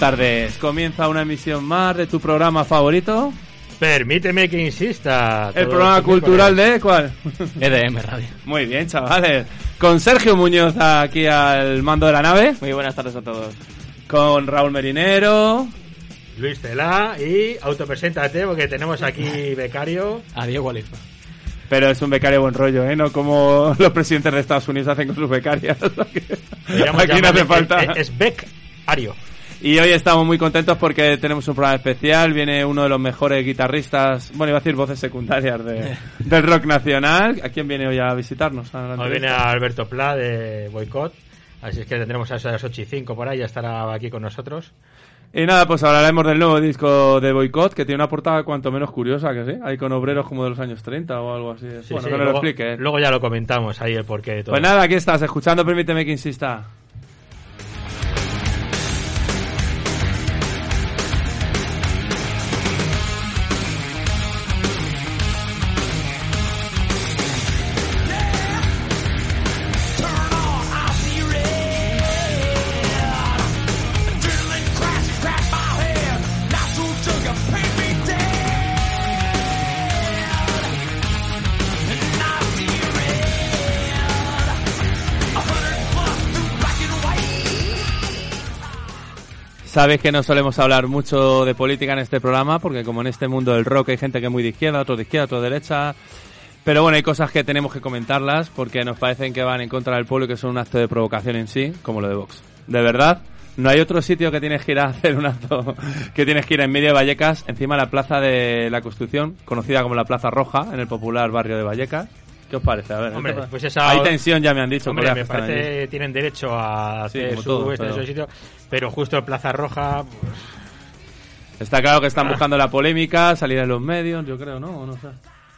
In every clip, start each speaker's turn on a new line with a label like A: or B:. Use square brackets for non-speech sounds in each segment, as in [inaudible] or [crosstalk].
A: tardes. Comienza una emisión más de tu programa favorito.
B: Permíteme que insista.
A: El programa cultural ¿eh? de cuál?
C: EDM Radio.
A: Muy bien, chavales. Con Sergio Muñoz aquí al mando de la nave.
C: Muy buenas tardes a todos.
A: Con Raúl Merinero.
B: Luis Telá y autopreséntate porque tenemos aquí becario.
C: Adiós, Gualifa.
A: Pero es un becario buen rollo, ¿eh? No como [laughs] los presidentes de Estados Unidos hacen con sus becarias. Aquí no hace falta.
B: Es, es becario.
A: Y hoy estamos muy contentos porque tenemos un programa especial. Viene uno de los mejores guitarristas, bueno, iba a decir voces secundarias de, [laughs] del rock nacional. ¿A quién viene hoy a visitarnos? A
B: Hoy viene? Alberto Pla de Boicot. Así es que tendremos a eso de las 8 y 5 por ahí, ya estará aquí con nosotros.
A: Y nada, pues hablaremos del nuevo disco de Boycott, que tiene una portada cuanto menos curiosa, que sí. Hay con obreros como de los años 30 o algo así.
B: Sí,
A: bueno,
B: sí,
A: que nos lo
B: luego,
A: explique.
B: luego ya lo comentamos ahí el porqué de todo.
A: Pues nada, aquí estás, escuchando Permíteme que insista. Sabes que no solemos hablar mucho de política en este programa, porque como en este mundo del rock hay gente que es muy de izquierda, otro de izquierda, otro de derecha. Pero bueno, hay cosas que tenemos que comentarlas porque nos parecen que van en contra del pueblo y que son un acto de provocación en sí, como lo de Vox. De verdad, no hay otro sitio que tienes que ir a hacer un acto [laughs] que tienes que ir en medio de Vallecas, encima de la plaza de la Constitución, conocida como la Plaza Roja, en el popular barrio de Vallecas. ¿Qué os parece? A ver,
B: Hombre,
A: ¿qué-
B: pues esa-
A: hay tensión, ya me han dicho.
B: Hombre, me parece tienen derecho a hacer su
A: todo,
B: este,
A: pero-
B: su sitio, pero justo en Plaza Roja, pues,
A: Está claro que están buscando la polémica, salir en los medios, yo creo, ¿no? O no sé.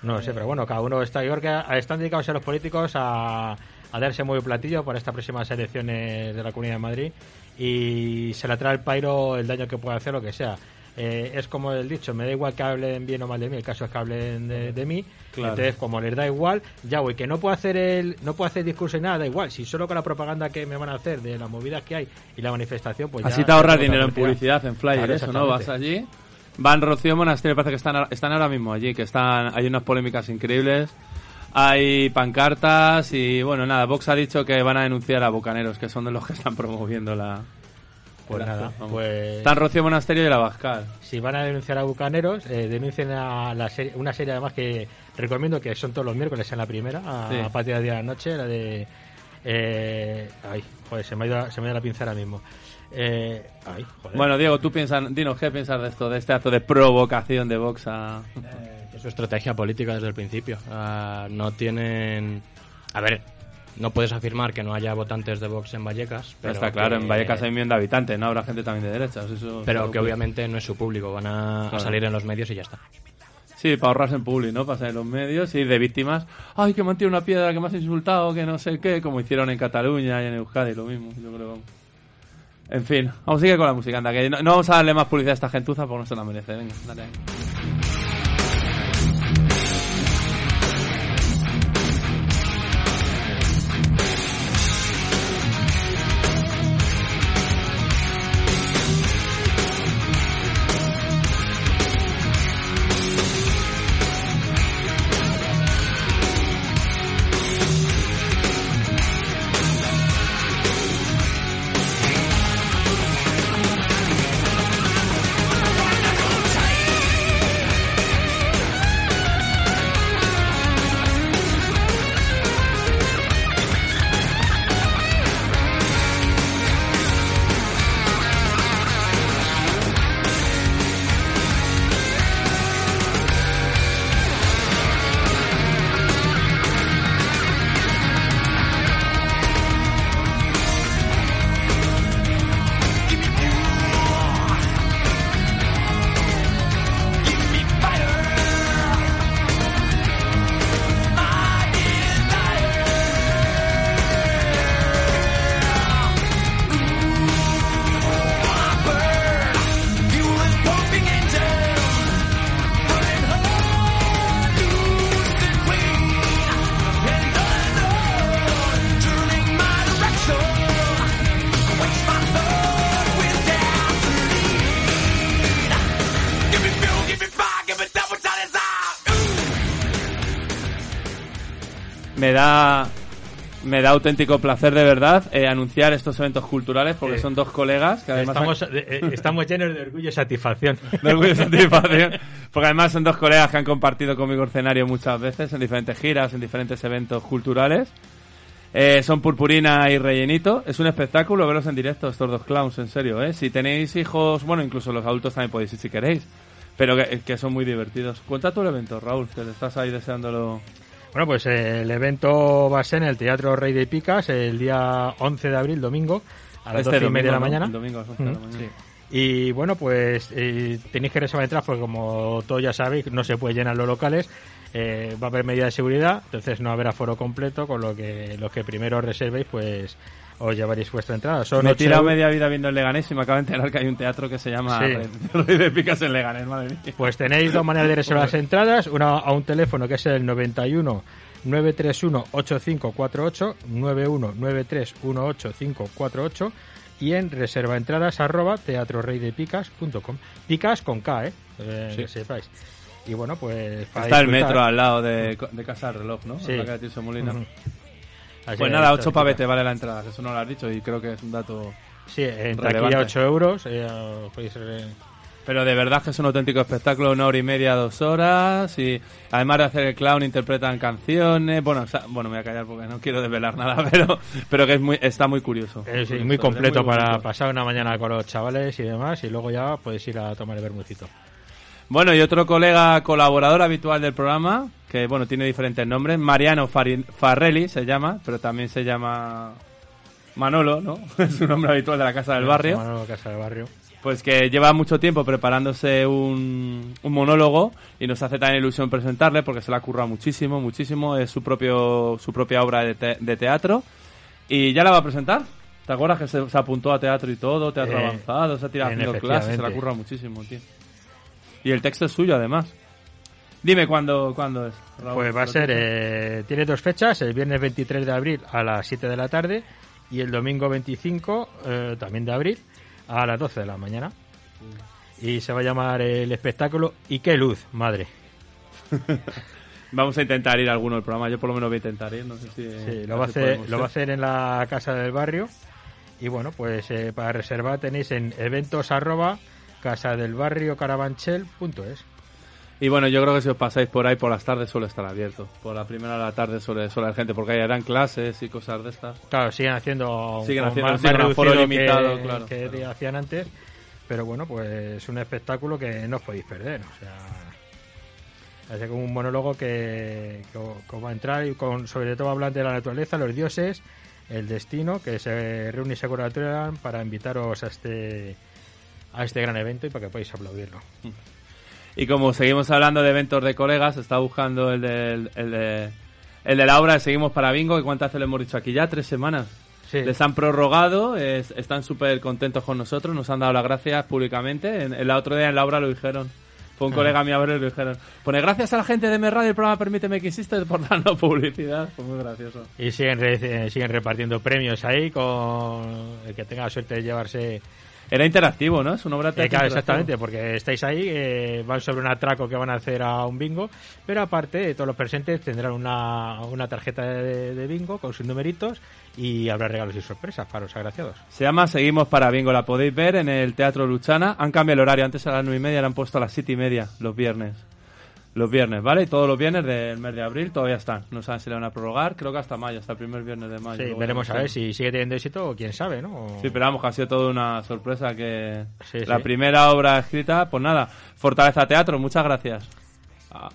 B: no sé, pero bueno, cada uno está. Yo creo que están dedicados a los políticos a, a darse muy platillo para estas próximas elecciones de la Comunidad de Madrid y se le trae el pairo el daño que puede hacer, lo que sea. Eh, es como el dicho, me da igual que hablen bien o mal de mí, el caso es que hablen de, de mí.
A: Claro.
B: Entonces, como les da igual, ya voy, que no puedo hacer el no puedo hacer discurso ni nada, da igual. Si solo con la propaganda que me van a hacer de las movidas que hay y la manifestación, pues
A: Así
B: ya
A: te ahorras dinero en publicidad, en flyer,
B: Claro,
A: eso, ¿no? Vas allí. Van Rocío Monasterio, parece que están, ahora- están ahora mismo allí, que están, hay unas polémicas increíbles. Hay pancartas y bueno, nada, Vox ha dicho que van a denunciar a Bucaneros, que son de los que están promoviendo la...
B: Pues nada, pues
A: Están Rocío Monasterio y la Bascal.
B: si van a denunciar a Bucaneros, eh, denuncien a la serie, una serie además que recomiendo que son todos los miércoles en la primera, a,
A: Sí.
B: a partir de 10 de la noche, la de... Eh, ay, joder, se me ha ido, se me ha ido la pinza ahora mismo. Eh, ay, joder.
A: Bueno, Diego, tú piensas, dinos, ¿qué piensas de esto, de este acto de provocación de Vox a...
C: Es su estrategia política desde el principio. Ah, no tienen... A ver, no puedes afirmar que no haya votantes de Vox en Vallecas. Pero
A: Está claro,
C: que-
A: en Vallecas hay un millón de habitantes, ¿no? Habrá gente también de derechas, eso...
C: Pero que obviamente no es su público. Van a, salir en los medios y ya está.
A: Sí, para ahorrarse en público, ¿no? Pasar en los medios y de víctimas. Ay, que me han tirado una piedra, que me has insultado, que no sé qué, como hicieron en Cataluña y en Euskadi, lo mismo, yo creo. En fin, vamos a seguir con la música, anda, que no, no vamos a darle más publicidad a esta gentuza porque no se la merece. Venga, dale auténtico placer de verdad eh, anunciar estos eventos culturales porque
B: Sí.
A: son dos colegas que además
B: estamos, eh, eh, estamos llenos de orgullo y satisfacción. [laughs]
A: de orgullo y satisfacción, porque además son dos colegas que han compartido conmigo escenario muchas veces en diferentes giras, en diferentes eventos culturales. Eh, son Purpurina y Rellenito. Es un espectáculo verlos en directo, estos dos clowns, en serio. ¿eh? Si tenéis hijos, bueno, incluso los adultos también podéis ir si queréis. Pero que, que son muy divertidos. Cuenta tu evento, Raúl, que estás ahí deseándolo.
B: Bueno, pues eh, el evento va a ser en el Teatro Rey de Picas el día 11 de abril, domingo, a las
A: Este
B: 12 y media de la mañana.
A: Domingo a las 11 de la mañana.
B: sí. Y bueno, pues eh, tenéis que reservar entradas porque como todos ya sabéis, no se puede llenar los locales. eh, va a haber medida de seguridad, entonces no habrá foro completo, con lo que los que primero reservéis, pues os llevaréis vuestra entrada. Son
A: me he tirado media vida viendo el Leganés y me acabo de enterar que hay un teatro que se llama
B: Sí. [laughs]
A: Rey- de Picas en Leganés, madre mía.
B: Pues tenéis dos maneras de reservar las entradas, una a un teléfono que es el 91 931 8548 91 931 8548 y en reservaentradas arroba teatroreydepicas.com. Picas con K, ¿eh? Eh, Que sepáis. Y bueno, pues... para
A: Está el
B: disfrutar.
A: metro al lado de, de Casa del Reloj, ¿no?
B: Sí.
A: La calle Molina.
B: Ujú. Así
A: Pues nada,
B: esto
A: 8
B: es
A: pavetes vale la entrada, eso no lo has dicho y creo que es un dato...
B: Sí, en
A: Relevante.
B: taquilla 8 euros. eh, podéis, eh,
A: Pero de verdad que es un auténtico espectáculo, una hora y media, dos horas y además de hacer el clown interpretan canciones, bueno, o sea, bueno me voy a callar porque no quiero desvelar nada, [laughs] pero pero que es muy está muy curioso.
B: eh, sí,
A: Curioso,
B: muy completo
A: muy
B: para pasar una mañana con los chavales y demás y luego ya podéis ir a tomar el bermucito.
A: Bueno, y otro colega colaborador habitual del programa, que bueno, tiene diferentes nombres, Mariano Fari- Farrelli se llama, pero también se llama Manolo, ¿no? [laughs] es un nombre habitual de la Casa del Barrio.
B: Manolo Casa del Barrio.
A: Pues que lleva mucho tiempo preparándose un, un monólogo y nos hace tan ilusión presentarle porque se la ha currado muchísimo, muchísimo. Es su propio su propia obra de, te- de teatro y ya la va a presentar. ¿Te acuerdas que se, se apuntó a teatro y todo, teatro
B: Eh,
A: avanzado, se ha tirado haciendo clases, se la currado muchísimo, tío. Y el texto es suyo además. Dime cuándo, cuándo es. Raúl,
B: Pues va a ser, eh, tiene dos fechas, el viernes 23 de abril a las 7 de la tarde y el domingo 25 eh, también de abril a las 12 de la mañana. Y se va a llamar el espectáculo ¿Y qué luz, madre? [laughs]
A: Vamos a intentar ir a alguno del programa. Yo por lo menos voy a intentar ir. No sé si.
B: Sí, lo va, a hacer, lo va a hacer en la Casa del Barrio. Y bueno, pues eh, para reservar tenéis en eventos arroba casadelbarriocarabanchel.es.
A: Y bueno, yo creo que si os pasáis por ahí por las tardes suele estar abierto. Por la primera de la tarde suele, suele haber gente, porque ahí harán clases y cosas de estas.
B: Claro, siguen haciendo,
A: Siguen haciendo,
B: más, más reducido
A: limitado,
B: que,
A: claro,
B: que
A: claro.
B: hacían antes. Pero bueno, pues es un espectáculo que no os podéis perder. O sea, hace como un monólogo que, que va a entrar y con, sobre todo hablan de la naturaleza, los dioses, el destino, que se reúne y se para invitaros a este a este gran evento y para que podáis aplaudirlo.
A: Y como seguimos hablando de eventos de colegas, está buscando el, del- el, de, el de la obra de Seguimos para Bingo. ¿Y cuántas veces le hemos dicho aquí? Ya tres semanas.
B: Sí.
A: Les han prorrogado, es- están súper contentos con nosotros, nos han dado las gracias públicamente. En, en la otro día en la obra lo dijeron. Fue un colega mío a verlo y lo dijeron. Pone gracias a la gente de mi radio el programa Permíteme que existe por darnos publicidad. Fue muy gracioso.
B: Y siguen, re- eh, siguen repartiendo premios ahí con el que tenga la suerte de llevarse
A: Era interactivo, ¿no? Es una obra
B: Eh, claro, exactamente, porque estáis ahí, eh, van sobre un atraco que van a hacer a un bingo, pero aparte todos los presentes tendrán una, una tarjeta de, de bingo con sus numeritos y habrá regalos y sorpresas para los agraciados.
A: Se llama Seguimos para Bingo, la podéis ver en el Teatro Luchana. Han cambiado el horario, antes a las nueve y media, la han puesto a las siete y media, los viernes. Los viernes, ¿vale? Y todos los viernes del mes de abril todavía están. No saben si la van a prorrogar, creo que hasta mayo, hasta el primer viernes de mayo.
B: Sí, veremos a ver si sigue teniendo éxito o quién sabe, ¿no? O-
A: Sí, pero vamos, que ha sido toda una sorpresa que
B: Sí,
A: la
B: sí.
A: primera obra escrita, pues nada, Fortaleza Teatro, muchas gracias. Ah,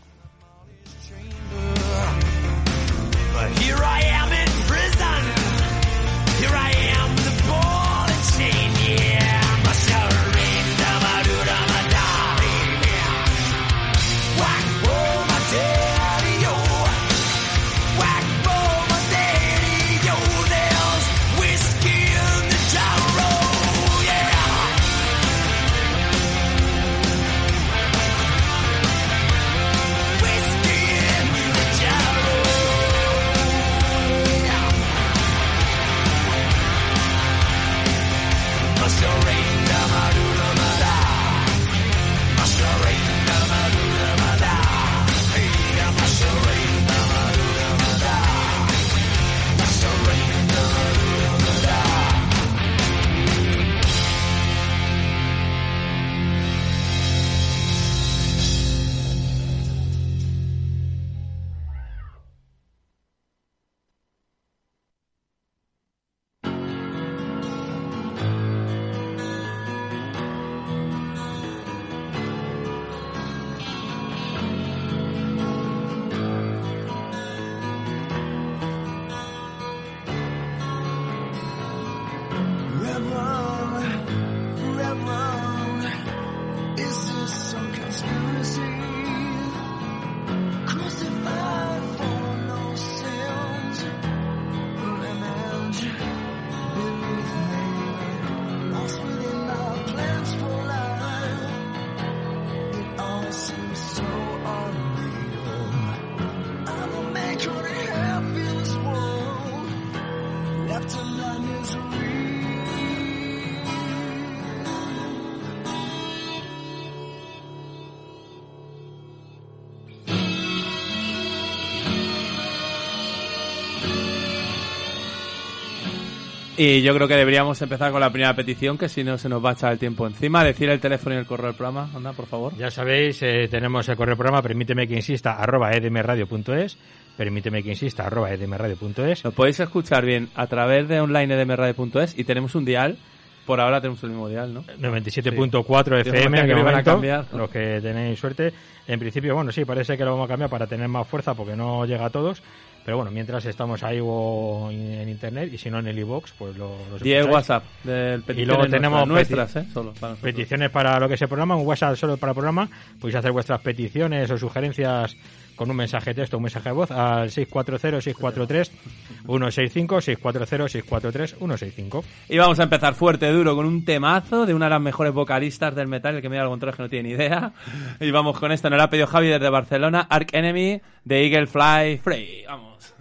A: Y yo creo que deberíamos empezar con la primera petición, que si no se nos va a echar el tiempo encima. Decir el teléfono y el correo del programa, anda, por favor.
B: Ya sabéis, eh, tenemos el correo del programa, permíteme que insista, arroba edmradio.es, permíteme que insista, arroba edmradio.es.
A: Lo podéis escuchar bien a través de online edmradio.es y tenemos un dial. Por ahora tenemos el mismo dial, ¿no?
B: 97.4
A: Sí.
B: FM,
A: que lo iban a cambiar.
B: los que tenéis suerte. En principio, bueno, sí, parece que lo vamos a cambiar para tener más fuerza porque no llega a todos. Pero bueno, mientras estamos ahí o en internet y si no en el iBox, pues lo, los
A: Y el. WhatsApp del
B: Y luego tenemos
A: nuestras, ¿eh? Solo para.
B: Peticiones para lo que es el programa, un WhatsApp solo para el programa. Podéis hacer vuestras peticiones o sugerencias con un mensaje de texto, un mensaje de voz al 640-643-165, 640-643-165.
A: Y vamos a empezar fuerte, duro, con un temazo de una de las mejores vocalistas del metal, el que me da al contrario que no tiene ni idea. Y vamos con esto, nos lo ha pedido Javi desde Barcelona, Ark Enemy de Eagle Fly Free. Vamos.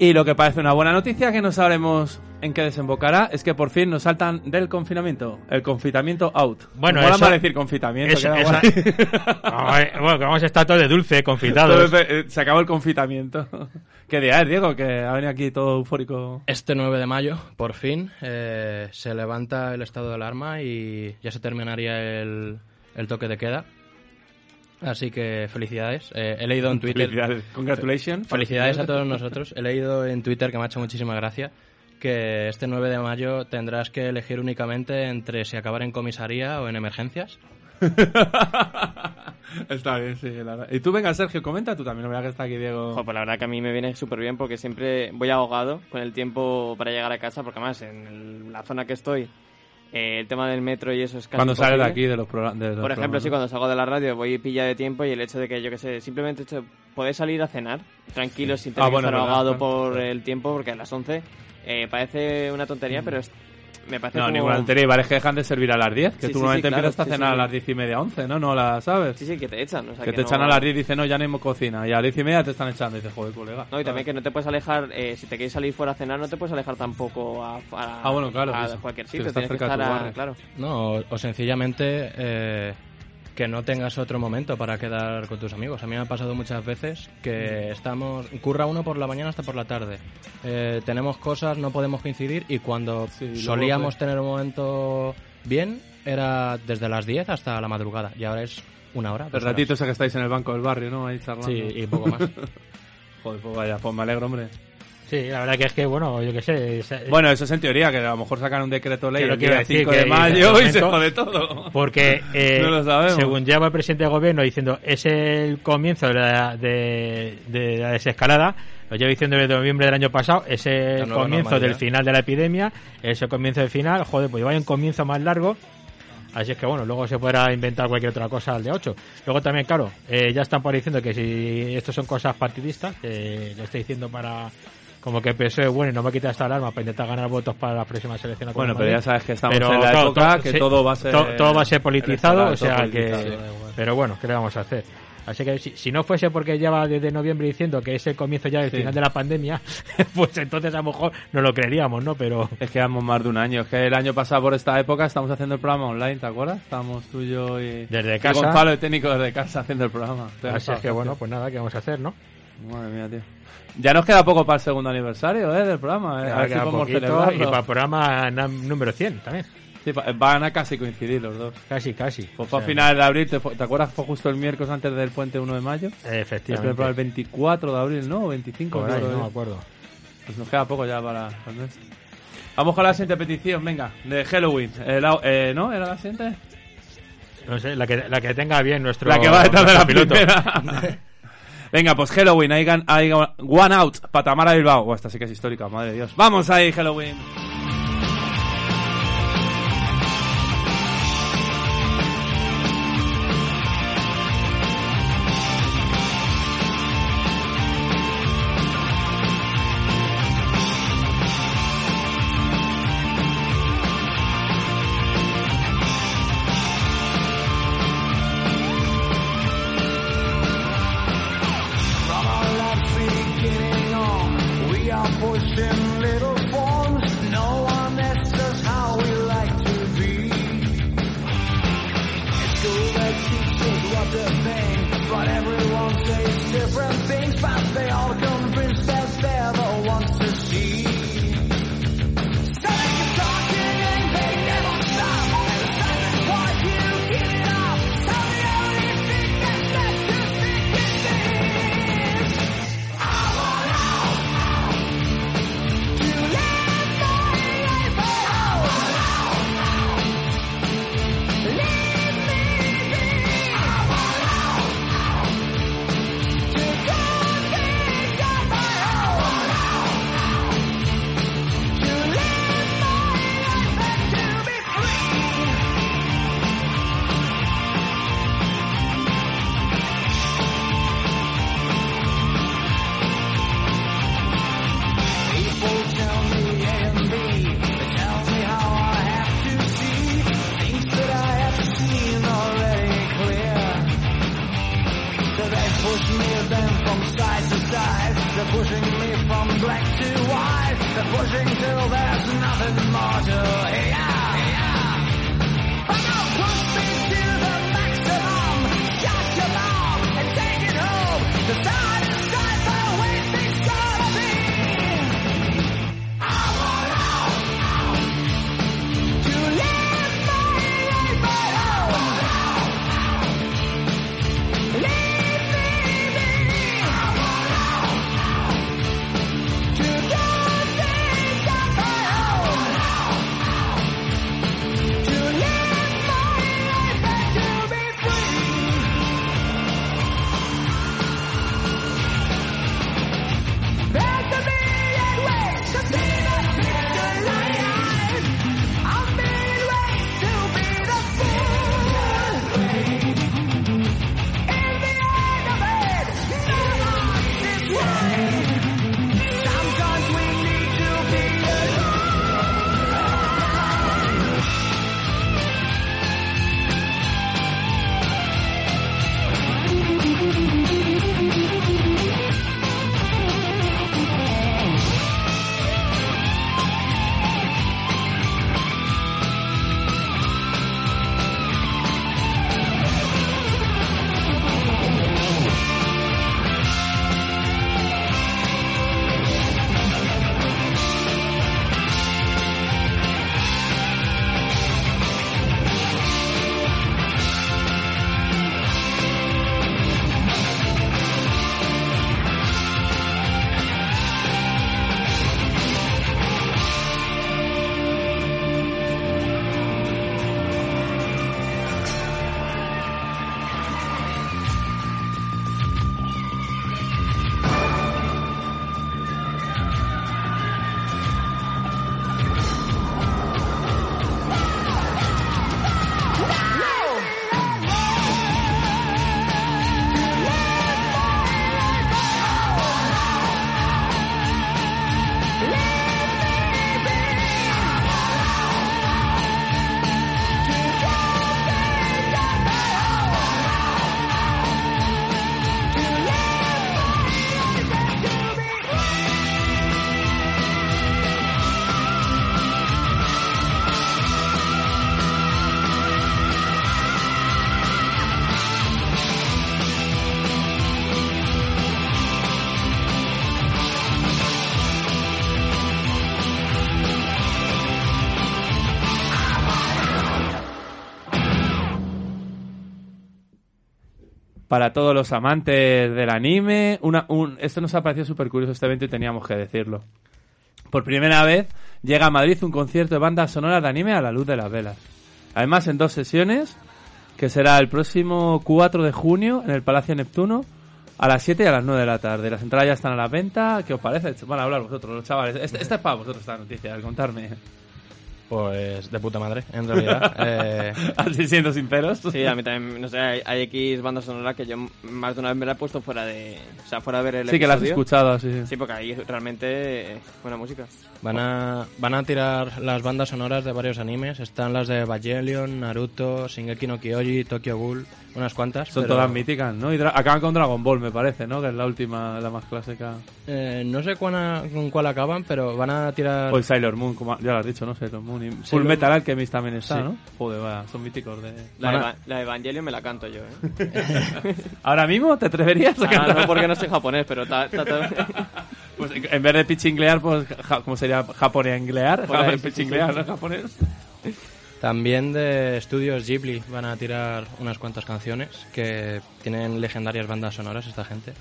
A: Y lo que parece una buena noticia, que no sabremos en qué desembocará, es que por fin nos saltan del confinamiento. El confitamiento out.
B: Bueno, eso-
A: más decir confitamiento.
B: Eso-. Ay, bueno, que vamos a estar todo de dulce, confitados.
A: Entonces, eh, se acabó el confitamiento. [laughs] ¿Qué día es, Diego? Que ha venido aquí todo eufórico.
C: Este 9 de mayo, por fin, eh, se levanta el estado de alarma y ya se terminaría el, el toque de queda. Así que felicidades. Eh, he leído en Twitter.
A: Felicidades. Congratulations.
C: Felicidades a todos nosotros. He leído en Twitter que me ha hecho muchísima gracia que este 9 de mayo tendrás que elegir únicamente entre si acabar en comisaría o en emergencias. [laughs]
A: Está bien, sí. la verdad. Y tú, venga, Sergio, comenta tú también. No veas que está aquí Diego.
D: Ojo, pues la verdad que a mí me viene súper bien porque siempre voy ahogado con el tiempo para llegar a casa, porque además en el- la zona que estoy, eh, el tema del metro y eso es casi
A: Cuando sales de aquí de los programas.
D: Por ejemplo, sí, cuando salgo de la radio voy pilla de tiempo y el hecho de que, yo que sé, simplemente hecho, poder salir a cenar tranquilo sin tener
A: Ah, bueno,
D: que estar ahogado por el tiempo, porque a las 11 eh, parece una tontería, pero es- me parece
A: No,
D: como...
A: ninguna tontería. Vale, es que dejan de servir a las 10. Que
D: Sí,
A: tú
D: sí,
A: normalmente
D: sí, claro,
A: empiezas a cenar
D: sí.
A: a las 10 y media, 11, ¿no? No la sabes.
D: Sí, sí, que te echan. O sea,
A: que, te
D: no-
A: echan a las 10 y dicen, no, ya no hay cocina. Y a las 10 y media te están echando. Y dices, joder, colega.
D: No, y también que no te puedes alejar, eh, si te quieres salir fuera a cenar, no te puedes alejar tampoco a, a-
A: Ah, bueno, claro,
D: a
A: eso.
D: cualquier sitio.
A: estás
D: Tienes que estar a-
A: barrio.
D: claro.
C: No, o, o sencillamente eh, que no tengas otro momento para quedar con tus amigos. A mí me ha pasado muchas veces que estamos, curra uno por la mañana hasta por la tarde. Eh, tenemos cosas, no podemos coincidir y cuando
A: Sí,
C: solíamos tener un momento bien era desde las 10 hasta la madrugada y ahora es una hora.
A: El
C: dos horas.
A: ratito ese que estáis en el banco del barrio, ¿no? Ahí charlando.
C: Sí, y poco más. [laughs]
A: Joder, pues vaya, pues me alegro, hombre.
B: Sí, la verdad que es que, bueno, yo qué sé. es-
A: Bueno, eso es en teoría, que a lo mejor sacan un decreto ley el día
B: decir,
A: 5
B: que
A: de mayo y se jode todo.
B: Porque, [laughs] eh,
A: No lo sabemos.
B: según lleva el presidente de gobierno diciendo, es el comienzo de la, de, de la desescalada, lo lleva diciendo desde noviembre del año pasado, es el comienzo del final de la epidemia, es el comienzo del final, joder, pues lleva un comienzo más largo. Así es que bueno, luego se podrá inventar cualquier otra cosa al de 8. Luego también, claro, eh, ya están por diciendo que si esto son cosas partidistas, que lo está diciendo para como que PSOE, bueno, y no me quita esta alarma para intentar ganar votos para las próximas elecciones.
A: Bueno, pero ya sabes que estamos
B: Pero,
A: en la
B: claro,
A: época
B: todo-
A: que
B: sí,
A: todo va a ser...
B: to- todo va a ser politizado, o sea que... Pero bueno, ¿qué le vamos a hacer? Así que si, si no fuese porque lleva desde noviembre diciendo que es el comienzo ya del
A: Sí.
B: final de la pandemia, [laughs] pues entonces a lo mejor no lo creeríamos, ¿no? Pero
A: Es que llevamos más de un año. Es que el año pasado por esta época estamos haciendo el programa online, ¿te acuerdas? Estábamos tú y yo y...
B: Desde
A: y
B: casa.
A: Gonzalo, el técnico desde casa, haciendo el programa.
B: así es que bueno, pues nada, ¿qué vamos a hacer, no?
A: Madre mía, tío. Ya nos queda poco para el segundo aniversario ¿eh? del programa. ¿eh? A ver si podemos
B: poquito, y
A: celebrarlo.
B: para el programa número 100 también.
A: Sí, van a casi coincidir los dos.
B: Casi, casi.
A: Pues
B: O
A: fue a finales de abril, ¿te, ¿te acuerdas? Fue justo el miércoles antes del puente 1 de mayo.
B: Efectivamente.
A: el 24 de abril, ¿no? O 25,
B: Por ahí,
A: creo
B: no me acuerdo.
A: Pues nos queda poco ya para el mes. Vamos con la siguiente petición, venga, de Halloween. Eh, la- eh, ¿No? ¿Era la siguiente?
B: No sé, la que, la que tenga bien nuestro
A: La que va detrás de la
B: piloto. [laughs]
A: Venga, pues Halloween, hay, One Out, para Tamara Bilbao. Buah, esta sí que es histórica, madre de Dios. Vamos ahí, Halloween. Para todos los amantes del anime, una, un, esto nos ha parecido súper curioso este evento y teníamos que decirlo. Por primera vez llega a Madrid un concierto de bandas sonoras de anime a la luz de las velas. Además, en dos sesiones, que será el próximo 4 de junio en el Palacio Neptuno a las 7 y a las 9 de la tarde. Las entradas ya están a la venta. ¿Qué os parece? Van a hablar vosotros, los chavales. Este- Esta es para vosotros, esta noticia, al contarme.
C: Pues de puta madre, en realidad. [laughs] Eh,
A: Así siendo sinceros.
D: Sí, a mí también, no sé, hay, hay X bandas sonoras que yo más de una vez me la he puesto fuera de... O sea, fuera de ver el
A: Sí, que la has escuchado, sí.
D: Sí, porque ahí realmente eh, buena música.
C: Van a, van a tirar las bandas sonoras de varios animes. Están las de Evangelion, Naruto, Shingeki no Kyoji, Tokyo Ghoul, unas cuantas.
A: Son
C: pero,
A: todas míticas, ¿no? Y dra- acaban con Dragon Ball, me parece, ¿no? Que es la última, la más clásica.
C: eh, no sé cuán a- con cuál acaban, pero van a tirar...
A: O el Sailor Moon, como ya lo has dicho, ¿no? Sailor Moon. Y Full
C: Sailor
A: Metal Alchemist también está,
C: Sí.
A: ¿no? Joder, vaya, son míticos de...
D: Eva- la Evangelion me la canto yo, ¿eh? [laughs]
A: ¿Ahora mismo te atreverías a
D: Ah,
A: cantar?
D: no porque no sé japonés, pero ta, ta, ta- [laughs]
A: Pues en vez de pichinglear, pues, ja- ¿cómo sería? Japoneanglear.
D: Ahí, sí,
A: Pichinglear,
D: sí.
A: ¿no? Japonés.
C: También de estudios Ghibli van a tirar unas cuantas canciones que tienen legendarias bandas sonoras esta gente.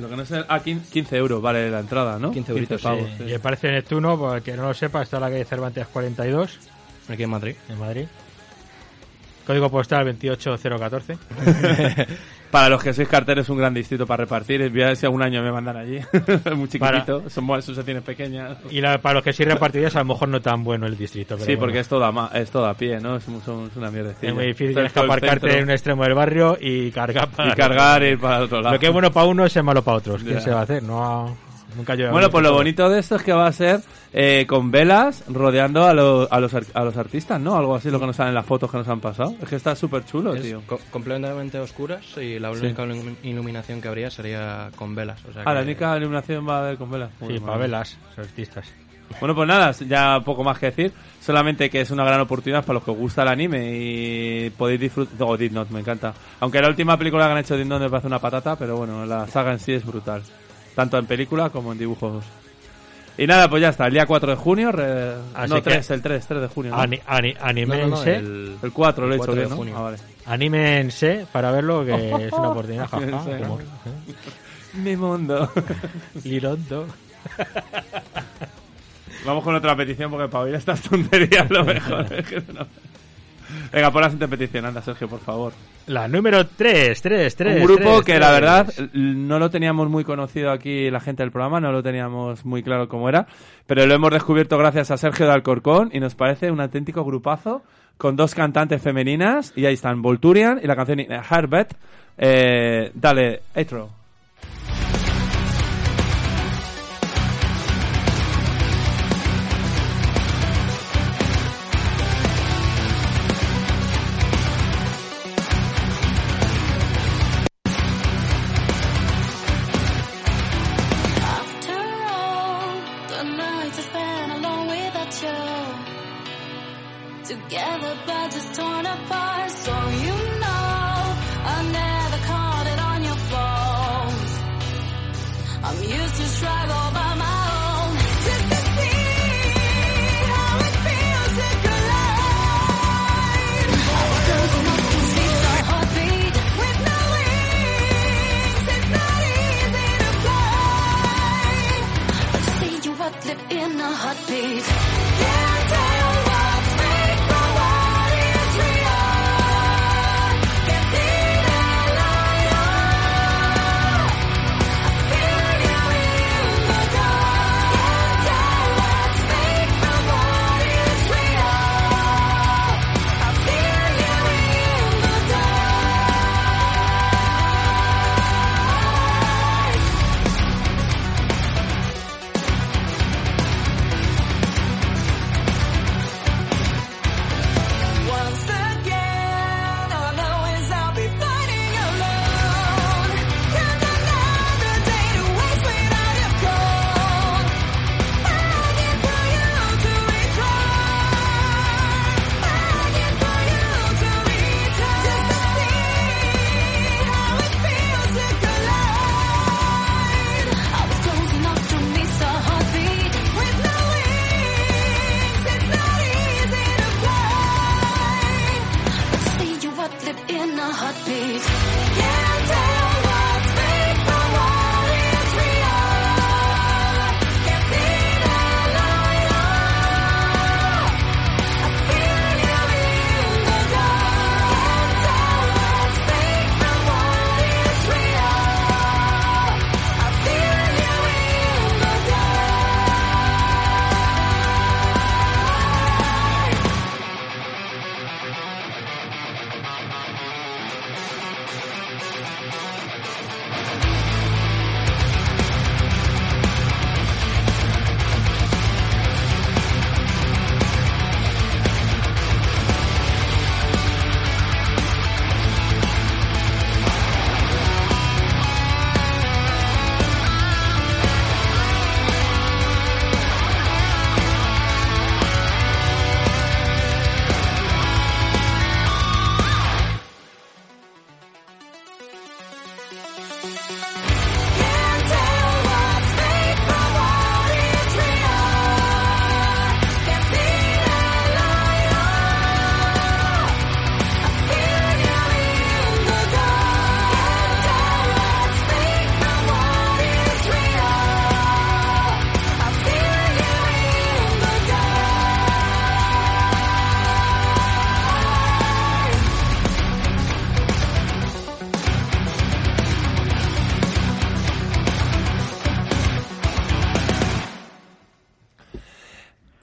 A: Lo que no sé... Ah, 15 euros vale la entrada, ¿no?
C: 15 euritos,
A: pavos.
B: Sí,
A: sí.
B: Y Palacio Neptuno, para el que no lo sepa, está en la calle Cervantes 42,
C: Aquí en Madrid.
B: en Madrid. Código postal 28014. [laughs]
A: Para los que sois carteros, un gran distrito para repartir. Voy a ver si algún año me mandan allí. [laughs] Muy chiquitito. Son buenas asociaciones pequeñas.
B: Y la- para los que sí repartirías, a lo mejor no tan bueno el distrito. Pero
A: Sí,
B: bueno.
A: porque es todo a, es todo a pie, ¿no? Es, un- es una mierda.
B: es muy difícil. Tienes que aparcarte en un extremo del barrio y cargar para
A: Y cargar y ir para el otro lado.
B: Lo que es bueno para uno es malo para otros. ¿Quién
A: Ya.
B: se va a hacer? No. Nunca
E: Bueno, pues lo bonito de esto es que va a ser eh, con velas rodeando a, los a, los ar- a los artistas, ¿no? Algo así, lo que nos salen en las fotos que nos han pasado. Es que está súper chulo,
C: Es
E: tío.
C: co- completamente oscuras y la
E: Sí.
C: única ilum- iluminación que habría sería con velas. O sea
E: Ah, la única iluminación va a haber con velas.
B: Sí,
E: Muy
B: para
E: mal.
B: velas, los artistas.
E: Bueno, pues nada, ya poco más que decir. Solamente que es una gran oportunidad para los que os gusta el anime y podéis disfrutar. Oh, Death Note, me encanta. Aunque la última película que han hecho de Death Note me parece una patata, pero bueno, la saga en sí es brutal. Tanto en película como en dibujos. Y nada, pues ya está. El día 4 de junio. re-
B: Así
E: No,
B: que-
E: 3, el 3, 3 de junio. ¿no?
B: Ani, ani-
C: No, no, no,
B: anímense,
C: el-
E: El 4 lo he
C: el
E: hecho
C: 4 de
E: bien, ¿no?
C: junio.
E: Ah, vale.
B: anímense para verlo, que [laughs] es una oportunidad. jaja, humor.
E: Mi mundo. [laughs]
B: Lirondo.
E: Vamos con otra petición porque para oír estas tonterías lo mejor. es que no- Venga, pon la siguiente petición, anda, Sergio, por favor.
B: La número 3, 3, 3.
E: Un grupo que la verdad no lo teníamos muy conocido aquí la gente del programa, no lo teníamos muy claro cómo era, pero lo hemos descubierto gracias a Sergio de Alcorcón y nos parece un auténtico grupazo con dos cantantes femeninas y ahí están Volturian y la canción Heartbeat. Eh, dale, intro.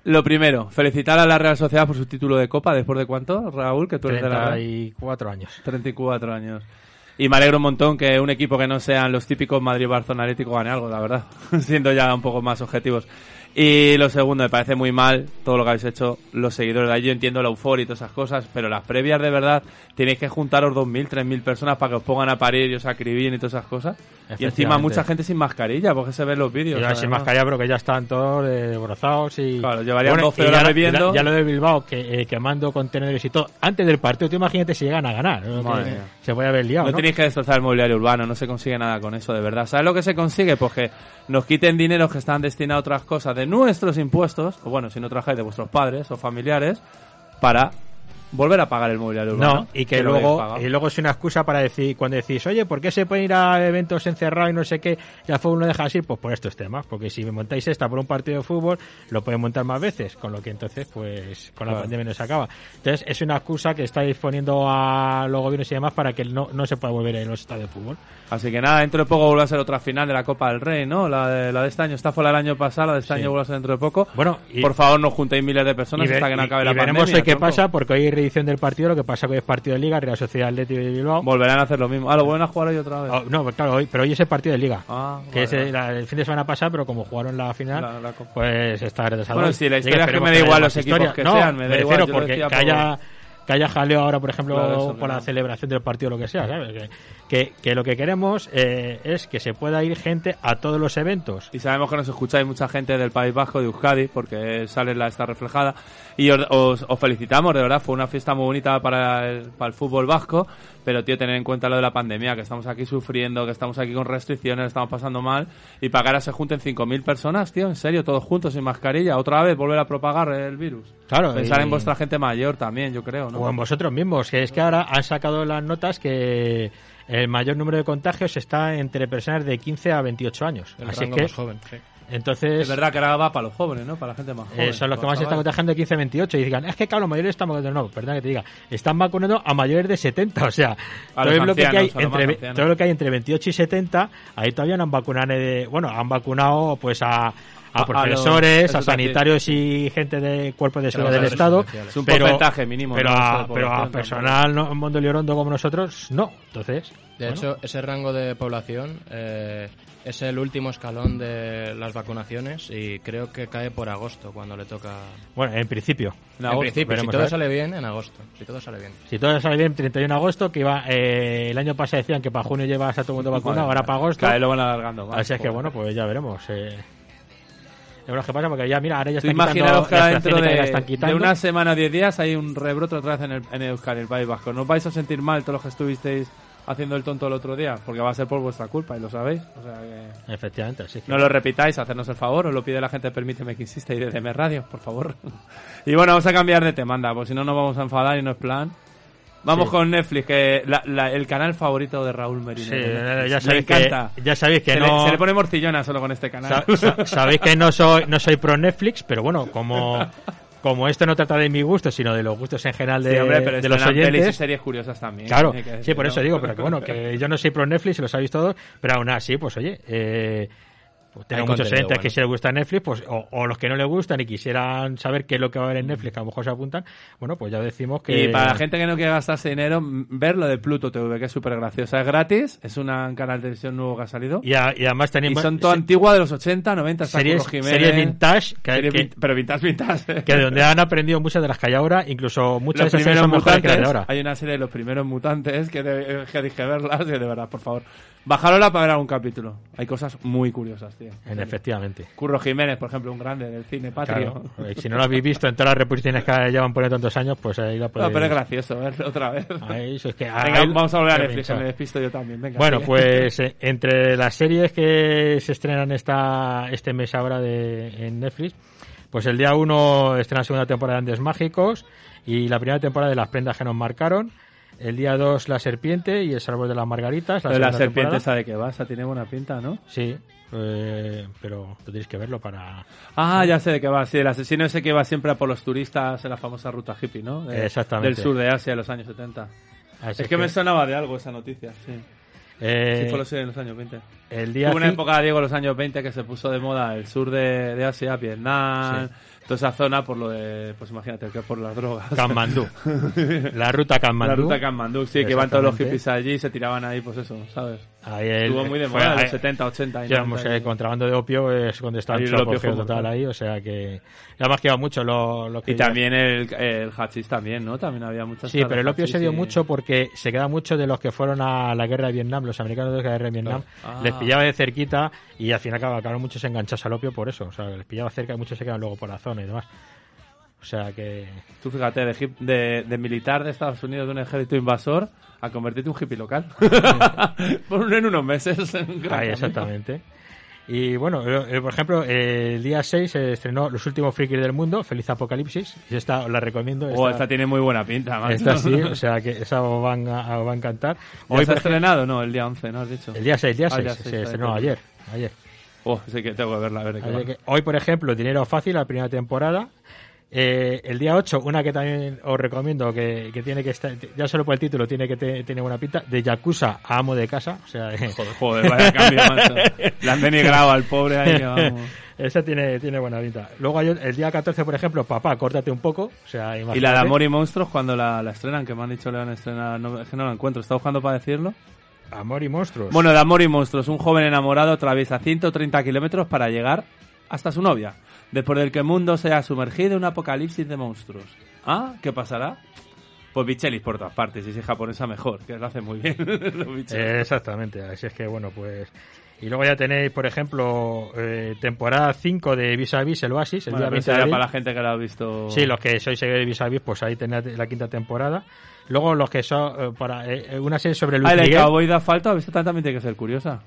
E: Lo primero, felicitar a la Real Sociedad por su título de Copa después de cuánto, Raúl, que tú eres de la Real.
B: 34 años.
E: 34 años.
A: Y me alegro un montón que un equipo que no sean los típicos Madrid-Barcelona Atlético gane algo, la verdad. [laughs] Siendo ya un poco más objetivos. Y lo segundo, me parece muy mal todo lo que habéis hecho los seguidores de allí. Yo entiendo la euforia y todas esas cosas, pero las previas de verdad tenéis que juntaros 2.000, 3.000 personas para que os pongan a parir y os acribillen y todas esas cosas. Y encima mucha gente sin mascarilla, porque se ven los vídeos.
B: Sin mascarilla, pero que ya están todos eh, brozados y...
A: Claro, llevarían 12
B: y
A: horas
B: ya,
A: bebiendo.
B: Ya, ya lo de Bilbao, que, eh, quemando contenedores y todo, antes del partido, tú imagínate si llegan a ganar.
A: Madre
B: se puede haber liado,
A: No
B: ¿no?
A: tenéis que destrozar el mobiliario urbano, no se consigue nada con eso, de verdad. ¿Sabes lo que se consigue? Pues que nos quiten dinero que están destinados a otras cosas de nuestros impuestos, o bueno, si no trabajáis de vuestros padres o familiares, para volver a pagar el mobiliario urbano.
B: No, y que luego, y luego es una excusa para decir, cuando decís, oye, ¿por qué se pueden ir a eventos encerrados y no sé qué? Y al fútbol no deja así, pues por estos temas. Porque si me montáis esta por un partido de fútbol, lo pueden montar más veces, con lo que entonces, pues, con la
A: Claro.
B: pandemia no se acaba. Entonces, es una excusa que estáis poniendo a los gobiernos y demás para que no, no se pueda volver en los estadios de fútbol.
A: Así que nada, dentro de poco vuelve a ser otra final de la Copa del Rey, ¿no? La de, la de este año. Esta fue la del año pasado, la de este
B: Sí.
A: año vuelve a ser dentro de poco.
B: Bueno, y-
A: Por favor, no juntéis miles de personas
B: y,
A: hasta que no acabe
B: y
A: la
B: veremos
A: pandemia.
B: hoy qué
A: tronco.
B: pasa, porque hoy hay reedición del partido, lo que pasa que hoy es partido de Liga, Real Sociedad Atlético de Bilbao.
A: Volverán a hacer lo mismo. Ah, lo vuelven a jugar hoy otra vez.
B: Oh, no, pues claro, hoy, pero hoy es el partido de Liga.
A: Ah,
B: que
A: vale,
B: es el, la- el fin de semana pasado, pero como jugaron la final,
A: La- la Copa.
B: pues está retrasado.
A: Bueno, sí, la historia es que me da igual los equipos
B: historia.
A: que
B: No,
A: sean, me da igual, yo
B: porque que haya que haya jaleo ahora, por ejemplo,
A: Claro, eso,
B: por la celebración del partido o lo que sea, ¿sabes? Que, que, que lo que queremos eh, es que se pueda ir gente a todos los eventos.
A: Y sabemos que nos escucháis mucha gente del País Vasco, de Euskadi, porque sale la está reflejada. Y os, os- os felicitamos, de verdad, fue una fiesta muy bonita para el, para el fútbol vasco. Pero, tío, tener en cuenta lo de la pandemia, que estamos aquí sufriendo, que estamos aquí con restricciones, estamos pasando mal. Y para que ahora se junten 5.000 personas, tío, en serio, todos juntos, sin mascarilla. Otra vez volver a propagar el virus.
B: Claro,
A: Pensar
B: y-
A: en vuestra gente mayor también, yo creo, ¿no?
B: O en vosotros mismos, que es que ahora han sacado las notas que el mayor número de contagios está entre personas de 15 a 28 años.
C: El
B: Así
C: rango
B: que,
C: más joven, sí.
B: Entonces,
A: Es verdad que ahora va para los jóvenes, ¿no? Para la gente más joven.
B: Eh, son los que más se están contagiando de 15 a 28 y digan, es que claro, los mayores están vacunando. No, perdón que te diga, están vacunando a mayores de 70, o sea,
A: A
B: todo lo, que hay entre, todo lo que hay entre 28 y 70, ahí todavía no han vacunado, eh, bueno, han vacunado pues a, a,
A: A- a
B: profesores,
A: los-
B: a, sanitarios y gente de cuerpos de seguridad del Estado.
A: Es un porcentaje mínimo,
B: Pero, a, pero a personal no, mundo liorondo como nosotros, no. Entonces,
C: De
B: bueno,
C: hecho, ese rango de población eh, es el último escalón de las vacunaciones y creo que cae por agosto cuando le toca.
B: bueno, en principio.
A: En
C: En,
A: agosto,
C: principio, si todo sale bien, en agosto. Si todo sale bien.
B: Si todo sale bien, 31 de agosto, que iba, eh, el año pasado decían que para junio llevas a todo el mundo vacunado, ahora para agosto.
A: Lo van alargando.
B: Así es que bueno, pues ya veremos. Eh. Lo que pasa porque ya, mira, ahora ya están
A: que dentro de,
B: están
A: de una semana o 10 días hay un rebrote otra vez en el, en Euskadi, el País Vasco. ¿No os vais a sentir mal todos los que estuvisteis haciendo el tonto el otro día? Porque va a ser por vuestra culpa y lo sabéis. O sea que...
B: Efectivamente, así que...
A: No lo repitáis, hacernos el favor, os lo pide la gente, permíteme que insista y de DM Radio, por favor. [laughs] y bueno, vamos a cambiar de tema, anda, pues si no nos vamos a enfadar y no es plan. Vamos
B: Sí.
A: con Netflix, que la- la- el canal favorito de Raúl Merino.
B: Sí, ya sabéis que,
A: encanta.
B: ya sabéis que
A: se,
B: no...
A: le, se le pone morcillona solo con este canal.
B: sa- sa- [laughs] sabéis que no soy, no soy pro Netflix, pero bueno, como, como esto no trata de mi gusto, sino de los gustos en general de,
A: Sí, hombre, pero
B: de los
A: estrenan pelis y
B: oyentes...
A: series curiosas también.
B: Claro,
A: que
B: sí, por eso digo, pero que bueno, que yo no soy pro Netflix, y lo sabéis todos, pero aún así, pues oye, eh, pues tengo
C: Hay
B: muchos
C: bueno.
B: que si les gusta Netflix, pues, o, o los que no les gustan y quisieran saber qué es lo que va a haber en Netflix, que a lo mejor se apuntan, bueno, pues ya decimos que...
A: Y para la gente que no quiere gastarse dinero, ver lo de Pluto TV, que es súper graciosa. Es gratis, es un canal de televisión nuevo que ha salido.
B: Y, a- y además
A: Y
B: tenemos...
A: son todo antigua de los 80, 90, está
B: series,
A: Jiménez.
B: series vintage, que,
A: Series
B: que-
A: pero vintage, vintage.
B: que de donde han aprendido muchas de las que hay ahora, incluso muchas
A: los
B: de esas series mejores que las de ahora.
A: Hay una serie de los primeros mutantes que, de- que dije verlas, y de verdad, por favor. Bajarola para ver algún capítulo. Hay cosas muy curiosas, tío.
B: En efectivamente.
A: Curro Jiménez, por ejemplo, un grande del cine patrio.
B: Claro. Eh, Si no lo habéis visto en todas las reposiciones que llevan poniendo tantos años, pues ahí la
A: No,
B: podéis...
A: pero es gracioso verlo otra vez.
B: Ahí, eso es que
A: Venga,
B: ahí-
A: vamos a volver a Netflix, me despisto yo también. Venga,
B: Bueno,
A: sigue.
B: pues eh, entre las series que se estrenan esta, este mes ahora de, en Netflix, pues el día 1 estrena la segunda temporada de Andes Mágicos y la primera temporada de Las prendas que nos marcaron. El día 2 La serpiente y El árbol de las margaritas.
A: Lo de la serpiente
B: temporada.
A: esa de que vas, tiene buena pinta, ¿no?
B: Sí, eh, pero tendréis que verlo para...
A: Ah, ya sé de qué va. Sí, el asesino ese que va siempre a por los turistas en la famosa ruta hippie, ¿no? De-
B: Exactamente.
A: Del sur de Asia, de los años 70.
B: Así
A: es que, me sonaba de algo esa noticia, sí.
B: eh,
A: sí, fue los, en los años 20.
B: el día
A: Hubo una época, Diego, en los años 20 que se puso de moda el sur de, de Asia, Vietnam, toda esa zona por lo de, pues imagínate, que por las drogas.
B: Kanmandú. [laughs] La ruta Kanmandú.
A: La ruta Kanmandú, sí, que iban todos los hippies allí y se tiraban ahí, pues eso, ¿sabes?
B: Ahí el-
A: Estuvo muy de moda en los 70, 80 y
B: Ya,
A: 90
B: o sea,
A: y-
B: el contrabando de opio es cuando en
A: el opio
B: total ahí, o sea que... Además que iba mucho lo, lo que
A: Y también el, el hachís también, ¿no? También había muchas
B: Sí, pero el opio se dio
A: y-
B: mucho porque se queda mucho de los que fueron a la guerra de Vietnam, los americanos de la guerra de Vietnam.
A: Ah.
B: les pillaba de cerquita y al final acabaron muchos enganchados al opio por eso, o sea, les pillaba cerca y muchos se quedan luego por la zona y demás. O sea que...
A: Tú fíjate, de, hip- de, de militar de Estados Unidos, de un ejército invasor, a convertirte en un hippie local. [laughs] por en unos meses. en
B: exactamente. Y bueno, eh, eh, por ejemplo, eh, el día 6 se estrenó Los últimos frikis del mundo, Feliz Apocalipsis, y esta os la recomiendo.
A: Oh,
B: esta-
A: esta tiene muy buena pinta, macho.
B: esta sí, o [laughs] sea que esa os van a, os va a encantar.
A: ¿Hoy se ha estrenado? No, el día 11, ¿no has dicho?
B: el día 6, día
A: Ah,
B: 6,
A: día
B: se estrenó
A: está.
B: ayer. ayer.
A: Oh, sí que tengo que verla, a ver qué va.
B: que hoy, por ejemplo, Dinero Fácil, la primera temporada. Eh, el día 8, una que también os recomiendo, que, que tiene que estar, ya solo por el título tiene que te- tiene buena pinta, de Yakuza a Amo de Casa. O sea,
A: Joder, joder, vaya cambio, macho. Le han denigrado al pobre ahí, [laughs] vamos.
B: esa tiene, tiene buena pinta. Luego hay el, día 14, por ejemplo, Papá, córtate un poco. O sea,
A: Y la
B: imagínate.
A: de Amor y Monstruos, cuando la, la estrenan, que me han dicho le van a estrenar, no, es que no la encuentro, ¿está buscando para decirlo?
B: Amor y Monstruos.
A: Bueno, de Amor y Monstruos, un joven enamorado atraviesa 130 kilómetros para llegar hasta su novia, después del que el mundo se ha sumergido en un apocalipsis de monstruos. ¿Ah? ¿Qué pasará? Pues bichelis por todas partes, y si es japonesa mejor, que lo hace muy bien [laughs] los.
B: Eh, exactamente, así es que bueno, pues... Y luego ya tenéis, por ejemplo, eh, temporada 5 de Vis a Vis, el Oasis, el
A: Bueno,
B: día
A: pero
B: 20
A: eso
B: de
A: para la gente que lo ha visto...
B: Sí, los que sois seguidores de Vis a Vis, pues ahí tenéis la quinta temporada. Luego los que son eh, para eh, una serie sobre Luis
A: de
B: Miguel.
A: Cowboy da falta. También tiene que ser curiosa.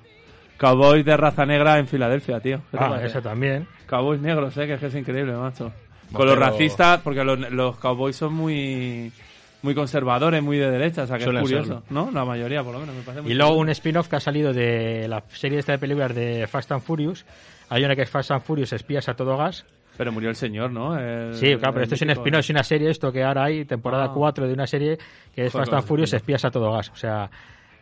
A: Cowboy de raza negra en Filadelfia, tío. ¿Qué te
B: Ah, esa también.
A: Cowboys negros, eh, que es, que es increíble, macho. Con los
C: pero-
A: racistas, porque los, los cowboys son muy muy conservadores, muy de derecha, o sea que
C: Suelen
A: es curioso,
C: serlo.
A: ¿no? La mayoría, por lo menos, me parece muy
B: Y luego
A: curioso.
B: un spin-off que ha salido de la serie esta de películas de Fast and Furious. Hay una que es Fast and Furious, espías a todo gas.
A: Pero murió el señor, ¿no? El-
B: Sí, claro, pero esto es un spin-off, es una serie esto que ahora hay, temporada
A: Ah.
B: 4 de una serie que es
A: Joder,
B: Fast and Furious, espías a todo gas. O sea,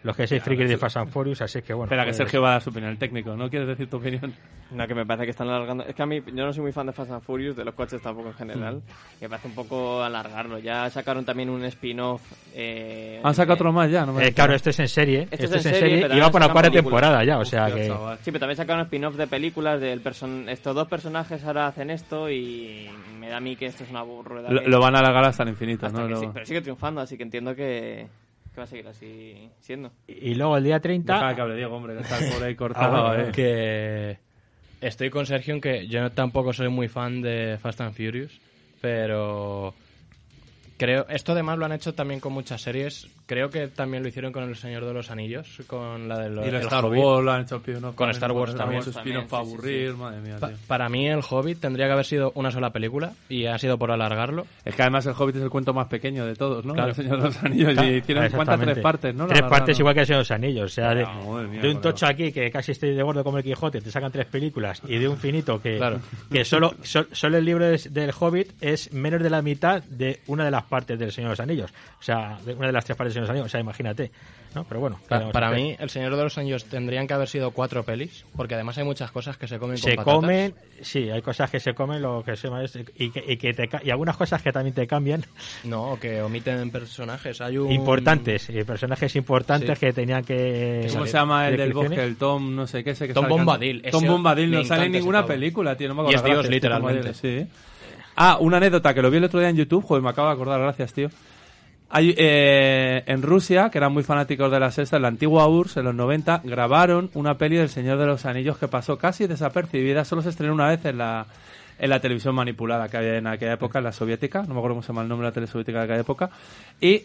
B: los que sois frikis de Fast and Furious, así que bueno.
A: Espera, que
B: pues-
A: Sergio va a dar su opinión, el técnico, ¿no? ¿Quieres decir tu opinión?
D: No, que me parece que están alargando. Es que a mí, yo no soy muy fan de Fast and Furious, de los coches tampoco en general.
A: Mm.
D: Me parece un poco alargarlo. Ya sacaron también un spin-off. Eh,
A: Han sacado
D: eh,
A: otro más ya, ¿no? me
B: Eh, claro, esto es en serie,
D: Esto
B: esto,
D: es
B: es
D: en serie,
B: serie,
D: pero
B: y va por la cuarta temporada ya, o sea
A: Hostia,
B: que...
A: chaval.
D: Sí, pero también sacaron spin-off de películas del person estos dos personajes ahora hacen esto y me da a mí que esto es una burrada.
A: Lo,
D: que-
A: lo van a alargar hasta el infinito,
D: hasta
A: ¿no?
D: que
A: Lo-
D: sí, pero sigue triunfando, así que entiendo que, que va a seguir así siendo.
B: Y luego el día 30...
A: Deja que hable Diego, hombre, que está el pobre ahí [laughs] cortado,
B: Ah, bueno,
A: eh.
C: que estoy con Sergio en que yo tampoco soy muy fan de Fast and Furious, pero creo esto además lo han hecho también con muchas series. Creo que también lo hicieron con El Señor de los Anillos, con la de los
A: Y el
C: el
A: Star
C: Hobbit.
A: Wars lo han hecho
C: Con
A: también,
C: Star Wars también.
D: También,
A: para
D: sí, sí,
A: aburrir, madre mía,
C: Pa-
A: tío.
C: para mí el Hobbit tendría que haber sido una sola película y ha sido por alargarlo.
A: Es que además el Hobbit es el cuento más pequeño de todos, ¿no?
C: Claro.
A: El Señor de los Anillos.
B: Claro,
A: y hicieron cuántas tres partes, ¿no?
B: Tres partes igual que el Señor de los Anillos. O sea, de,
A: mía,
B: de un tocho aquí que casi estoy de gordo como el Quijote, te sacan tres películas. Y de un finito que,
C: Claro.
B: que solo, so- solo el libro del Hobbit es menos de la mitad de una de las partes del Señor de los Anillos. O sea, de una de las tres partes del Señor de los Anillos. O sea, imagínate. ¿no? Pero bueno. ¿qué
C: Pa-
B: vamos a
C: para
B: hacer?
C: mí, El Señor de los Anillos tendrían que haber sido cuatro pelis, porque además hay muchas cosas que se comen con
B: se
C: patatas.
B: comen, sí, hay cosas que se comen, lo que se llama es- y, que, y, que te y algunas cosas que también te cambian,
C: No, que omiten personajes. Hay un...
B: importantes, y personajes importantes
C: Sí.
B: que tenían que...
A: ¿Cómo se llama el del bosque? El Tom, no sé qué, ese que
C: Tom. Bombadil,
A: Tom Bombadil no sale en ninguna película, tío. No me acuerdo.
C: Y es Dios, literalmente.
A: Sí. Ah, una anécdota que lo vi el otro día en YouTube, joder, me acabo de acordar, gracias, tío. Hay, eh, en Rusia, que eran muy fanáticos de la sexta, en la antigua URSS, en los 90, grabaron una peli del Señor de los Anillos que pasó casi desapercibida, solo se estrenó una vez en la, en la televisión manipulada que había en aquella época, en la soviética, no me acuerdo cómo se llama el nombre de la tele soviética de aquella época, y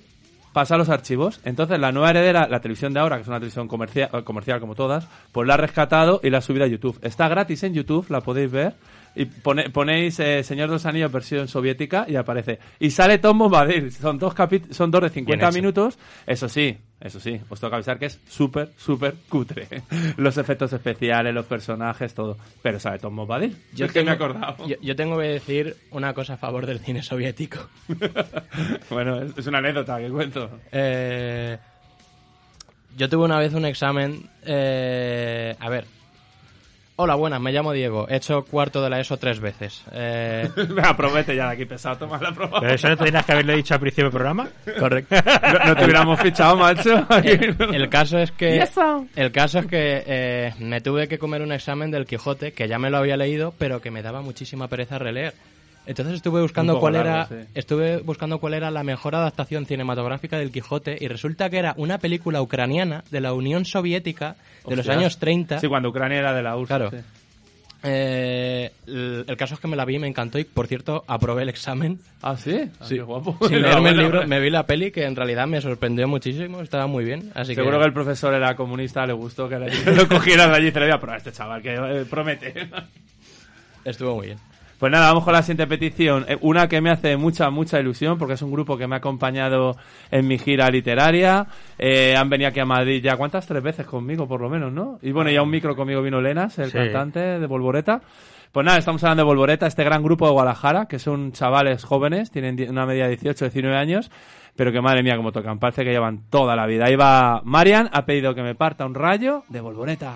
A: pasa a los archivos. Entonces, la nueva heredera, la televisión de ahora, que es una televisión comercial, comercial como todas, pues la ha rescatado y la ha subido a YouTube. Está gratis en YouTube, la podéis ver. Y pone- ponéis eh, Señor de los Anillos versión soviética y aparece. Y sale Tom Bombadil. Son dos, capit- son dos de 50
C: hecho.
A: minutos. Eso sí, eso sí, os tengo que avisar que es súper, súper cutre. [laughs] Los efectos especiales, los personajes, todo. Pero sale Tom Bombadil. Yo es que me he acordado.
C: Yo, yo tengo que decir una cosa a favor del cine soviético. [laughs]
A: bueno, es, es una anécdota que cuento.
C: Eh, yo tuve una vez un examen. eh, a ver, Hola, buenas, me llamo Diego. He hecho cuarto de la ESO tres veces. Eh, [laughs]
A: Venga, promete ya de aquí pesado, toma la prueba.
B: Pero eso no tenías que haberle dicho al principio del programa.
C: correcto.
A: No, no te hubiéramos fichado, macho.
C: El caso es que el caso es que eh, me tuve que comer un examen del Quijote que ya me lo había leído, pero que me daba muchísima pereza releer. Entonces estuve buscando cuál
A: largo,
C: era
A: sí.
C: estuve buscando cuál era la mejor adaptación cinematográfica del Quijote y resulta que era una película ucraniana de la Unión Soviética de los años 30.
A: Sí, cuando Ucrania era de la URSS.
C: Claro.
A: sí.
C: Eh, el, el caso es que me la vi y me encantó y por cierto aprobé el examen
A: Ah, sí. Ah,
C: Sí.
A: qué guapo.
C: sin [laughs] leerme el libro. Me vi la peli que en realidad me sorprendió muchísimo, estaba muy bien. Así
A: Seguro que el profesor era comunista, le gustó que [laughs] lo cogieran de allí y se le voy a probar a este chaval que eh, promete.
C: estuvo muy bien.
A: Pues nada, vamos con la siguiente petición. Eh, Una que me hace mucha, mucha ilusión porque es un grupo que me ha acompañado en mi gira literaria. Eh, han venido aquí a Madrid ya, ¿cuántas? Tres veces conmigo, por lo menos, ¿no? Y bueno, ya un micro conmigo vino Lenas, el
B: Sí.
A: cantante de Volvoreta. Pues nada, estamos hablando de Volvoreta, este gran grupo de Guadalajara, que son chavales jóvenes, tienen una media de 18, 19 años, pero que madre mía, como tocan, parece que llevan toda la vida. Ahí va Marian, ha pedido que me parta un rayo de Volvoreta.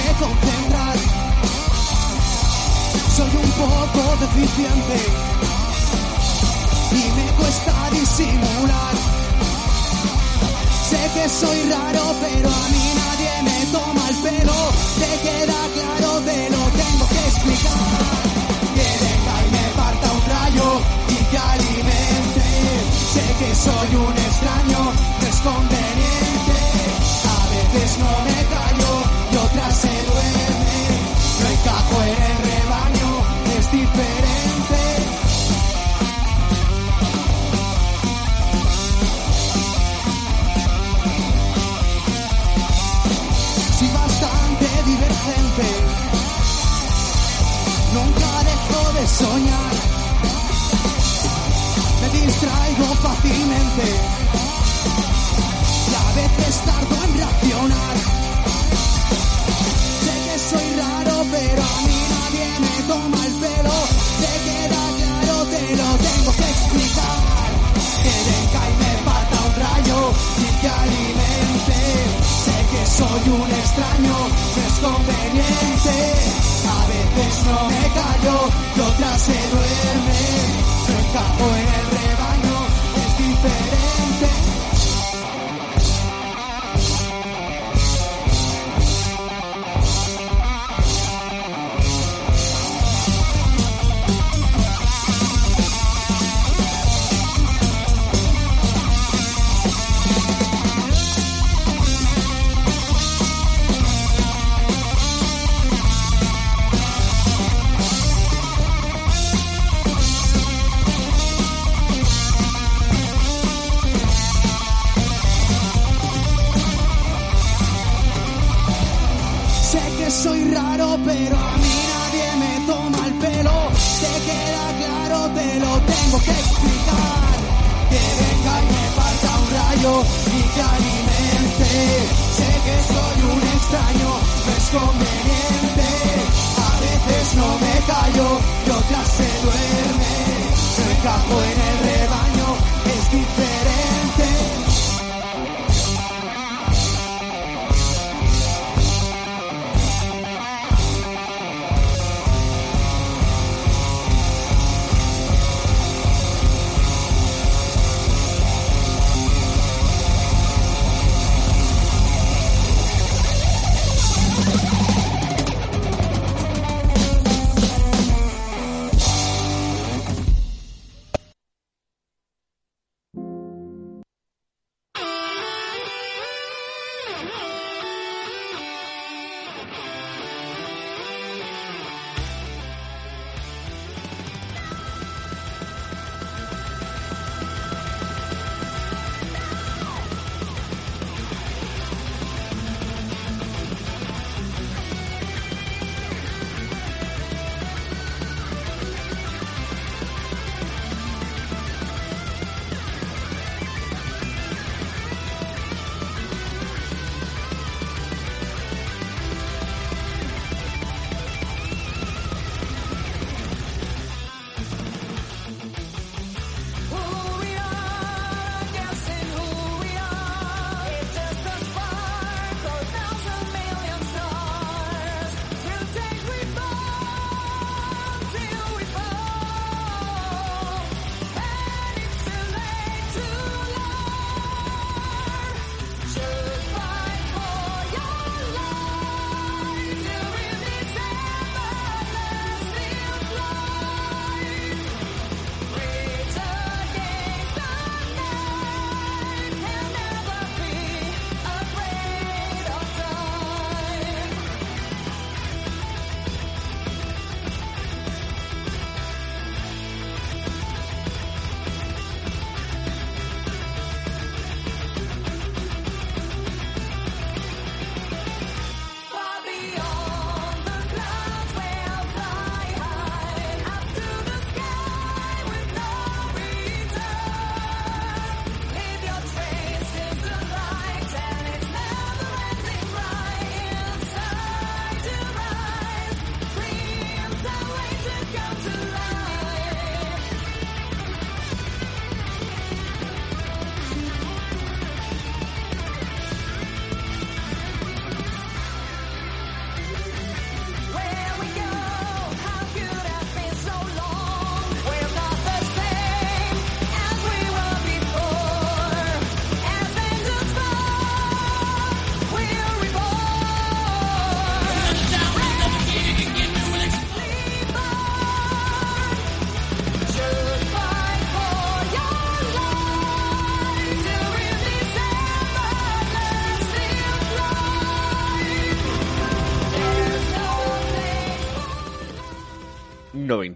F: Concentrar. Soy un poco deficiente y me cuesta disimular. Sé que soy raro, pero a mí nadie me toma el pelo. Te queda claro, te lo tengo que explicar. Que venga y me parta un rayo y que alimente. Sé que soy un extraño, no es conveniente. A veces no me callo se duermen. No encajo en el rebaño, es diferente. soy bastante divergente. Nunca dejo de soñar. Me distraigo fácilmente. Y a veces tardo soy un extraño, no es conveniente. A veces no me callo y otras se duermen. No encajo en el rebaño, es diferente.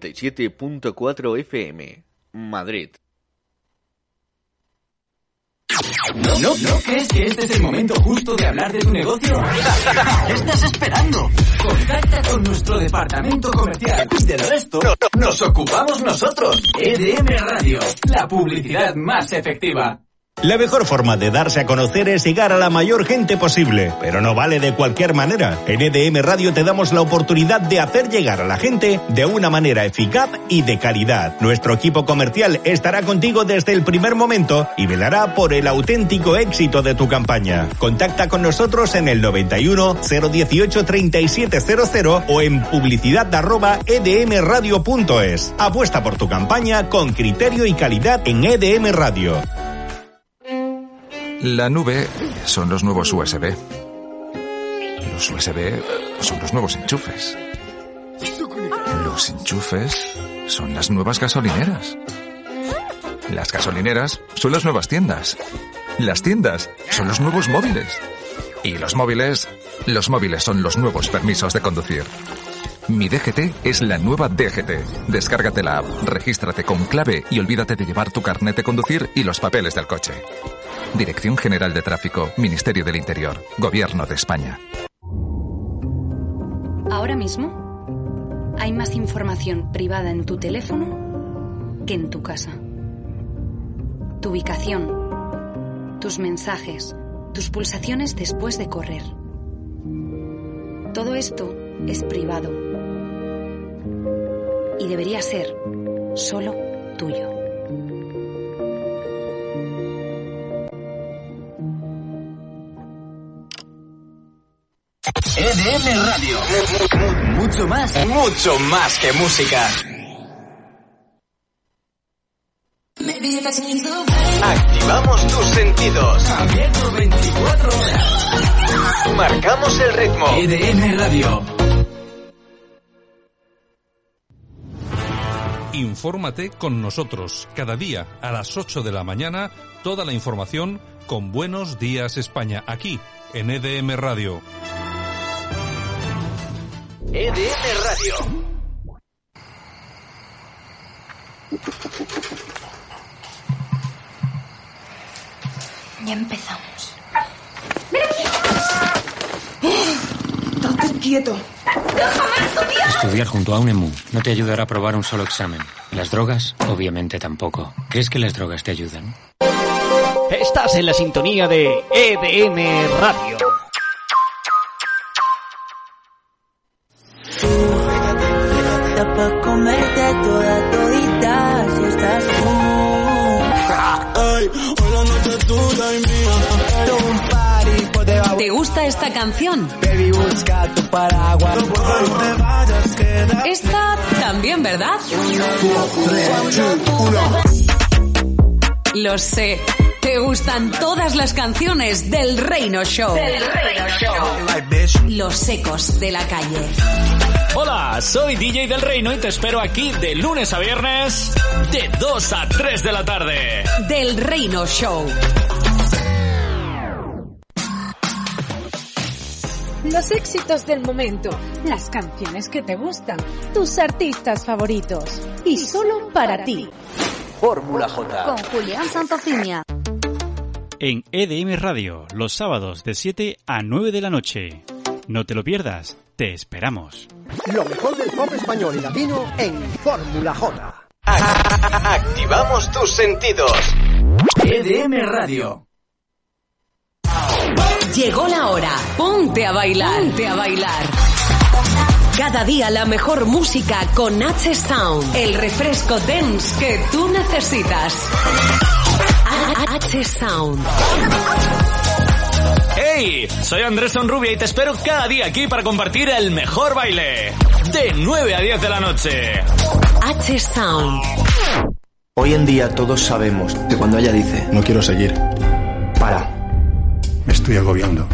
G: 97.4 FM, Madrid.
H: ¿No, no, ¿No crees que este es el momento justo de hablar de tu negocio? ¿Qué [laughs] estás esperando? Contacta con nuestro departamento comercial. Del resto, nos ocupamos nosotros. EDM Radio, la publicidad más efectiva.
I: La mejor forma de darse a conocer es llegar a la mayor gente posible, pero no vale de cualquier manera. En EDM Radio te damos la oportunidad de hacer llegar a la gente de una manera eficaz y de calidad. Nuestro equipo comercial estará contigo desde el primer momento y velará por el auténtico éxito de tu campaña. Contacta con nosotros en el 91 018 3700 o en publicidad arroba edmradio.es. Apuesta por tu campaña con criterio y calidad en EDM Radio.
J: La nube son los nuevos USB. Los USB son los nuevos enchufes. Los enchufes son las nuevas gasolineras. Las gasolineras son las nuevas tiendas. Las tiendas son los nuevos móviles. Y los móviles, los móviles son los nuevos permisos de conducir. Mi DGT es la nueva DGT. Descárgate la app, regístrate con clave y olvídate de llevar tu carnet de conducir y los papeles del coche. Dirección General de Tráfico, Ministerio del Interior, Gobierno de España.
K: Ahora mismo hay más información privada en tu teléfono que en tu casa. Tu ubicación, tus mensajes, tus pulsaciones después de correr. Todo esto es privado y debería ser solo tuyo.
H: EDM Radio. Mucho más, mucho más que música.
L: Activamos tus sentidos.
H: Abierto 24 horas.
L: Marcamos el ritmo.
H: EDM Radio.
M: Infórmate con nosotros cada día a las 8 de la mañana toda la información con Buenos Días España aquí en EDM Radio.
L: EDM Radio.
N: Ya empezamos. Estate quieto.
O: Estudiar junto a un EMU no te ayudará a aprobar un solo examen. Las drogas, obviamente tampoco. ¿Crees que las drogas te ayudan?
P: Estás en la sintonía de EDM Radio.
Q: pa' comerte toda todita si estás tú.
F: hoy la noche es tuya y mía. Esto es un party por debajo.
K: ¿Te gusta esta canción?
F: Baby, busca tu paraguas. No te vayas, queda.
K: Esta también, ¿verdad? Lo sé. Te gustan todas las canciones del Reino Show. Los ecos de la calle.
R: Hola, soy DJ del Reino y te espero aquí de lunes a viernes de 2 a 3 de la tarde.
K: Del Reino Show.
S: Los éxitos del momento, las canciones que te gustan, tus artistas favoritos y solo para ti.
H: Fórmula J.
K: Con Julián Santofimia.
T: En EDM Radio, los sábados de 7 a 9 de la noche. No te lo pierdas, te esperamos.
U: Lo mejor del pop español y latino en Fórmula J.
L: Activamos tus sentidos.
H: EDM Radio.
K: Llegó la hora. Ponte a bailar. Ponte a bailar. Cada día la mejor música con H Sound, el refresco dance que tú necesitas. H Sound.
R: ¡Hey! Soy Andrés Sonrubia y te espero cada día aquí para compartir el mejor baile. De 9 a 10 de la noche.
K: H Sound.
V: Hoy en día todos sabemos que cuando ella dice
W: No quiero seguir.
V: para,
W: estoy agobiando.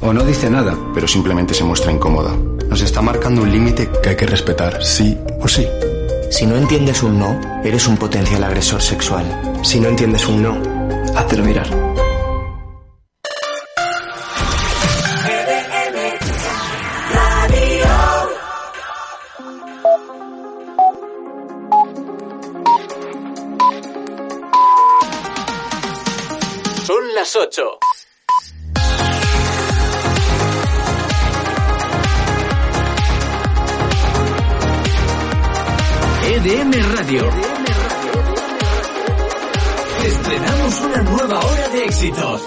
V: O no dice nada, pero simplemente se muestra incómoda. Nos está marcando un límite
W: que hay que respetar, sí o sí.
V: Si no entiendes un no, eres un potencial agresor sexual. Si no entiendes un no, háztelo mirar.
R: Son las 8.
H: EDM Radio. Estrenamos una nueva hora de éxitos.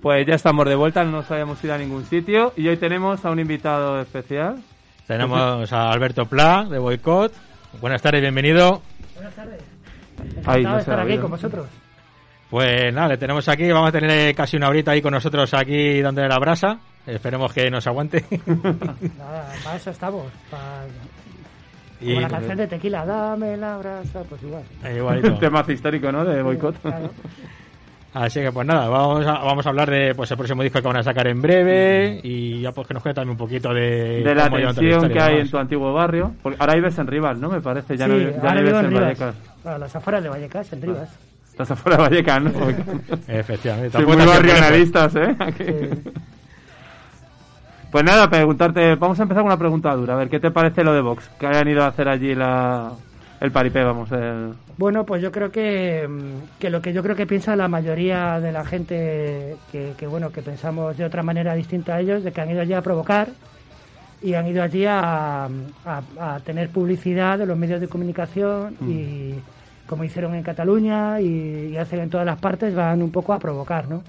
A: Pues ya estamos de vuelta, no nos habíamos ido a ningún sitio y hoy tenemos a un invitado especial.
B: Tenemos a Alberto Pla, de Boicot. Buenas tardes, bienvenido.
X: Buenas tardes.
A: Ay,
X: Encantado
A: no
X: de estar aquí con vosotros.
B: Pues nada, le tenemos aquí, vamos a tener casi una horita ahí con nosotros aquí dándole la brasa. Esperemos que nos aguante. [laughs]
X: Nada, para eso estamos. Para...
B: Y-
X: Como la canción de Tequila, dame la brasa, pues igual.
B: Eh, igualito. [laughs]
A: Un temazo histórico, ¿no? De boicot.
X: Claro.
B: Así que pues nada, vamos a, vamos a hablar de pues el próximo disco que van a sacar en breve y ya pues que nos cuente también un poquito de,
A: de la tensión
B: historia
A: que hay en tu antiguo barrio. Porque ahora vives en Rivas, ¿no? Me parece. Ya
X: sí,
A: no, ya
X: ahora
A: no vives
X: en
A: en
X: Rivas.
A: Vallecas.
X: A las afueras de Vallecas, en Rivas.
A: Estás afuera de Vallecas, ¿no?
B: Efectivamente.
A: Soy muy barrianalistas, ¿eh? Pues nada, preguntarte, vamos a empezar con una pregunta dura. A ver, ¿qué te parece lo de Vox? Que hayan ido a hacer allí la, el paripé, vamos. El...
X: Bueno, pues yo creo que, mm, que lo que yo creo que piensa la mayoría de la gente que, que, bueno que pensamos de otra manera distinta a ellos, de que han ido allí a provocar y han ido allí a, a- a tener publicidad de los medios de comunicación y como hicieron en Cataluña y, y hacen en todas las partes van un poco a provocar, ¿no?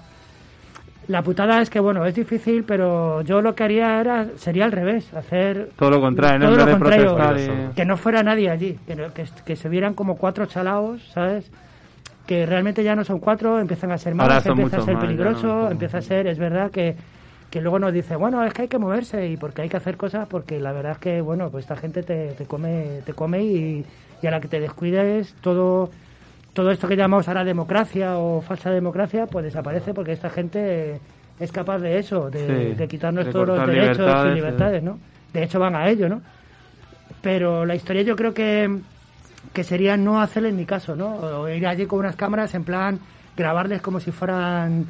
X: La putada es que bueno es difícil, pero yo lo que haría era sería al revés, hacer
A: Todo lo contrario,
X: todo
A: En
X: lo
A: de
X: contrario,
A: protestar y-
X: que no fuera nadie allí, que, que, que se vieran como cuatro chalaos, ¿sabes? Que realmente ya no son cuatro, empiezan a ser
A: son
X: empieza a ser peligroso,
A: no-
X: empieza a ser, es verdad que, que luego nos dice, bueno, es que hay que moverse y porque hay que hacer cosas, porque la verdad es que, bueno, pues esta gente te, te come te come y, y a la que te descuides, todo todo esto que llamamos ahora democracia o falsa democracia, pues desaparece porque esta gente es capaz de eso, de,
A: Sí,
X: de quitarnos
A: de
X: todos los derechos y libertades, ¿no? De hecho van a ello, ¿no? Pero la historia yo creo que, que sería no hacerles ni caso, ¿no? O ir allí con unas cámaras en plan grabarles como si fueran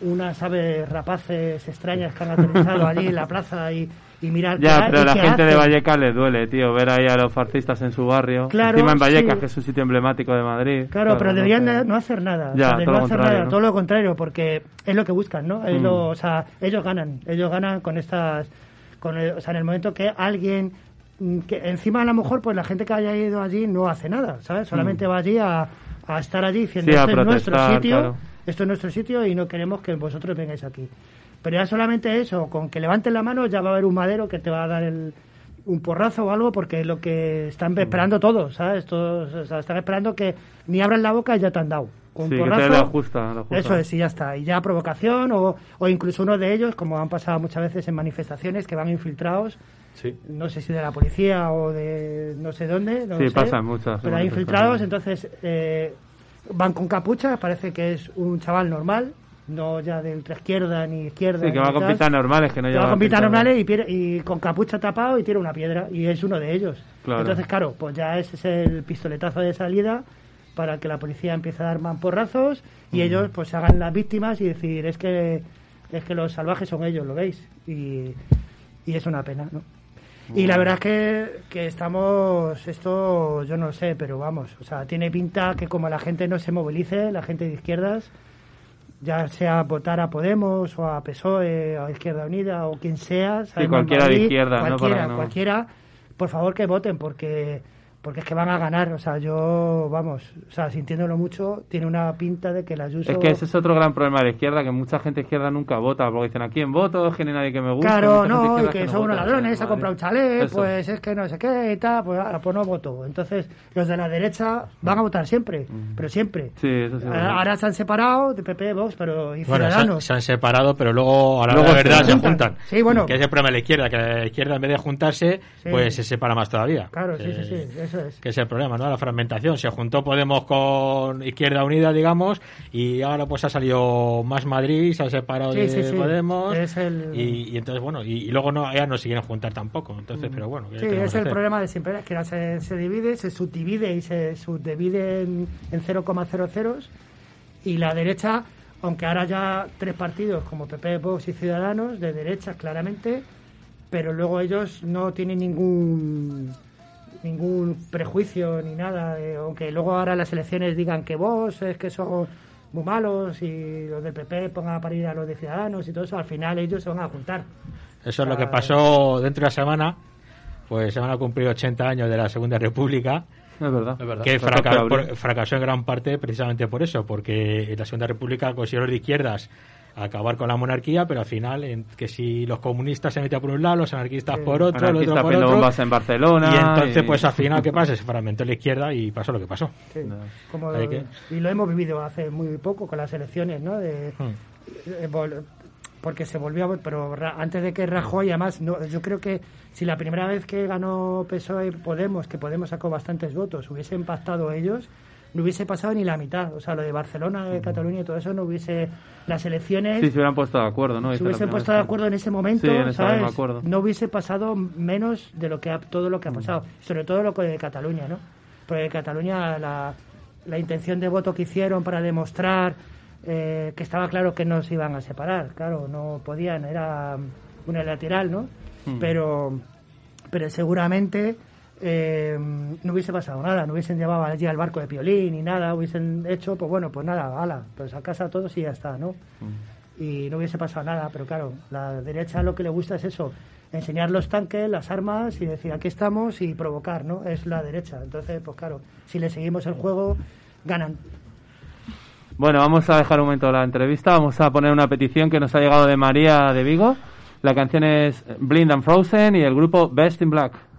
X: unas aves rapaces extrañas que han aterrizado allí en la plaza y, y mirar
A: Ya, pero a la gente de. Vallecas le duele, tío, ver ahí a los fascistas en su barrio.
X: Claro,
A: Encima en Vallecas,
X: sí.
A: que es un sitio emblemático de Madrid.
X: Claro, pero
A: no
X: deberían
A: sé.
X: de no hacer nada.
A: Ya,
X: o sea, de
A: todo
X: no
A: lo
X: hacer nada,
A: ¿no?
X: todo lo contrario, porque es lo que buscan, ¿no? Es
A: Mm.
X: lo- o sea, ellos ganan, ellos ganan con estas, con el- o sea, en el momento que alguien, mm, que encima a lo mejor, pues la gente que haya ido allí no hace nada, ¿sabes? Solamente va allí a, a estar allí diciendo,
A: Mm. Sí,
X: esto es nuestro sitio,
A: claro.
X: esto es nuestro sitio y no queremos que vosotros vengáis aquí. Pero ya solamente eso, con que levanten la mano ya va a haber un madero que te va a dar el, un porrazo o algo porque es lo que están esperando todos, ¿sabes? Todos, o sea, están esperando que ni abran la boca y ya te han dado. Con
A: Sí,
X: un
A: que te
X: porrazo,
A: la justa, la justa.
X: Eso es, y ya está. Y ya provocación o, o incluso uno de ellos, como han pasado muchas veces en manifestaciones, que van infiltrados, no sé si de la policía o de no sé dónde. No
A: Sí,
X: sé,
A: pasan muchas
X: Pero hay infiltrados, entonces eh, van con capucha, parece que es un chaval normal, no ya de ultra izquierda ni izquierda.
A: Sí, que va con
X: tal.
A: pintas normales, que no lleva
X: va con pintas- normales y con capucha tapado y tira una piedra, y es uno de ellos.
A: Claro.
X: Entonces, claro, pues ya ese es el pistoletazo de salida para que la policía empiece a dar mamporrazos y ellos pues se hagan las víctimas y decir, es que es que los salvajes son ellos, ¿lo veis? Y, y es una pena, ¿no? Y la verdad es que, que estamos, esto yo no sé, pero vamos, o sea, tiene pinta que como la gente no se movilice, la gente de izquierdas, ya sea votar a Podemos o a PSOE o a Izquierda Unida o quien sea, sabemos
A: cualquiera de
X: Madrid,
A: izquierda, ¿no?
X: cualquiera,
A: no-
X: cualquiera, por favor que voten porque porque es que van a ganar, o sea, yo, vamos, o sea, sintiéndolo mucho, tiene una pinta de que la Ayuso...
A: Es que ese es otro gran problema de la izquierda, que mucha gente izquierda nunca vota, porque dicen, ¿a quién voto? Es que no hay nadie que me guste.
X: Claro, no, y que
A: no
X: son unos ladrones, ha comprado un chalet,
A: Eso.
X: pues es que no sé qué y tal, pues, ah, pues no voto. Entonces, los de la derecha van a votar siempre, pero siempre.
A: Sí, eso sí.
X: Ahora, ahora se han separado de PP, Vox, pero y
B: Bueno, se,
X: Ciudadanos.
B: se han separado, pero luego, a la
A: Luego se
B: verdad, se
X: juntan.
B: juntan.
X: Sí, bueno.
B: Que es el problema de la izquierda, que la izquierda en vez de juntarse,
X: Sí.
B: pues se separa más todavía.
X: Claro, sí, sí, sí, eso es.
B: Que es el problema, ¿no? La fragmentación. Se juntó Podemos con Izquierda Unida, digamos, y ahora pues ha salido más Madrid, se ha separado
X: Sí,
B: de
X: sí, sí.
B: Podemos.
X: Es el-
B: Y, y entonces, bueno, y, y luego no, ya no se quieren juntar tampoco. Entonces, pero bueno. ¿qué
X: Sí, es el problema de siempre, es que ahora se, se divide, se subdivide y se subdivide en, en 0,00 y la derecha, aunque ahora ya tres partidos como PP, Vox y Ciudadanos, de derechas claramente, pero luego ellos no tienen ningún ningún prejuicio ni nada, eh, aunque luego ahora las elecciones digan que vos es que son muy malos y los del PP pongan a parir a los de Ciudadanos y todo eso, al final ellos se van a juntar.
B: Eso es lo que pasó dentro de la semana. Pues se van a cumplir 80 años de la Segunda República.
A: Es verdad.
B: Que
A: Toca
B: fraca-
A: abrir.
B: por- fracasó en gran parte precisamente por eso, porque la Segunda República consiguió los de izquierdas acabar con la monarquía, pero al final, en- que si los comunistas se metían por un lado, los anarquistas
A: Sí.
B: por otro, los otros por
A: poniendo
B: otro.
A: bombas en Barcelona
B: Y entonces,
A: y-
B: pues al final, ¿qué pasa? Se fragmentó la izquierda y pasó lo que pasó.
X: Sí, como-
B: Hay que-
X: y lo hemos vivido hace muy poco con las elecciones, ¿no? De, eh, porque se volvió a pero antes de que Rajoy además no, yo creo que si la primera vez que ganó PSOE Podemos que Podemos sacó bastantes votos hubiesen pactado ellos no hubiese pasado ni la mitad o sea lo de Barcelona de Cataluña y todo eso no hubiese las elecciones
A: Sí, se hubieran puesto de acuerdo, ¿no?
X: se hubiesen puesto de acuerdo en ese momento,
A: Sí, en esa
X: ¿sabes?
A: acuerdo.
X: no hubiese pasado menos de lo que ha- todo lo que ha pasado, sobre todo lo que de Cataluña, ¿no? Porque Cataluña la, la intención de voto que hicieron para demostrar eh, que estaba claro que no se iban a separar, claro, no podían, era unilateral, ¿no?
A: Mm.
X: Pero pero seguramente eh, no hubiese pasado nada, no hubiesen llevado allí al barco de piolín ni nada, hubiesen hecho, pues bueno, pues nada, ala, pues a casa todos y ya está, ¿no? y no hubiese pasado nada, pero claro, la derecha lo que le gusta es eso, enseñar los tanques, las armas y decir aquí estamos y provocar, ¿no? Es la derecha. Entonces, pues claro, si le seguimos el juego, ganan.
A: Bueno, vamos a dejar un momento la entrevista. Vamos a poner una petición que nos ha llegado de María de Vigo. La canción es Blind and Frozen y el grupo Best in Black.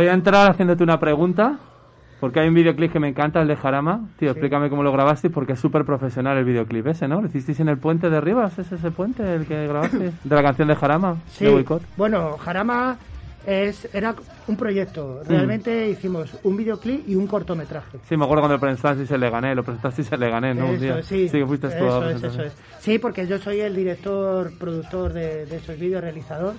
A: Voy a entrar haciéndote una pregunta, porque hay un videoclip que me encanta, el de Jarama. Tío, explícame cómo lo grabaste, porque es súper profesional el videoclip ese, ¿no? ¿Lo hicisteis en el puente de Rivas? ¿Es ese puente el que grabaste? [coughs] De la canción de Jarama,
X: Sí,
A: de
X: bueno, Jarama es, era un proyecto. Realmente hicimos un videoclip y un cortometraje.
A: Sí, me acuerdo cuando lo presentaste y le gané, lo presentaste y le gané, ¿no? Un
X: Eso,
A: día.
X: sí,
A: que fuiste tú a
X: eso eso es. Sí, porque yo soy el director, productor de, de esos vídeos, realizador.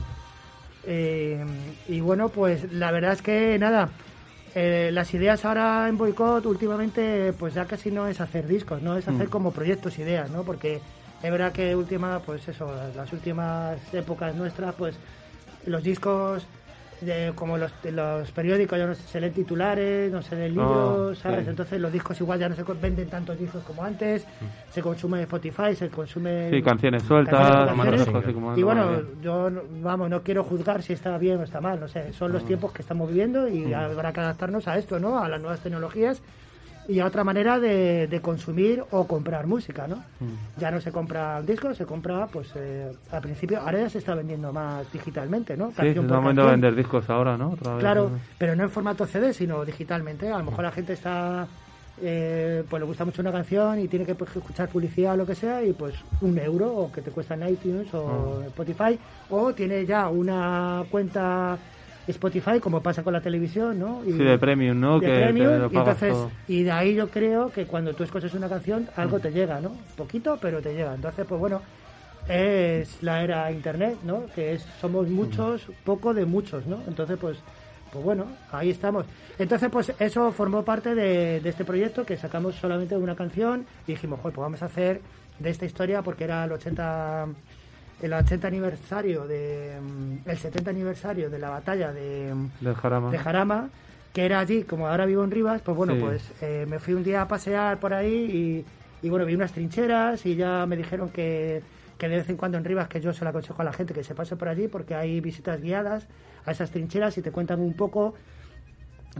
X: Eh, y bueno, pues la verdad es que nada, eh, las ideas ahora en Boicot últimamente pues ya casi no es hacer discos, no es hacer
A: Mm.
X: como proyectos, ideas, ¿no? Porque es verdad que última, pues eso, las últimas épocas nuestras, pues los discos de- como los, los periódicos ya no se leen titulares, no se leen libros,
A: Ah,
X: ¿sabes?
A: sí.
X: Entonces los discos igual ya no se venden tantos discos como antes, se consume Spotify, se consume...
A: Sí, canciones sueltas,
X: canciones,
A: canciones,
X: canciones.
A: así como
X: y bueno, yo no- vamos, no quiero juzgar si está bien o está mal, no sé, son los
A: Mm.
X: tiempos que estamos viviendo y
A: Mm.
X: habrá que adaptarnos a esto, ¿no? A las nuevas tecnologías y a otra manera de, de consumir o comprar música, ¿no?
A: Mm.
X: Ya no se compra un disco, se compra, pues, eh, al principio, ahora ya se está vendiendo más digitalmente, ¿no?
A: Sí, se está momento de vender discos ahora, ¿no? Otra vez,
X: Claro, pero no en formato CD, sino digitalmente. A lo mejor la gente está, eh, pues le gusta mucho una canción y tiene que pues, escuchar publicidad o lo que sea y pues un euro o que te cuesta en iTunes o
A: Ah.
X: Spotify o tiene ya una cuenta Spotify como pasa con la televisión, ¿no? Y-
A: Sí, de premium, ¿no?
X: de
A: que
X: premium,
A: lo
X: y entonces y de ahí yo creo que cuando tú escuchas una canción algo te llega, ¿no? Poquito, pero te llega. Entonces, pues bueno, es la era internet, ¿no? Que es somos muchos, poco de muchos, ¿no? Entonces, pues pues bueno, ahí estamos. Entonces, pues eso formó parte de, de este proyecto que sacamos solamente una canción y dijimos, joder, pues vamos a hacer de esta historia porque era el 80 el 80 aniversario de mm, el 70 aniversario de la batalla de
A: Jarama.
X: de Jarama, que era allí, como ahora vivo en Rivas, pues bueno,
A: Sí.
X: pues eh, me fui un día a pasear por ahí y, y bueno, vi unas trincheras y ya me dijeron que, que de vez en cuando en Rivas, que yo se lo aconsejo a la gente que se pase por allí porque hay visitas guiadas a esas trincheras y te cuentan un poco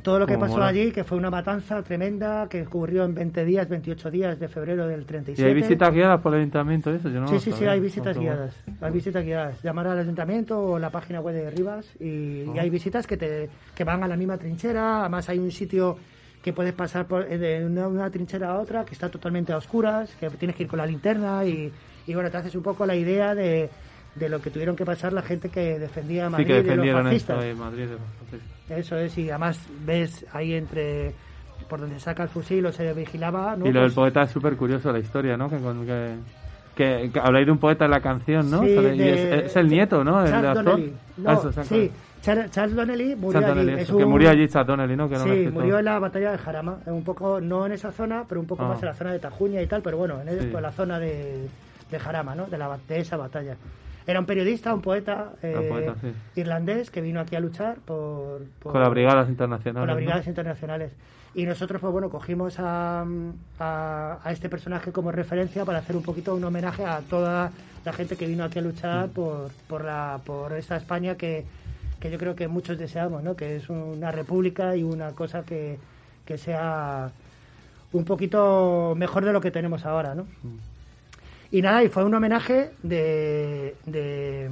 X: todo lo que pasó
A: mola.
X: allí, que fue una matanza tremenda, que ocurrió en 20 días, 28 días de febrero del
A: ¿Y
X: 37.
A: hay visitas guiadas por el ayuntamiento y eso? Yo no
X: Sí, sí, sí, hay visitas guiadas. Hay visitas guiadas. Llamar al ayuntamiento o la página web de Rivas y, y
A: Ah.
X: hay visitas que te que van a la misma trinchera. Además hay un sitio que puedes pasar por, eh, de una, una trinchera a otra que está totalmente a oscuras, que tienes que ir con la linterna y, y bueno, te haces un poco la idea de, de lo que tuvieron que pasar la gente que defendía a
A: Sí,
X: Madrid
A: que
X: de los
A: defendieron
X: fascistas.
A: esto Madrid. de los fascistas.
X: Eso es, y además ves ahí entre por donde saca el fusil o se vigilaba, ¿no?
A: y lo del
X: Pues-
A: poeta es súper curioso la historia, ¿no? Que, que, que, que habláis de un poeta en la canción, ¿no?
X: Sí,
A: y es, es el nieto, ¿no?
X: Charles. Donnelly. No,
A: Ah, eso, Sean
X: sí. Charles, Charles Donnelly murió
A: Donnelly,
X: allí.
A: eso,
X: Es
A: que murió allí Charles Donnelly, ¿no? Que
X: sí, murió en la batalla de Jarama, un poco, no en esa zona, pero un poco
A: Ah.
X: más en la zona de Tajuña y tal, pero bueno, en el-
A: Sí.
X: pues, la zona de, de Jarama, ¿no? De, la, de esa batalla. Era un periodista, un poeta, eh,
A: Un poeta, sí.
X: irlandés que vino aquí a luchar por, por-
A: Con las brigadas internacionales.
X: con las
A: ¿no?
X: brigadas internacionales. Y nosotros, pues bueno, cogimos a, a, a este personaje como referencia para hacer un poquito un homenaje a toda la gente que vino aquí a luchar
A: Mm.
X: por, por, la, por esta España que, que yo creo que muchos deseamos, ¿no? Que es una república y una cosa que, que sea un poquito mejor de lo que tenemos ahora, ¿no? Y nada, y fue un homenaje de, de,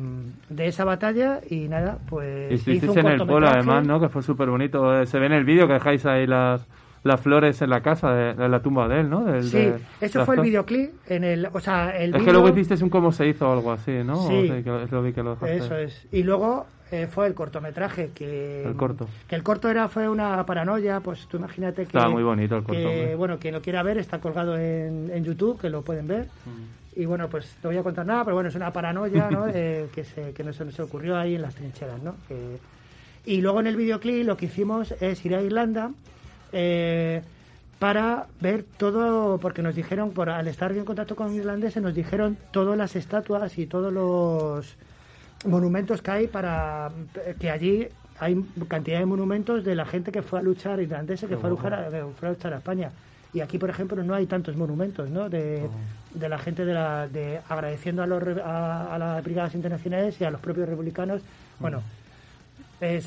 X: de esa batalla y nada, pues
A: Y
X: se hizo un
A: en el pueblo,
X: cortometraje.
A: además, ¿no? Que fue súper bonito. Eh, Se ve en el vídeo que dejáis ahí las, las flores en la casa, de, de la tumba de él, ¿no? Del-
X: Sí,
A: de-
X: eso fue el videoclip, en el, o sea, el
A: Es que
X: vídeo-
A: luego hiciste un cómo se hizo o algo así, ¿no?
X: Sí.
A: O sea, que lo vi que lo dejaste.
X: Eso es. Y luego eh, fue el cortometraje que...
A: El corto.
X: Que el corto era fue una paranoia, pues tú imagínate que...
A: Estaba muy bonito el corto,
X: que, bueno, quien lo quiera ver está colgado en, en YouTube, que lo pueden ver.
A: Mm.
X: Y bueno, pues no voy a contar nada, pero bueno, es una paranoia, ¿no? [laughs] Eh, que, se, que nos, ocurrió ahí en las trincheras, ¿no? Que- y luego en el videoclip lo que hicimos es ir a Irlanda eh, para ver todo, porque nos dijeron, por al estar en contacto con irlandeses, nos dijeron todas las estatuas y todos los monumentos que hay para que allí hay cantidad de monumentos de la gente que fue a luchar irlandesa que fue a luchar, a, fue a luchar a España y aquí por ejemplo no hay tantos monumentos ¿no? de, de la gente de, la, de agradeciendo a, los, a, a las brigadas internacionales y a los propios republicanos bueno es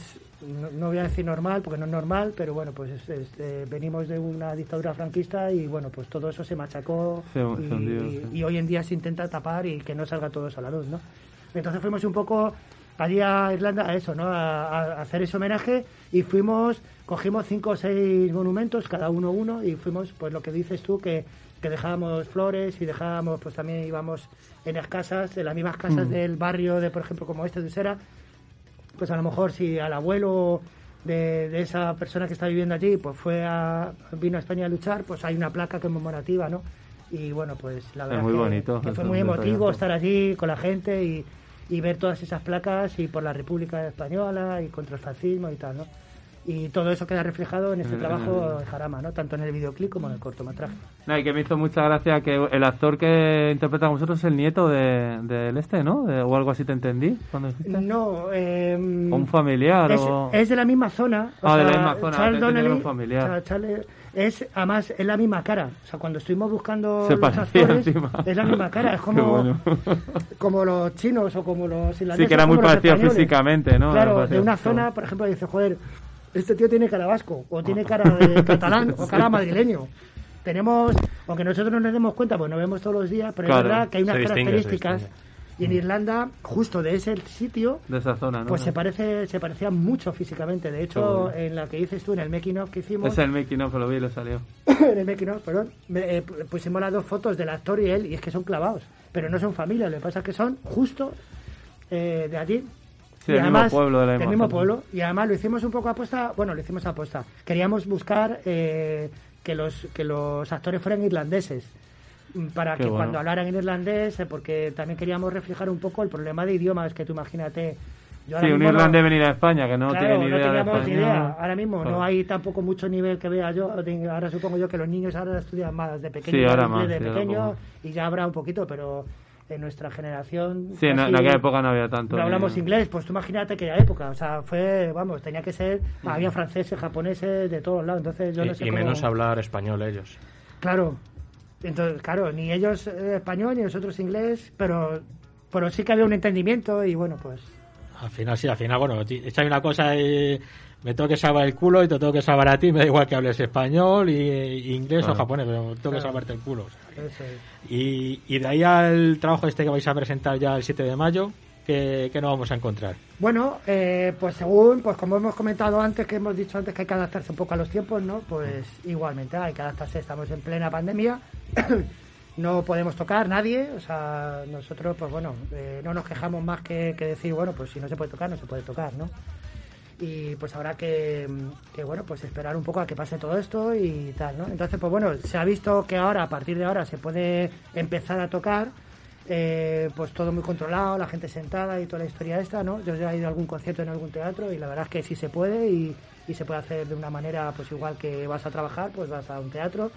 X: no, no voy a decir normal porque no es normal pero bueno pues es- es, eh, venimos de una dictadura franquista y bueno pues todo eso se machacó
A: Se- se
X: y,
A: hundió,
X: y-
A: sí.
X: y hoy en día se intenta tapar y que no salga todo eso a la luz no entonces fuimos un poco allí a Irlanda a eso no a, a hacer ese homenaje y fuimos cogimos cinco o seis monumentos cada uno uno y fuimos pues lo que dices tú que que dejábamos flores y dejábamos pues también íbamos en las casas en las mismas casas
A: Mm.
X: del barrio de por ejemplo como este de Usera. Pues a lo mejor si al abuelo de, de esa persona que está viviendo allí pues fue a vino a España a luchar pues hay una placa conmemorativa no y bueno pues la
A: Es
X: verdad
A: muy
X: que,
A: bonito,
X: que
A: es
X: fue muy emotivo estar allí con la gente y, y ver todas esas placas y por la República Española y contra el fascismo y tal no y todo eso queda reflejado en este
A: el-
X: trabajo de Jarama no tanto en el videoclip como en el cortometraje
A: No, y que me hizo mucha gracia que el actor que interpreta a vosotros es el nieto de- del este, ¿no? De- o algo así te entendí. Cuando
X: no eh,
A: O un familiar
X: es,
A: o...
X: es de la misma zona. o
A: Ah, de la
X: sea,
A: misma zona,
X: Charles Donnelly,
A: un familiar.
X: sea, Charles- es además es la misma cara. O sea, cuando estuvimos buscando
A: Se
X: los
A: parecía
X: actores,
A: encima.
X: es la misma cara. Es como,
A: bueno. [laughs]
X: como los chinos o como los irlandeses.
A: Sí, que era muy parecido físicamente, ¿no?
X: Claro, de una zona, por ejemplo, dice, joder, este tío tiene cara vasco, o tiene cara de [laughs] catalán, o cara madrileño. Tenemos, aunque nosotros no nos demos cuenta, pues nos vemos todos los días, pero
A: Claro,
X: es verdad que hay unas características.
A: distingue.
X: Y en Irlanda, justo de ese sitio,
A: De esa zona, ¿no?
X: pues se parece, se parecía mucho físicamente. De hecho, en la que dices tú, en el making of que hicimos,
A: Es el making of, lo vi le salió. [coughs]
X: en el making of, perdón, me- eh, pu- pusimos las dos fotos del actor y él, y es que son clavados. Pero no son familia, lo que pasa es que son justo eh, de allí.
A: Sí,
X: Y
A: del mismo pueblo, de la
X: del mismo pueblo. Y además lo hicimos un poco aposta, bueno, lo hicimos aposta. Queríamos buscar eh, que, los, que los actores fueran irlandeses mm, para
A: Qué
X: que
A: bueno.
X: cuando hablaran en irlandés, eh, porque también queríamos reflejar un poco el problema de idiomas que tú imagínate. Yo ahora
A: Sí, un
X: mismo no-
A: irlandés venir a España, que no
X: Claro,
A: tiene ni
X: no
A: idea de
X: teníamos ni
A: español.
X: idea. Ahora mismo
A: Claro.
X: no hay tampoco mucho nivel que vea yo. de- Ahora supongo yo que los niños ahora estudian más de pequeños.
A: Sí, ahora más,
X: de
A: sí,
X: pequeños y ya habrá un poquito, pero en nuestra generación.
A: Sí, en,
X: casi
A: en aquella época no había tanto.
X: No
A: ni-
X: hablamos inglés, pues tú imagínate aquella época. O sea, fue, vamos, tenía que ser. Había franceses, japoneses, de todos lados. Entonces yo
B: y
X: no sé
B: y
X: cómo-
B: menos hablar español ellos.
X: Claro. Entonces, claro, ni ellos eh, español ni nosotros inglés, pero, pero sí que había un entendimiento y bueno, pues.
B: Al final, sí, al final, bueno, echarme una cosa y me tengo que salvar el culo y te tengo que salvar a ti, me da igual que hables español, y, y inglés
A: Claro.
B: o japonés, pero tengo que
X: Claro.
B: salvarte el culo. o sea.
X: Eso es.
B: Y, y de ahí al trabajo este que vais a presentar ya el 7 de mayo, ¿qué, qué nos vamos a encontrar?
X: Bueno, eh, pues según, pues como hemos comentado antes, que hemos dicho antes que hay que adaptarse un poco a los tiempos, ¿no? Pues igualmente hay que adaptarse, estamos en plena pandemia, [coughs] no podemos tocar nadie, o sea, nosotros, pues bueno, eh, no nos quejamos más que, que decir, bueno, pues si no se puede tocar, no se puede tocar, ¿no? Y pues habrá que, que, bueno, pues esperar un poco a que pase todo esto y tal, ¿no? Entonces, pues bueno, se ha visto que ahora, a partir de ahora, se puede empezar a tocar, eh, pues todo muy controlado, la gente sentada y toda la historia esta, ¿no? Yo ya he ido a algún concierto en algún teatro y la verdad es que sí se puede y, y se puede hacer de una manera, pues igual que vas a trabajar, pues vas a un teatro,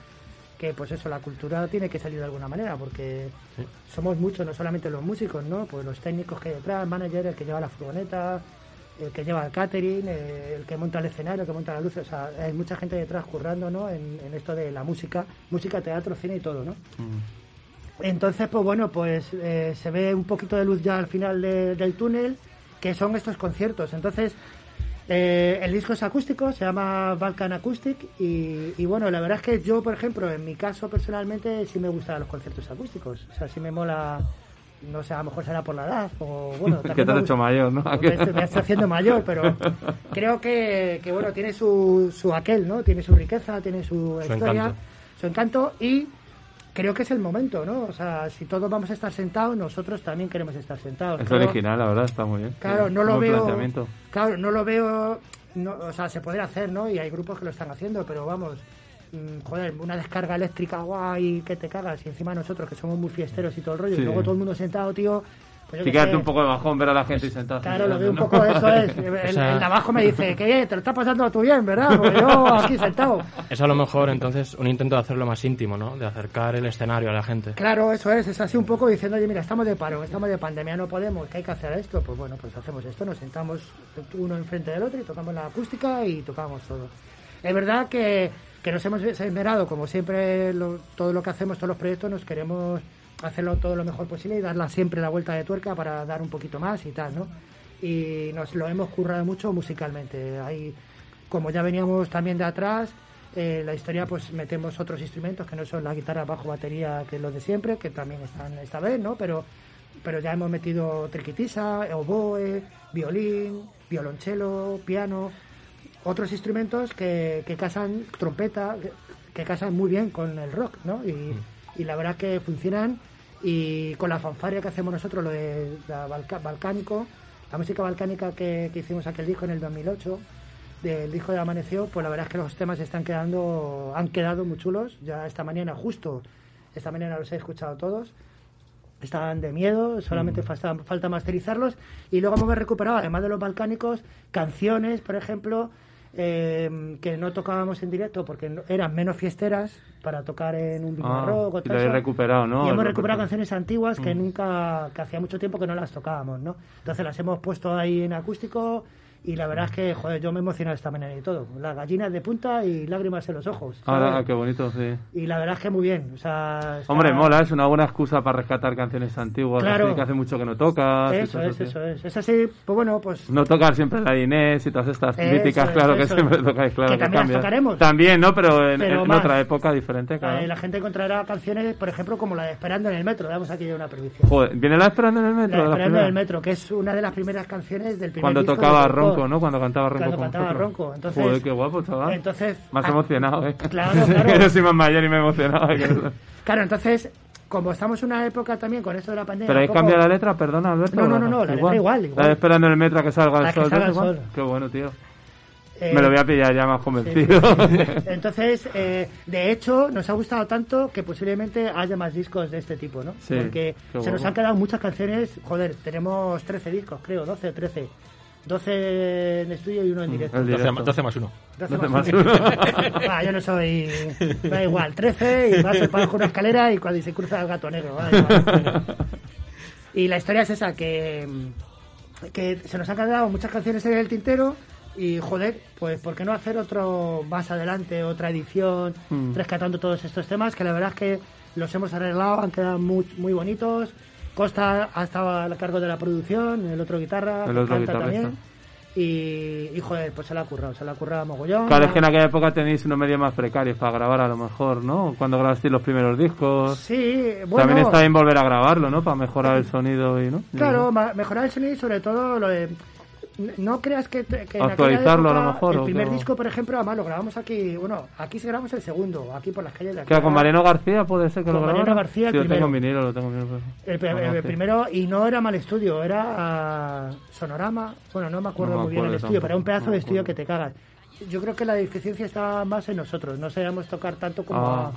X: que pues eso, la cultura tiene que salir de alguna manera, porque somos muchos, no solamente los músicos, ¿no? Pues los técnicos que hay detrás, el manager, el que lleva la furgoneta, el que lleva el catering, el que monta el escenario, el que monta la luz, o sea, hay mucha gente detrás currando, ¿no? En, en esto de la música, música, teatro, cine y todo, ¿no? Entonces, pues bueno, pues eh, se ve un poquito de luz ya al final de- del túnel, que son estos conciertos. Entonces, eh, el disco es acústico, se llama Balkan Acoustic, y, y bueno, la verdad es que yo, por ejemplo, en mi caso personalmente, sí me gustan los conciertos acústicos. O sea, sí me mola no sé, a lo mejor será por la edad, o bueno, [laughs]
A: que
X: también
A: te has hecho mayor, ¿no?
X: me me estoy haciendo mayor, pero [laughs] creo que, que, bueno, tiene su, su aquel, ¿no? Tiene su riqueza, tiene su,
B: Su
X: historia,
B: encanto.
X: su encanto y creo que es el momento, ¿no? O sea, si todos vamos a estar sentados, nosotros también queremos estar sentados.
A: Es
X: Claro,
A: original, la verdad, está muy bien.
X: Claro, no lo veo. Claro, no lo veo. no, o sea, se podría hacer, ¿no? Y hay grupos que lo están haciendo, pero vamos. mm, Joder, una descarga eléctrica guay que te cagas y encima nosotros que somos muy fiesteros y todo el rollo
A: Sí.
X: y luego todo el mundo sentado, tío. Pues
A: Sí,
X: sé.
A: un poco de bajón ver a la gente sentada.
X: Claro, lo veo un poco, eso es. [laughs] El,
B: O sea-
X: el de abajo me dice, que te lo estás pasando tú bien, ¿verdad? Porque yo aquí sentado.
B: Es a lo mejor entonces un intento de hacerlo más íntimo, ¿no? De acercar el escenario a la gente.
X: Claro, eso es, es así un poco diciendo, oye, mira, estamos de paro, estamos de pandemia, no podemos, que hay que hacer esto, pues bueno, pues hacemos esto, nos sentamos uno enfrente del otro y tocamos la acústica y tocamos todo. Es verdad que, que nos hemos esmerado, como siempre, lo- todo lo que hacemos, todos los proyectos, nos queremos hacerlo todo lo mejor posible y darla siempre la vuelta de tuerca para dar un poquito más y tal, ¿no? Y nos lo hemos currado mucho musicalmente. Hay, como ya veníamos también de atrás, eh, la historia pues metemos otros instrumentos que no son la guitarra, bajo, batería, que es lo de siempre, que también están esta vez, ¿no? Pero, pero ya hemos metido triquitisa, oboe, violín, violonchelo, piano, otros instrumentos que, que casan, trompeta, que, casan muy bien con el rock, ¿no? Y, y la verdad que funcionan y con la fanfaria que hacemos nosotros, lo de la balca- balcánico, la música balcánica que, que hicimos aquel disco en el 2008, del disco de Amaneció, pues la verdad es que los temas están quedando, han quedado muy chulos. Ya esta mañana, justo esta mañana los he escuchado todos. Estaban de miedo, solamente falta, falta masterizarlos. Y luego hemos recuperado, además de los balcánicos, canciones, por ejemplo, eh, que no tocábamos en directo porque no- eran menos fiesteras para tocar en un
A: Ah,
X: rock o
A: y
X: tal,
A: lo habéis
X: eso.
A: recuperado, ¿no?
X: Y hemos recuperado canciones antiguas que
A: Mm.
X: nunca, que hacía mucho tiempo que no las tocábamos, ¿no? Entonces las hemos puesto ahí en acústico y la verdad es que, joder, yo me he emocionado esta mañana y todo. Las gallinas de punta y lágrimas en los ojos. ¿sabes?
A: qué bonito, sí.
X: Y la verdad es que muy bien. O sea, está-
A: Hombre, mola, es una buena excusa para rescatar canciones antiguas,
X: Claro.
A: que hace mucho que no tocas.
X: Eso es, eso es. Es así, pues bueno, pues
A: No tocar siempre la Inés y todas estas
X: Eso es,
A: claro que
X: eso
A: siempre
X: es.
A: tocáis, claro
X: Que
A: que,
X: también las tocaremos.
A: También, ¿no? Pero en,
X: Pero
A: en otra época diferente, claro.
X: eh, la gente encontrará canciones, por ejemplo, como la de Esperando en el Metro. Damos aquí una previsión.
A: Joder, ¿viene la esperando en el metro?
X: La Esperando en el? Metro, que es una de las primeras canciones del primer
A: Cuando
X: disco
A: tocaba
X: de Ronco.
A: ¿no? Cuando cantaba ronco
X: Cuando cantaba ronco. Entonces,
A: Joder, qué guapo, chaval.
X: Entonces,
A: Más emocionado, ¿eh?
X: Claro, [laughs] claro.
A: Yo soy más mayor y me he emocionado.
X: Claro, entonces, como estamos en una época también con esto de la pandemia.
A: ¿Pero ahí
X: poco-
A: cambia la letra? Perdona, Alberto.
X: No, no, no, no, la letra igual, igual.
A: La esperando en el metro a que salga el
X: A que
A: sol.
X: salga
A: ¿ves
X: el
A: igual?
X: sol.
A: Qué bueno, tío.
X: Eh,
A: Me lo voy a pillar ya más convencido.
X: Sí. [laughs] Entonces, eh, de hecho, nos ha gustado tanto que posiblemente haya más discos de este tipo, ¿no? Porque se nos han quedado muchas canciones. Joder, tenemos 13 discos, creo, 12 o 13. 12 en estudio y uno en directo.
B: El directo. 12 12 más uno.
X: 12
B: 12
X: más
B: más
X: uno. [laughs] Ah, yo no soy. Da igual, 13 y vas a bajo una escalera y cuando se cruza el gato negro. da igual. Y la historia es esa, que, que se nos han quedado muchas canciones en el tintero y joder, pues ¿por qué no hacer otro más adelante, otra edición,
A: Mm.
X: rescatando todos estos temas que la verdad es que los hemos arreglado, han quedado muy, muy bonitos. Costa ha estado a cargo de la producción, el otro guitarra,
A: El otro
X: canta también. Y, y joder, pues se la ha currado, se la ha currado mogollón.
A: Claro, es que en aquella época tenéis unos medios más precarios para grabar a lo mejor, ¿no? Cuando grabasteis los primeros discos.
X: Sí, bueno.
A: También está bien volver a grabarlo, ¿no? Para mejorar el sonido y, ¿no?
X: Claro, mejorar el sonido y sobre todo lo de... No creas que, te- que
A: Actualizarlo a lo
X: época,
A: mejor,
X: El
A: ¿o
X: primer disco, por ejemplo, además lo grabamos aquí. Bueno, aquí se grabamos el segundo, aquí por las calles de aquí.
A: Que con Mariano García puede ser que
X: Con
A: lo
X: Mariano
A: grabara.
X: García, el
A: sí,
X: primero.
A: tengo en vinilo, lo tengo en vinilo.
X: El, el
A: García.
X: primero, y no era mal estudio, era ah, Sonorama. Bueno, no me acuerdo
A: No me
X: muy bien el
A: acuerdo
X: estudio, pero era un
A: tampoco,
X: pedazo
A: no
X: de estudio que te cagas. Yo creo que la deficiencia estaba más en nosotros, no sabíamos tocar tanto como,
A: Ah.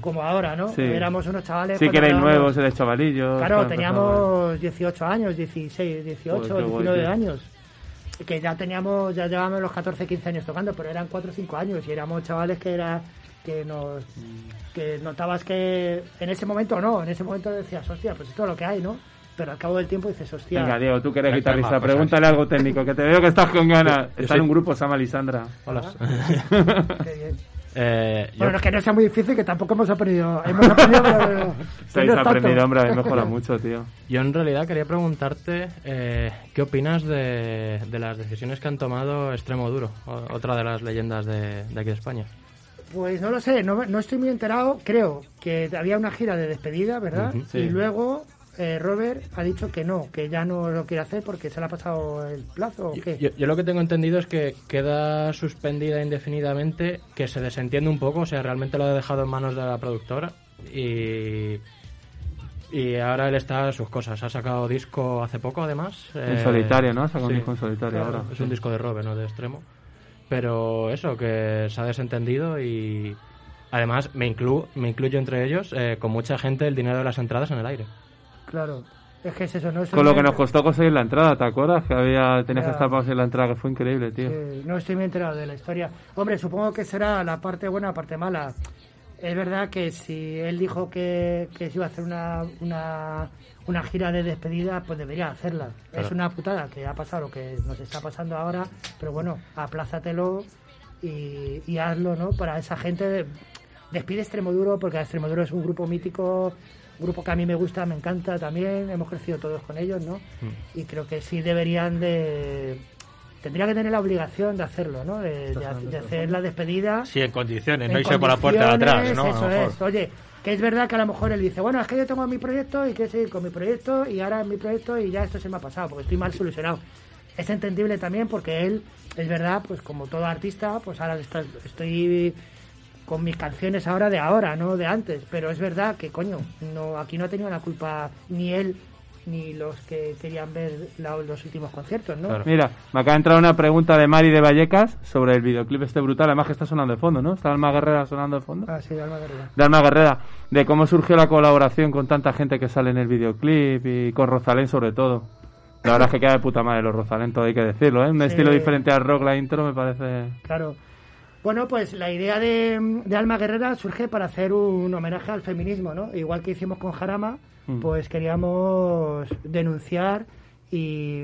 X: como ahora, ¿no? [laughs]
A: Sí.
X: Éramos unos chavales.
A: Sí, que erais nuevos, erais chavalillos.
X: Claro, teníamos 18 años, 16, 18,
A: Joder, qué guay,
X: 19
A: tío.
X: años. Que ya teníamos, ya llevábamos los 14, 15 años tocando, pero eran 4 o 5 años y éramos chavales que era que nos que notabas que en ese momento no, en ese momento decías, hostia, pues esto es lo que hay, ¿no? Pero al cabo del tiempo dices, hostia.
A: Venga, Diego, tú que eres guitarrista, pregúntale algo técnico, que te veo que estás con ganas. Está
B: soy-
A: en un grupo, se llama Lisandra.
B: Hola. [laughs]
X: Qué bien.
B: Eh, yo-
X: Bueno, no es que no sea muy difícil, que tampoco hemos aprendido. Hemos aprendido, [laughs] pero. pero
A: Estáis
X: no tanto.
A: aprendido, hombre, a mí mejora [laughs] mucho, tío.
B: Yo en realidad quería preguntarte eh, qué opinas de, de las decisiones que han tomado Extremo Duro, otra de las leyendas de, de aquí de España.
X: Pues no lo sé, no, no estoy muy enterado. Creo que había una gira de despedida, ¿verdad?
B: Sí.
X: Y luego eh, Robert ha dicho que no, que ya no lo quiere hacer porque se le ha pasado el plazo o qué.
B: Yo, yo lo que tengo entendido es que queda suspendida indefinidamente, que se desentiende un poco, o sea, realmente lo ha dejado en manos de la productora y, y ahora él está a sus cosas. Ha sacado disco hace poco, además.
A: En
B: eh,
A: solitario, ¿no? Ha sacado un disco en solitario
B: claro,
A: ahora.
B: Es un disco de Robert, no de extremo. Pero eso, que se ha desentendido y además me, inclu me incluyo entre ellos eh, con mucha gente el dinero de las entradas en el aire.
X: Claro, es que es eso, no es
A: Con lo que nos costó conseguir la entrada, ¿te acuerdas? Que había tenías que estar para conseguir la entrada, que fue increíble, tío.
X: Sí, no estoy muy enterado de la historia. Hombre, supongo que será la parte buena, la parte mala. Es verdad que si él dijo que, que se iba a hacer una, una, una gira de despedida, pues debería hacerla.
B: Claro.
X: Es una putada que ha pasado lo que nos está pasando ahora, pero bueno, aplázatelo y, y hazlo, ¿no? Para esa gente. Despide Extremoduro, porque Extremoduro es un grupo mítico, grupo que a mí me gusta, me encanta también. Hemos crecido todos con ellos, ¿no? y creo que sí deberían de tendría que tener la obligación de hacerlo no de, de- de hacer la despedida
B: Sí, en condiciones,
X: en
B: no irse por la puerta de atrás, ¿no? A lo
X: eso
B: mejor.
X: es oye que es verdad que a lo mejor él dice bueno es que yo tengo mi proyecto y quiero seguir con mi proyecto y ahora mi proyecto y ya esto se me ha pasado porque estoy mal solucionado es entendible también porque él es verdad pues como todo artista pues ahora está- estoy con mis canciones ahora de ahora, no de antes. Pero es verdad que, coño, no aquí no ha tenido la culpa ni él ni los que querían ver la- los últimos conciertos, ¿no?
A: Mira, me acaba de entrar una pregunta de Mari de Vallecas sobre el videoclip este brutal, además que está sonando de fondo, ¿no? Está Alma Guerrera sonando de fondo.
X: Ah, sí, de Alma Guerrera.
A: De Alma Guerrera, de cómo surgió la colaboración con tanta gente que sale en el videoclip y con Rosalén sobre todo. La verdad es que queda de puta madre los Rosalén, todo hay que decirlo, ¿eh? Un
X: Sí.
A: estilo diferente al rock, la intro, me parece...
X: Claro. Bueno, pues la idea de, de Alma Guerrera surge para hacer un homenaje al feminismo, ¿no? Igual que hicimos con Jarama,
A: Mm.
X: pues queríamos denunciar y,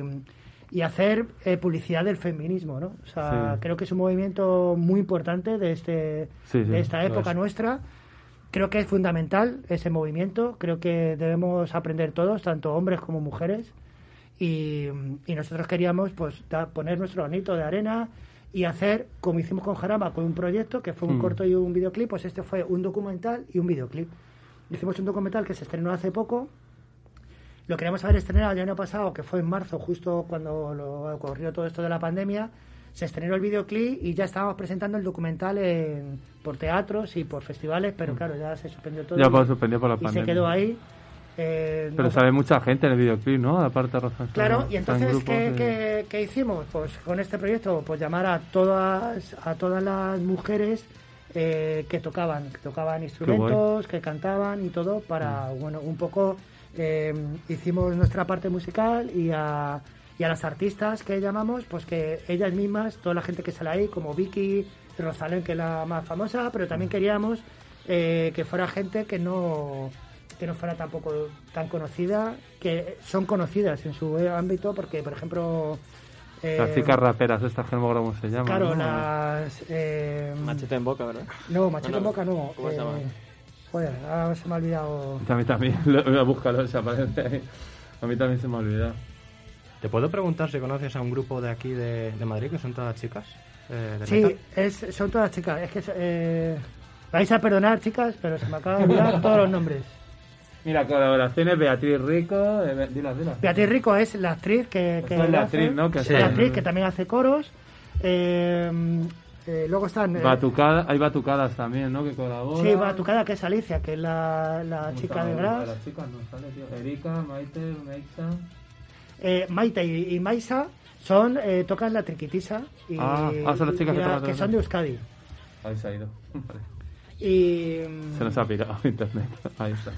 X: y hacer eh, publicidad del feminismo, ¿no? O sea,
A: Sí.
X: creo que es un movimiento muy importante de, este,
A: Sí, sí,
X: de esta época
A: es.
X: nuestra. Creo que es fundamental ese movimiento, creo que debemos aprender todos, tanto hombres como mujeres, y, y nosotros queríamos pues da- poner nuestro granito de arena y hacer como hicimos con Jarama con un proyecto que fue un
A: Mm.
X: corto y un videoclip pues este fue un documental y un videoclip hicimos un documental que se estrenó hace poco lo queríamos haber estrenado el año pasado que fue en marzo justo cuando lo ocurrió todo esto de la pandemia se estrenó el videoclip y ya estábamos presentando el documental en, por teatros y por festivales pero claro ya se suspendió todo
A: Mm. Ya,
X: y-
A: suspendió por la
X: y
A: pandemia.
X: se quedó ahí Eh,
A: Pero
X: no-
A: sabe mucha gente en el videoclip, ¿no? Aparte de Rosalén.
X: Claro, y
A: en
X: entonces, ¿qué,
A: de-
X: qué- qué hicimos? Pues con este proyecto, pues llamar a todas, a todas las mujeres eh, que tocaban, que tocaban instrumentos, que cantaban y todo, para,
A: Mm.
X: bueno, un poco eh, hicimos nuestra parte musical y a, y a las artistas que llamamos, pues que ellas mismas, toda la gente que sale ahí, como Vicky, Rosalén, que es la más famosa, pero también queríamos eh, que fuera gente que no que no fuera tampoco tan conocida, que son conocidas en su ámbito, porque, por ejemplo... eh,
A: Las chicas raperas, estas que no cómo se llaman.
X: Claro,
A: ¿no?
X: las... eh,
Y: Machete en boca, ¿verdad?
X: No, machete
Y: No,
X: en boca no.
Y: ¿Cómo se
X: eh,
Y: llama?
X: Joder, ahora se me ha olvidado...
A: A mí también, [laughs] lo, búscalo, se aparece ahí. A mí también se me ha olvidado.
B: ¿Te puedo preguntar si conoces a un grupo de aquí de, de Madrid que son todas chicas? eh, de
X: Sí, es, son todas chicas. Es que eh, vais a perdonar, chicas, pero se me acaba de olvidar [laughs] todos los nombres.
A: Mira, colaboraciones, Beatriz Rico, eh, dilas, dilas.
X: Beatriz Rico es la actriz que, que
A: es la
X: hace-
A: actriz, ¿no? Que hace-
X: la actriz que también hace coros. Eh, eh, luego están... eh,
A: Batucada, hay batucadas también, ¿no? Que colaboran.
X: Sí, Batucada, que es Alicia, que es la, la chica de Gras.
A: Las chicas no sale, tío. Erika, Maite, Meixa.
X: Eh, Maite y, y Maisa son, eh, tocan la triquitisa. Y,
A: Ah, ah, son las chicas
X: y
A: que
X: la- que son de Euskadi.
A: Ahí se ha ido. Vale.
X: Y,
A: Se nos ha pirado internet. Ahí está.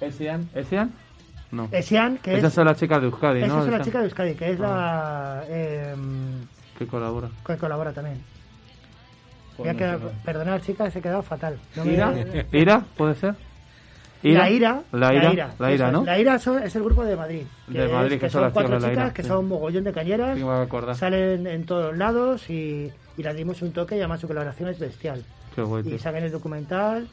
A: ¿Esian? ¿Esian? No.
X: Esian, que
A: Esas
X: es-
A: son las chicas de Euskadi,
X: Esas
A: ¿no?
X: son las
A: Esas
X: chicas de Euskadi, que es la... eh,
A: Que colabora.
X: que colabora también.
A: Pues no sé.
X: perdonar, chicas, he quedado fatal. No me-
A: ¿Ira? [laughs] ¿Ira? ¿Puede ser?
X: La ira,
A: La ira, la ira,
X: eso
A: ¿no?
X: es. La ira son- es el grupo de Madrid.
A: De Madrid,
X: es-
A: que
X: que
A: son
X: son
A: las
X: cuatro
A: chicas La Ira,
X: que
A: sí.
X: son mogollón de cañeras.
A: Sí, me.
X: Salen en todos lados y, y les dimos un toque y además su colaboración es bestial.
A: Qué guay.
X: Y sacan el documental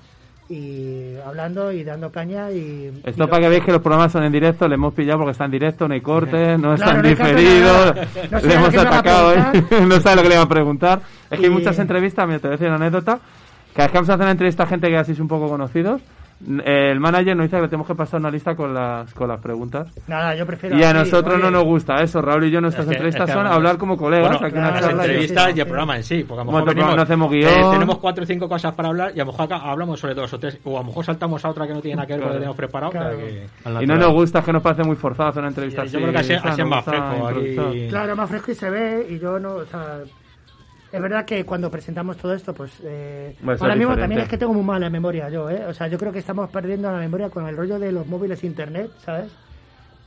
X: y hablando y dando caña y...
A: Esto para que veáis que los programas son en directo, le hemos pillado porque está en directo, no hay cortes, no están diferidos.
X: No [laughs]
A: le hemos
X: me va
A: atacado, ¿eh? [laughs] no sabe lo que le iba a preguntar. Es que hay muchas entrevistas, mira, te voy a decir una anécdota, cada vez que vamos a hacer una entrevista a gente que así es un poco conocidos, El manager nos dice que tenemos que pasar una lista con las, con las preguntas.
X: Nada, yo prefiero.
A: Y a nosotros
X: oye,
A: no nos gusta eso. Raúl y yo, nuestras
B: Es que-
A: entrevistas
B: es que
A: son hablar como colegas.
B: Bueno,
A: aquí una
B: las
A: y-
B: entrevistas y el programa en sí, porque a lo mejor venimos-
A: no hacemos
B: eh,
A: guion.
B: tenemos cuatro o cinco cosas para hablar y a lo mejor acá hablamos sobre dos o tres, o a lo mejor saltamos a otra que no tiene nada que ver con lo que tenemos preparado.
X: Claro.
B: que-
A: Y no nos gusta, es que nos parece muy forzado hacer una entrevista
B: Yo
A: así.
B: creo que así- es más fresco.
X: Claro, más fresco y se ve y yo no, o sea, es verdad que cuando presentamos todo esto, pues eh, ahora mismo
A: diferente.
X: también es que tengo muy mala memoria yo, ¿eh? O sea, yo creo que estamos perdiendo la memoria con el rollo de los móviles internet, ¿sabes?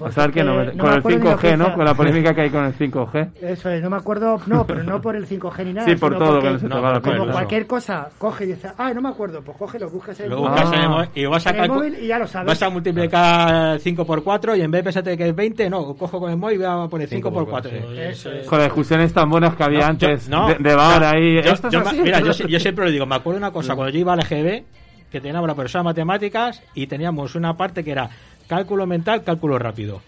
A: A saber que no, con el
X: acuerdo ni lo
A: 5G,
X: que
A: ¿no? Con la polémica que hay con el [laughs] 5G.
X: Eso es, no me acuerdo, no, pero no por el 5G ni [laughs] nada.
A: Sí, por todo,
X: porque
A: que no se te va la
X: Como
A: pinza.
X: cualquier cosa, coge y dice, ah, no me acuerdo, pues coge, lo buscas en
B: Lo
X: el
B: buscas
X: móvil,
B: en el móvil y vas a
X: en el móvil y ya lo sabes.
B: Vas a multiplicar 5 por 4 y en vez de pensarte que es 20, no, cojo con el móvil y voy a poner 5 por 4.
X: Eso es.
A: Con las discusiones tan buenas que había
B: No,
A: antes
B: yo- no,
A: de, de bar ahí.
B: yo-
A: Esto es
B: yo ma-
A: así,
B: mira, yo, siempre lo digo, me acuerdo una cosa, cuando yo iba al EGB, que teníamos la profesora de matemáticas y teníamos una parte que era cálculo mental, cálculo rápido.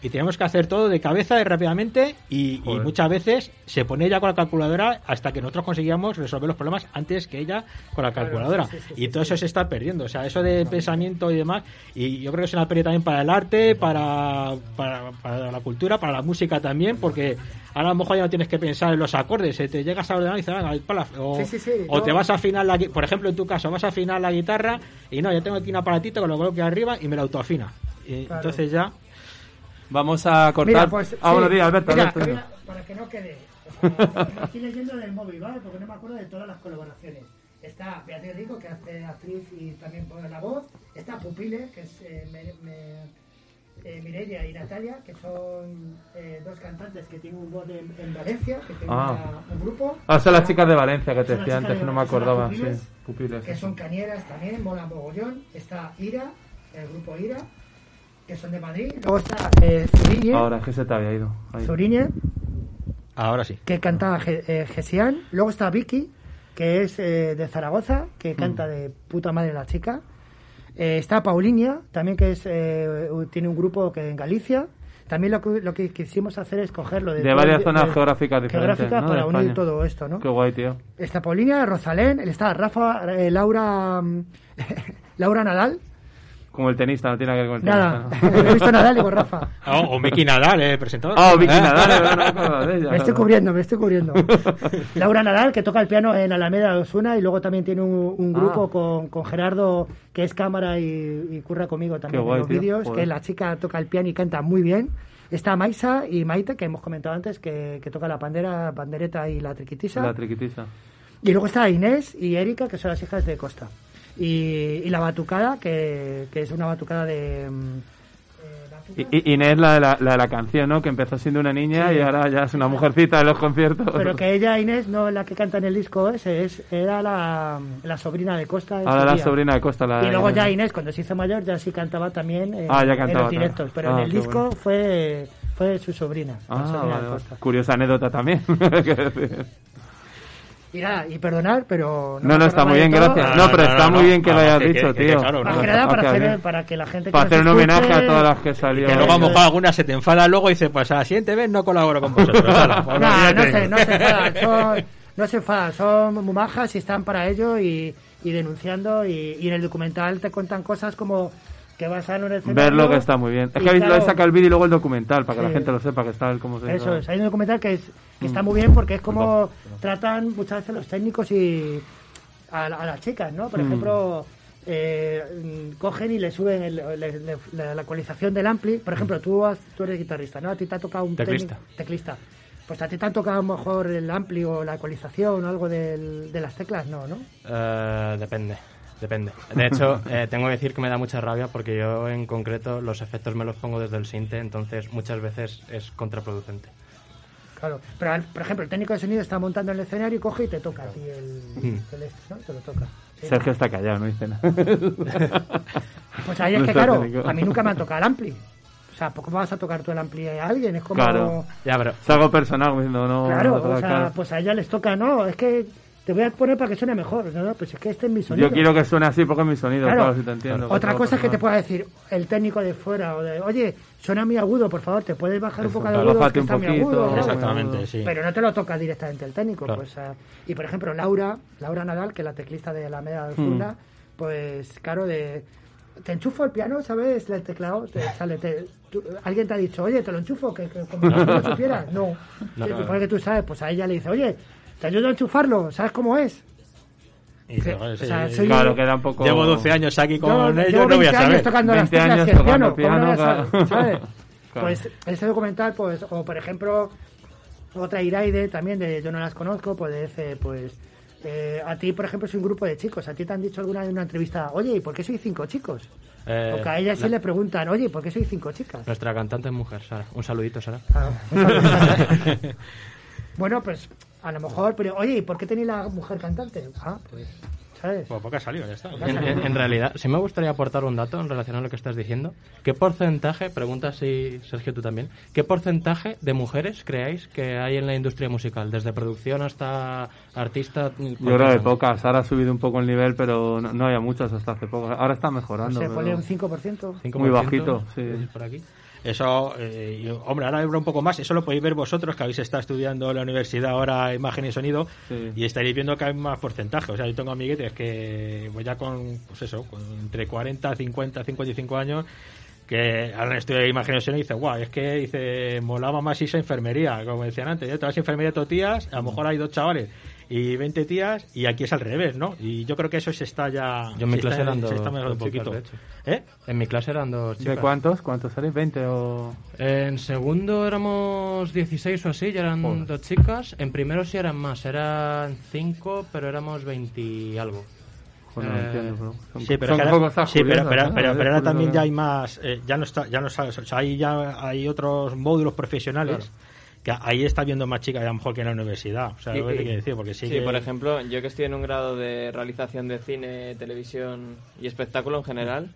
B: Y teníamos que hacer todo de cabeza y rápidamente y, muchas veces se ponía ella con la calculadora hasta que nosotros conseguíamos resolver los problemas antes que ella con la calculadora.
X: sí, sí, sí,
B: y todo eso se está perdiendo. O sea, eso de pensamiento y demás. Y yo creo que es una pérdida también para el arte, para, para, para la cultura, para la música también, porque ahora a lo mejor ya no tienes que pensar en los acordes. eh, Te llegas a ordenar y dices, pala, o,
X: Sí, sí, sí,
B: o te vas a afinar la por ejemplo, en tu caso, vas a afinar la guitarra y no, yo tengo aquí un aparatito que lo coloco aquí arriba y me lo autoafina. Y
X: Claro.
B: Entonces ya.
A: Vamos a cortar.
X: Mira, pues,
A: ah,
X: sí.
A: buenos días, Alberto.
X: Mira,
A: Alberto,
X: mira, para que no quede. me estoy leyendo del móvil, ¿vale? Porque no me acuerdo de todas las colaboraciones. Está Beatriz Rico, que hace actriz y también pone la voz. Está Pupile, que es eh, me- me- eh, Mireia y Natalia, que son eh, dos cantantes que tienen un voz en, en Valencia, que tienen
A: Ah.
X: una- un grupo.
A: Ah, son las chicas de Valencia que te decía antes,
X: de
A: que no me acordaba. Sí,
X: Pupiles,
A: pupiles.
X: que son cañeras también, mola mogollón. Está Ira, el grupo Ira, que son de Madrid. Luego está eh, Zuriñe,
A: Ahora es que se te había ido. Ahí.
X: Zuriñe,
B: Ahora sí.
X: que canta Ge- eh, Gesian. Luego está Vicky, que es eh, de Zaragoza, que canta
A: Mm.
X: de puta madre la chica. Eh, está Paulinia, también que es eh, tiene un grupo que en Galicia. También lo que, lo que quisimos hacer es cogerlo de,
A: varias zonas
X: de-
A: geográficas diferentes.
X: geográficas
A: ¿no?
X: para
A: de
X: unir
A: España.
X: todo esto, ¿no?
A: Qué guay, tío.
X: Está Paulina, Rosalén, está Rafa, eh, Laura, mm, [laughs] Laura Nadal.
A: Como el tenista, no tiene nada que ver con el
X: Nada,
A: tenista. ¿no? [laughs]
X: he visto Nadal, digo Rafa.
B: O, o Miki Nadal, eh, presentador.
A: Ah, o Vicky Nadal, eh, no de ella.
X: Me estoy cubriendo, me estoy cubriendo. [laughs] Laura Nadal, que toca el piano en Alameda de Osuna y luego también tiene un, un grupo
A: Ah.
X: con, con Gerardo, que es cámara y, y curra conmigo también
A: guay,
X: en los vídeos, que la chica toca el piano y canta muy bien. Está Maisa y Maite, que hemos comentado antes, que, que toca la pandera, pandereta y la triquitisa.
A: La triquitisa.
X: Y luego está Inés y Erika, que son las hijas de Costa. Y, y la batucada, que, que es una batucada de... mm,
A: Y, y- Inés, la de la, la la canción, ¿no? Que empezó siendo una niña
X: Sí.
A: y ahora ya es una mujercita de los conciertos.
X: Pero que ella, Inés, no es la que canta en el disco ese, es, era la, la sobrina de Costa. en
A: Ahora la
X: día.
A: sobrina de Costa. La
X: Y luego ya Inés, cuando se hizo mayor, ya sí cantaba también eh,
A: Ah, ya
X: en los directos. Pero
A: Ah,
X: en el
A: qué
X: disco
A: bueno.
X: fue, fue su sobrina. la
A: Ah,
X: sobrina
A: vale,
X: de. Costa.
A: Curiosa anécdota también. [laughs]
X: Y nada, y perdonar, pero...
A: No, no, está muy bien,
X: todo.
A: gracias. No, pero está muy bien que lo hayas dicho, tío.
X: Más que nada para, hacer, para que la gente
A: Para
X: que
A: hacer un homenaje a todas las que salió.
B: Que luego a lo mejor alguna se te enfada luego y dice, pues a la siguiente vez no colaboro con vosotros. [laughs] Pues
X: No, no se, no se enfadan, [laughs] son, no se enfadan, son muy majas y están para ello y, y denunciando y, y en el documental te cuentan cosas como que vas a en un escenario
A: Verlo que está muy bien. Es que habéis lo
X: claro,
A: he sacado el vídeo y luego el documental, para que
X: Sí.
A: la gente lo sepa, que está el cómo se
X: Eso es, hay un documental que, es, que está muy bien porque es como tratan muchas veces los técnicos y a, a las chicas, ¿no? Por
A: Mm.
X: ejemplo, eh, mm, cogen y le suben el- le- le- la, la ecualización del ampli. Por ejemplo, tú, has- tú eres guitarrista, ¿no? A ti te ha tocado un
B: Teclista.
X: técnico- teclista. Pues a ti te han tocado a lo mejor el ampli o la ecualización o algo del- de las teclas, no, ¿no?
Y: Eh, depende, depende. [laughs] De hecho, eh, tengo que decir que me da mucha rabia porque yo en concreto los efectos me los pongo desde el sinte, entonces muchas veces es contraproducente.
X: Claro. Pero, al- por ejemplo, el técnico de sonido está montando el escenario y coge y te toca a ti el,
A: Mm.
X: el este, ¿no? Te lo toca. Sí.
A: Sergio está callado, no dice nada. [laughs]
X: Pues ahí es que, claro,
A: técnico.
X: a mí nunca me ha tocado el ampli. O sea, ¿por qué vas a tocar tú el ampli a alguien? Es como...
A: Claro.
Y: Ya, pero...
A: Es algo personal, diciendo, no.
X: Claro,
A: no
X: o sea, pues a ella les toca, no, es que te voy a poner para que suene mejor. No, no, pues es que este es mi sonido.
A: Yo quiero que suene así porque es mi sonido,
X: Claro.
A: claro, si te entiendo.
X: Otra cosa es que te pueda decir el técnico de fuera o de, oye, suena muy agudo, por favor, te puedes bajar un poco de agudo,
A: bájate
X: que
A: un
X: está muy
A: poquito,
X: agudo. ¿no?
B: Exactamente, sí.
X: Pero no te lo toca directamente el técnico.
B: Claro.
X: Pues, ah, y por ejemplo, Laura, Laura Nadal, que es la teclista de la media de
A: Hmm.
X: Zurna, pues claro, de te enchufo el piano, ¿sabes? El teclado, te sale, te- tú- alguien te ha dicho, oye, te lo enchufo, que, que como si tú lo supieras. No,
B: No,
X: Sí,
B: no, no.
X: porque tú sabes, pues a ella le dice, oye, te ayudo a enchufarlo, ¿sabes cómo es?
B: Y dice,
X: Que-
B: "Joder,
X: o
B: sí,
X: sea,
B: sí,
X: soy-
A: Claro, queda un poco...
B: Llevo 12 años aquí con
X: Yo
B: ellos,
X: llevo
B: no voy a
X: 20 años
B: saber.
X: tocando las
A: 20
X: teclas
A: años tocando
X: piano, ¿cómo no voy a
A: piano,
X: saber?
A: claro.
X: ¿sabes? [laughs]
A: Claro.
X: Pues ese documental, pues, o por ejemplo, otra Iraide también, de yo no las conozco, pues dice, pues, eh, a ti, por ejemplo, es un grupo de chicos, a ti te han dicho alguna vez en una entrevista, oye, ¿y por qué sois cinco chicos?
C: Eh,
X: Porque a ella sí
C: la-
X: le preguntan, oye, ¿por qué sois cinco chicas?
C: Nuestra cantante es mujer, Sara. Un saludito, Sara.
X: Ah, un saludo. [laughs] bueno, pues, a lo mejor, pero, oye, ¿y por qué tenéis la mujer cantante? Ah, pues, ¿sabes?
B: Pues porque ha salido, ya está.
C: En, en- en realidad, sí me gustaría aportar un dato en relación a lo que estás diciendo. ¿Qué porcentaje, pregunta si Sergio tú también, qué porcentaje de mujeres creáis que hay en la industria musical? Desde producción hasta artista.
A: Yo creo que pocas. Ahora ha subido un poco el nivel, pero no, no había muchas hasta hace poco. Ahora está
X: No
A: mejorando.
X: sé,
A: pero-
X: ponle un 5%.
A: Muy bajito, sí.
B: por aquí. Eso, eh, hombre, ahora hablo un poco más. Eso lo podéis ver vosotros que habéis estado estudiando en la universidad ahora imagen y sonido
A: Sí.
B: y estaréis viendo que hay más porcentaje. O sea, yo tengo amiguetes que pues ya con, pues eso, con entre 40, 50, 55 años que ahora estudiado imagen y sonido y dice, guau, es que dice, molaba más irse a enfermería, como decían antes. Yo te vas a enfermería todo tías, a lo mejor hay dos chavales y 20 tías y aquí es al revés, ¿no? Y yo creo que eso se está ya...
C: Yo en mi
B: se
C: clase
B: está,
C: eran dos,
B: se está mejorando
C: dos
B: un
C: chicas,
B: poquito.
C: de hecho.
B: ¿Eh?
C: En mi clase eran dos
A: ¿De
C: chicas.
A: cuántos? ¿Cuántos eres? ¿20 o...?
C: En segundo éramos 16 o así, ya eran
A: Joder.
C: dos chicas. En primero sí eran más, eran cinco, pero éramos 20 y algo.
A: Joder, no
C: Eh,
A: entiendo, bro. Son-
B: Sí, pero, ahora-
A: cosas
B: sí, pero,
A: curiosas,
B: pero,
A: ¿no?
B: pero-
A: Es
B: pero ahora
A: curioso
B: también ya hay más, eh, ya no está, ya no sabes, o sea, ahí ya hay otros módulos profesionales que ahí está viendo más chicas a lo mejor que en la universidad, o sea,
D: Y-
B: lo que te quiero decir, porque sí,
D: sí,
B: que-
D: por ejemplo, yo que estoy en un grado de realización de cine, televisión y espectáculo en general,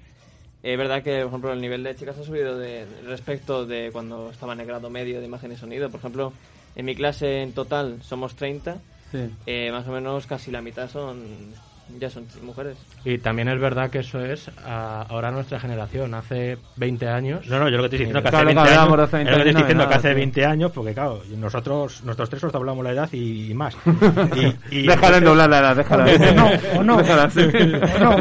D: es verdad que, por ejemplo, el nivel de chicas ha subido de, respecto de cuando estaba en el grado medio de imagen y sonido. Por ejemplo, en mi clase en total somos 30,
A: Sí.
D: eh, más o menos casi la mitad son ya son mujeres.
C: Y también es verdad que eso es a- ahora nuestra generación. Hace 20 años.
B: No, no, yo lo que estoy diciendo que hace
A: Claro,
B: 20
A: claro,
B: años,
A: hace
B: es
A: 20
B: lo que estoy
A: años,
B: diciendo que hace
A: nada, sí.
B: 20 años, porque claro, nosotros nosotros tres os hablamos la edad y, y más. [laughs] Y, y-
A: Déjala en doblar la edad, déjala. [laughs]
B: No, o no.
A: Déjala [laughs] así.
B: O no.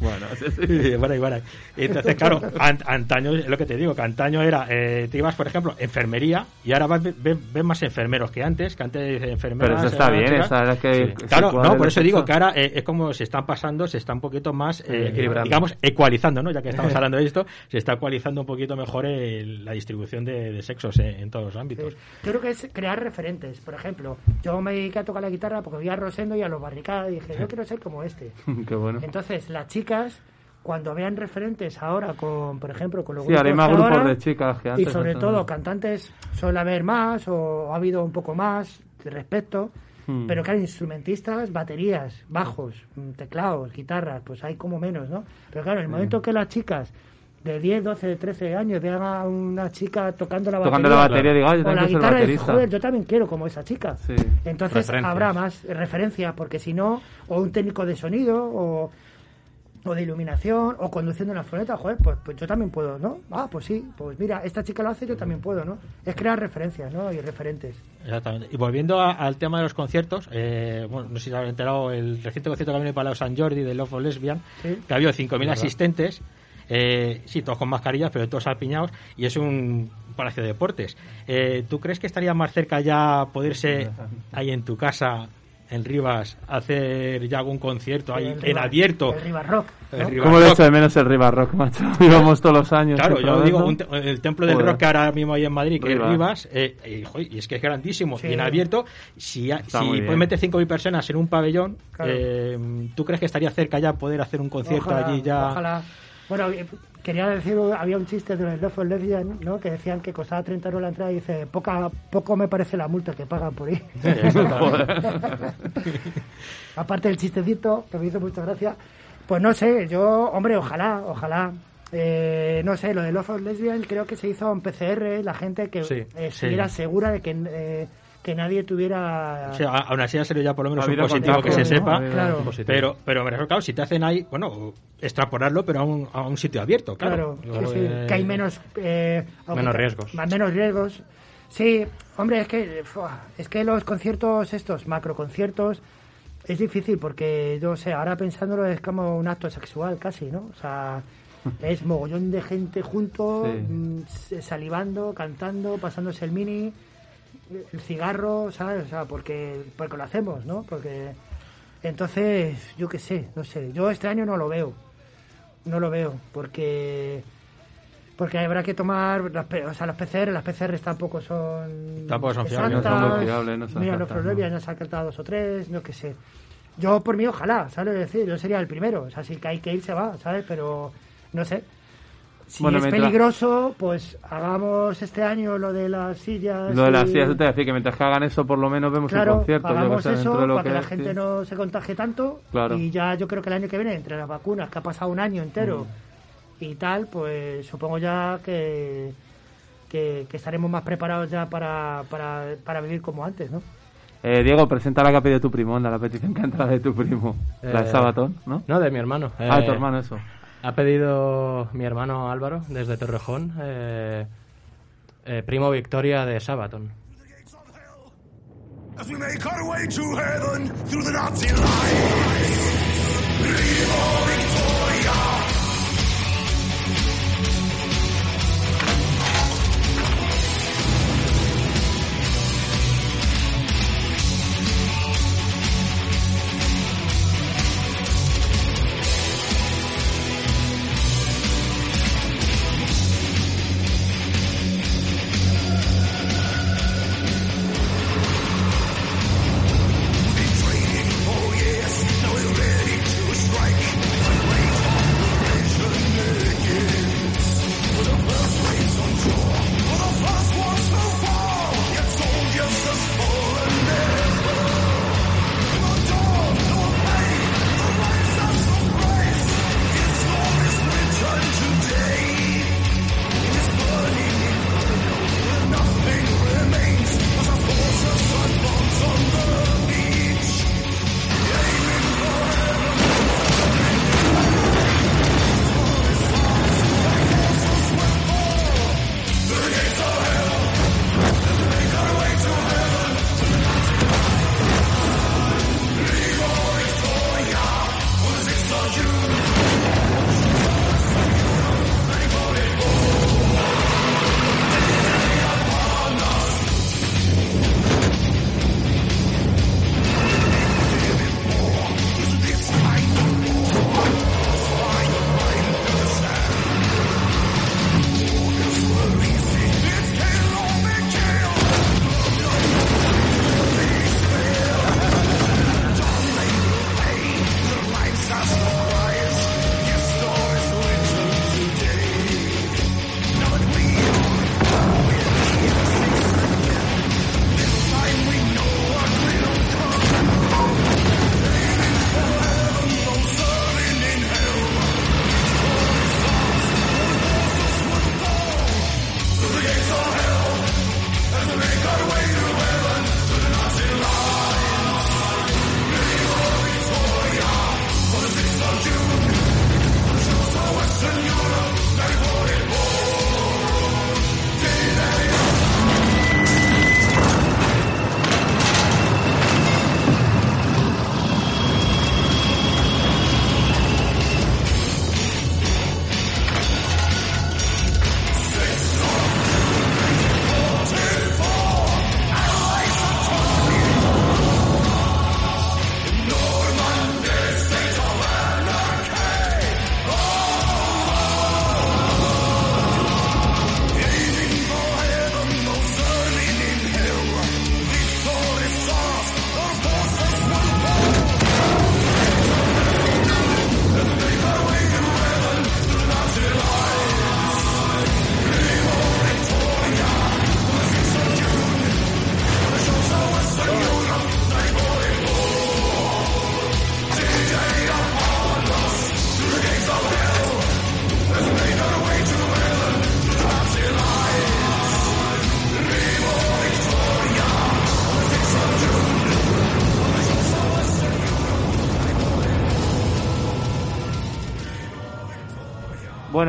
A: Bueno, sí, sí.
B: Bueno, y bueno. Entonces, claro, an- antaño, es lo que te digo, que antaño era, eh, te ibas, por ejemplo, enfermería, y ahora vas, ves, ves más enfermeros que antes, que antes enfermeras...
A: Pero eso está bien, esa es que
B: Sí. Claro, no, por eso digo que ahora eh, es como se están pasando, se está un poquito más, eh, digamos, ecualizando, ¿no? Ya que estamos [laughs] hablando de esto, se está ecualizando un poquito mejor el- la distribución de, de sexos eh, en todos los ámbitos.
X: Yo creo que es crear referentes. Por ejemplo, yo me dediqué a tocar la guitarra porque vi a Rosendo y a los barricadas y dije, yo [laughs] quiero ser como este. [laughs]
A: Qué bueno.
X: Entonces, las chicas, cuando vean referentes ahora con, por ejemplo, con los
A: Sí, hay más grupos
X: ahora,
A: de chicas que antes,
X: Y sobre todo, cantantes suele haber más o ha habido un poco más de respecto.
A: Hmm.
X: Pero claro, instrumentistas, baterías, bajos, mm, teclados, guitarras, pues hay como menos, ¿no? Pero claro, en el
A: Hmm.
X: momento que las chicas de 10, 12, 13 años vean a una chica tocando la
A: Tocando
X: batería,
A: la batería, digo, "Ay, yo
X: o la guitarra, y
A: baterista".
X: joder, yo también quiero como esa chica.
A: Sí.
X: Entonces
A: Referencias.
X: habrá más referencia, porque si no, o un técnico de sonido, o, o de iluminación, o conduciendo una furgoneta, joder, pues, pues yo también puedo, ¿no? Ah, pues sí, pues mira, esta chica lo hace, yo también puedo, ¿no? Es crear referencias, ¿no? Y referentes.
B: Exactamente. Y volviendo a- al tema de los conciertos, eh, bueno, no sé si se habéis enterado, el reciente concierto que ha venido para San Jordi de Love for Lesbian,
X: Sí.
B: que ha habido 5.000
X: ¿Verdad?
B: asistentes, eh, sí, todos con mascarillas, pero todos alpiñados, y es un palacio de deportes. Eh, ¿Tú crees que estaría más cerca ya poderse [laughs] ahí en tu casa, en Rivas, hacer ya algún concierto ahí
X: El
B: en
X: Riva-
B: abierto?
X: El Riva Rock.
B: El
X: ¿no?
B: Riva
A: ¿Cómo le echo de menos el Riva Rock, macho? [laughs] Íbamos todos los años.
B: Claro, yo digo, un te- el templo del
A: Joder.
B: rock que ahora mismo hay en Madrid, que
A: Rivas.
B: es Rivas, eh, y, joder, y es que es grandísimo,
X: Sí.
B: y en abierto, si,
A: Está
B: si puedes meter 5.000 personas en un pabellón,
X: Claro.
B: eh, ¿tú crees que estaría cerca ya poder hacer un concierto
X: Ojalá,
B: allí ya?
X: Ojalá. Bueno, eh, quería decir, había un chiste de los Love for Lesbian, ¿no? Que decían que costaba 30 euros la entrada y dice, poca, poco me parece la multa que pagan por ahí. [laughs] Aparte del chistecito, que me hizo mucha gracia, pues no sé, yo, hombre, ojalá, ojalá. Eh, no sé, lo de Love for Lesbian creo que se hizo en PCR, la gente que
B: Sí,
X: eh,
B: sí.
X: estuviera segura de que, eh, que nadie tuviera...
B: O sea, aún así ha sido ya por lo menos
A: Ha
B: un
A: habido
B: positivo que se
A: ¿no?
B: sepa.
X: Claro.
B: Pero, pero me refiero, claro, si te hacen ahí, bueno, extrapolarlo, pero a un, a un sitio abierto, claro.
X: Claro, sí, sí, que hay menos... eh,
C: Menos riesgos.
X: Más menos riesgos. Sí, hombre, es que, es que los conciertos estos, macro conciertos, Es difícil porque, yo sé, ahora pensándolo es como un acto sexual casi, ¿no? O sea, [laughs] es mogollón de gente junto,
A: Sí.
X: mm, salivando, cantando, pasándose el mini, el cigarro, ¿sabes? O sea, porque, porque lo hacemos, ¿no? Porque entonces, yo qué sé, no sé. Yo este año no lo veo. No lo veo, porque porque habrá que tomar las, o sea, las PCR, las PCR tampoco son
B: Tampoco son fiables.
A: No son muy fiables, no son
X: Mira, los Florevia ya se han cantado dos o tres, no que sé. Yo por mí ojalá, ¿sabes? Es decir, yo sería el primero, o sea, si que hay que ir se va, ¿sabes? Pero no sé. Si
A: Bueno,
X: es
A: mientras-
X: peligroso, pues hagamos este año lo de las sillas.
A: Lo de las
X: y-
A: sillas, te voy a decir que mientras que hagan eso, por lo menos vemos
X: Claro,
A: un concierto. que
X: hagamos eso
A: de lo
X: para que,
A: que
X: la
A: es,
X: gente
A: sí.
X: no se contagie tanto.
A: Claro.
X: Y ya yo creo que el año que viene, entre las vacunas, que ha pasado un año entero
A: Mm.
X: y tal, pues supongo ya que, que, que estaremos más preparados ya para, para, para vivir como antes, ¿no?
A: Eh, Diego, presenta la que ha pedido tu primo, anda, la petición que ha entrado de tu primo. la de
Y: Eh,
A: Sabatón, ¿no?
Y: No, de mi hermano.
A: Ah,
Y: Eh,
A: tu hermano, eso.
Y: Ha pedido mi hermano Álvaro desde Torrejón, eh, eh, primo Victoria de Sabaton.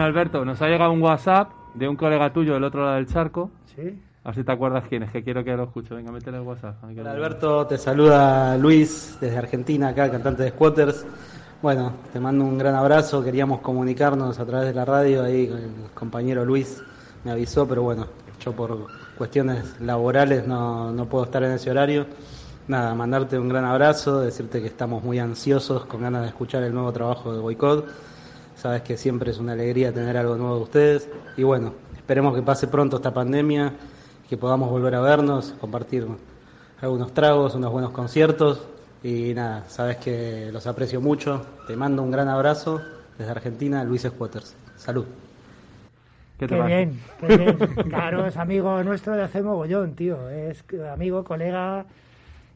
A: Alberto, nos ha llegado un WhatsApp de un colega tuyo del otro lado del charco.
X: Sí.
A: Así te acuerdas quién es, que quiero que lo escuche. Venga, métele el WhatsApp.
Z: Hola. Alberto, te saluda Luis desde Argentina, acá, cantante de Squatters. Bueno, te mando un gran abrazo, queríamos comunicarnos a través de la radio, ahí el compañero Luis me avisó, pero bueno, yo por cuestiones laborales no, no puedo estar en ese horario. Nada, mandarte un gran abrazo, decirte que estamos muy ansiosos, con ganas de escuchar el nuevo trabajo de Boicot. Sabes que siempre es una alegría tener algo nuevo de ustedes. Y bueno, esperemos que pase pronto esta pandemia, que podamos volver a vernos, compartir algunos tragos, unos buenos conciertos. Y nada, sabes que los aprecio mucho. Te mando un gran abrazo desde Argentina, Luis Squatters. Salud.
A: ¿Qué
X: Qué bien, qué bien. [laughs] Claro, es amigo nuestro de hace mogollón, tío. Es amigo, colega.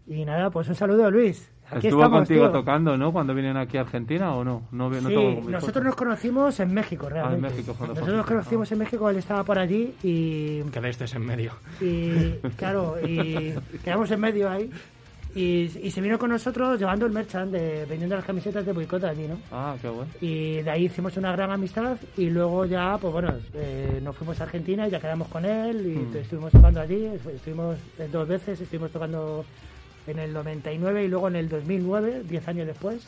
X: Y nada, pues un saludo, Luis. Aquí
A: Estuvo
X: estamos,
A: contigo
X: tío.
A: tocando, ¿no? Cuando vinieron aquí a Argentina o no? No, no
X: Sí, nosotros nos conocimos en México, realmente.
A: México fue lo
X: nosotros nos conocimos en México, él estaba por allí y,
Y: Quedaste en medio.
X: y [laughs] claro, y quedamos en medio ahí. Y, y se vino con nosotros llevando el merchant, de, vendiendo las camisetas de boicot allí, ¿no?
A: Ah, qué bueno.
X: Y de ahí hicimos una gran amistad y luego ya, pues bueno, eh, nos fuimos a Argentina y ya quedamos con él y
A: Mm.
X: estuvimos tocando allí, estuvimos dos veces, estuvimos tocando en el 99 y luego en el 2009, 10 años después.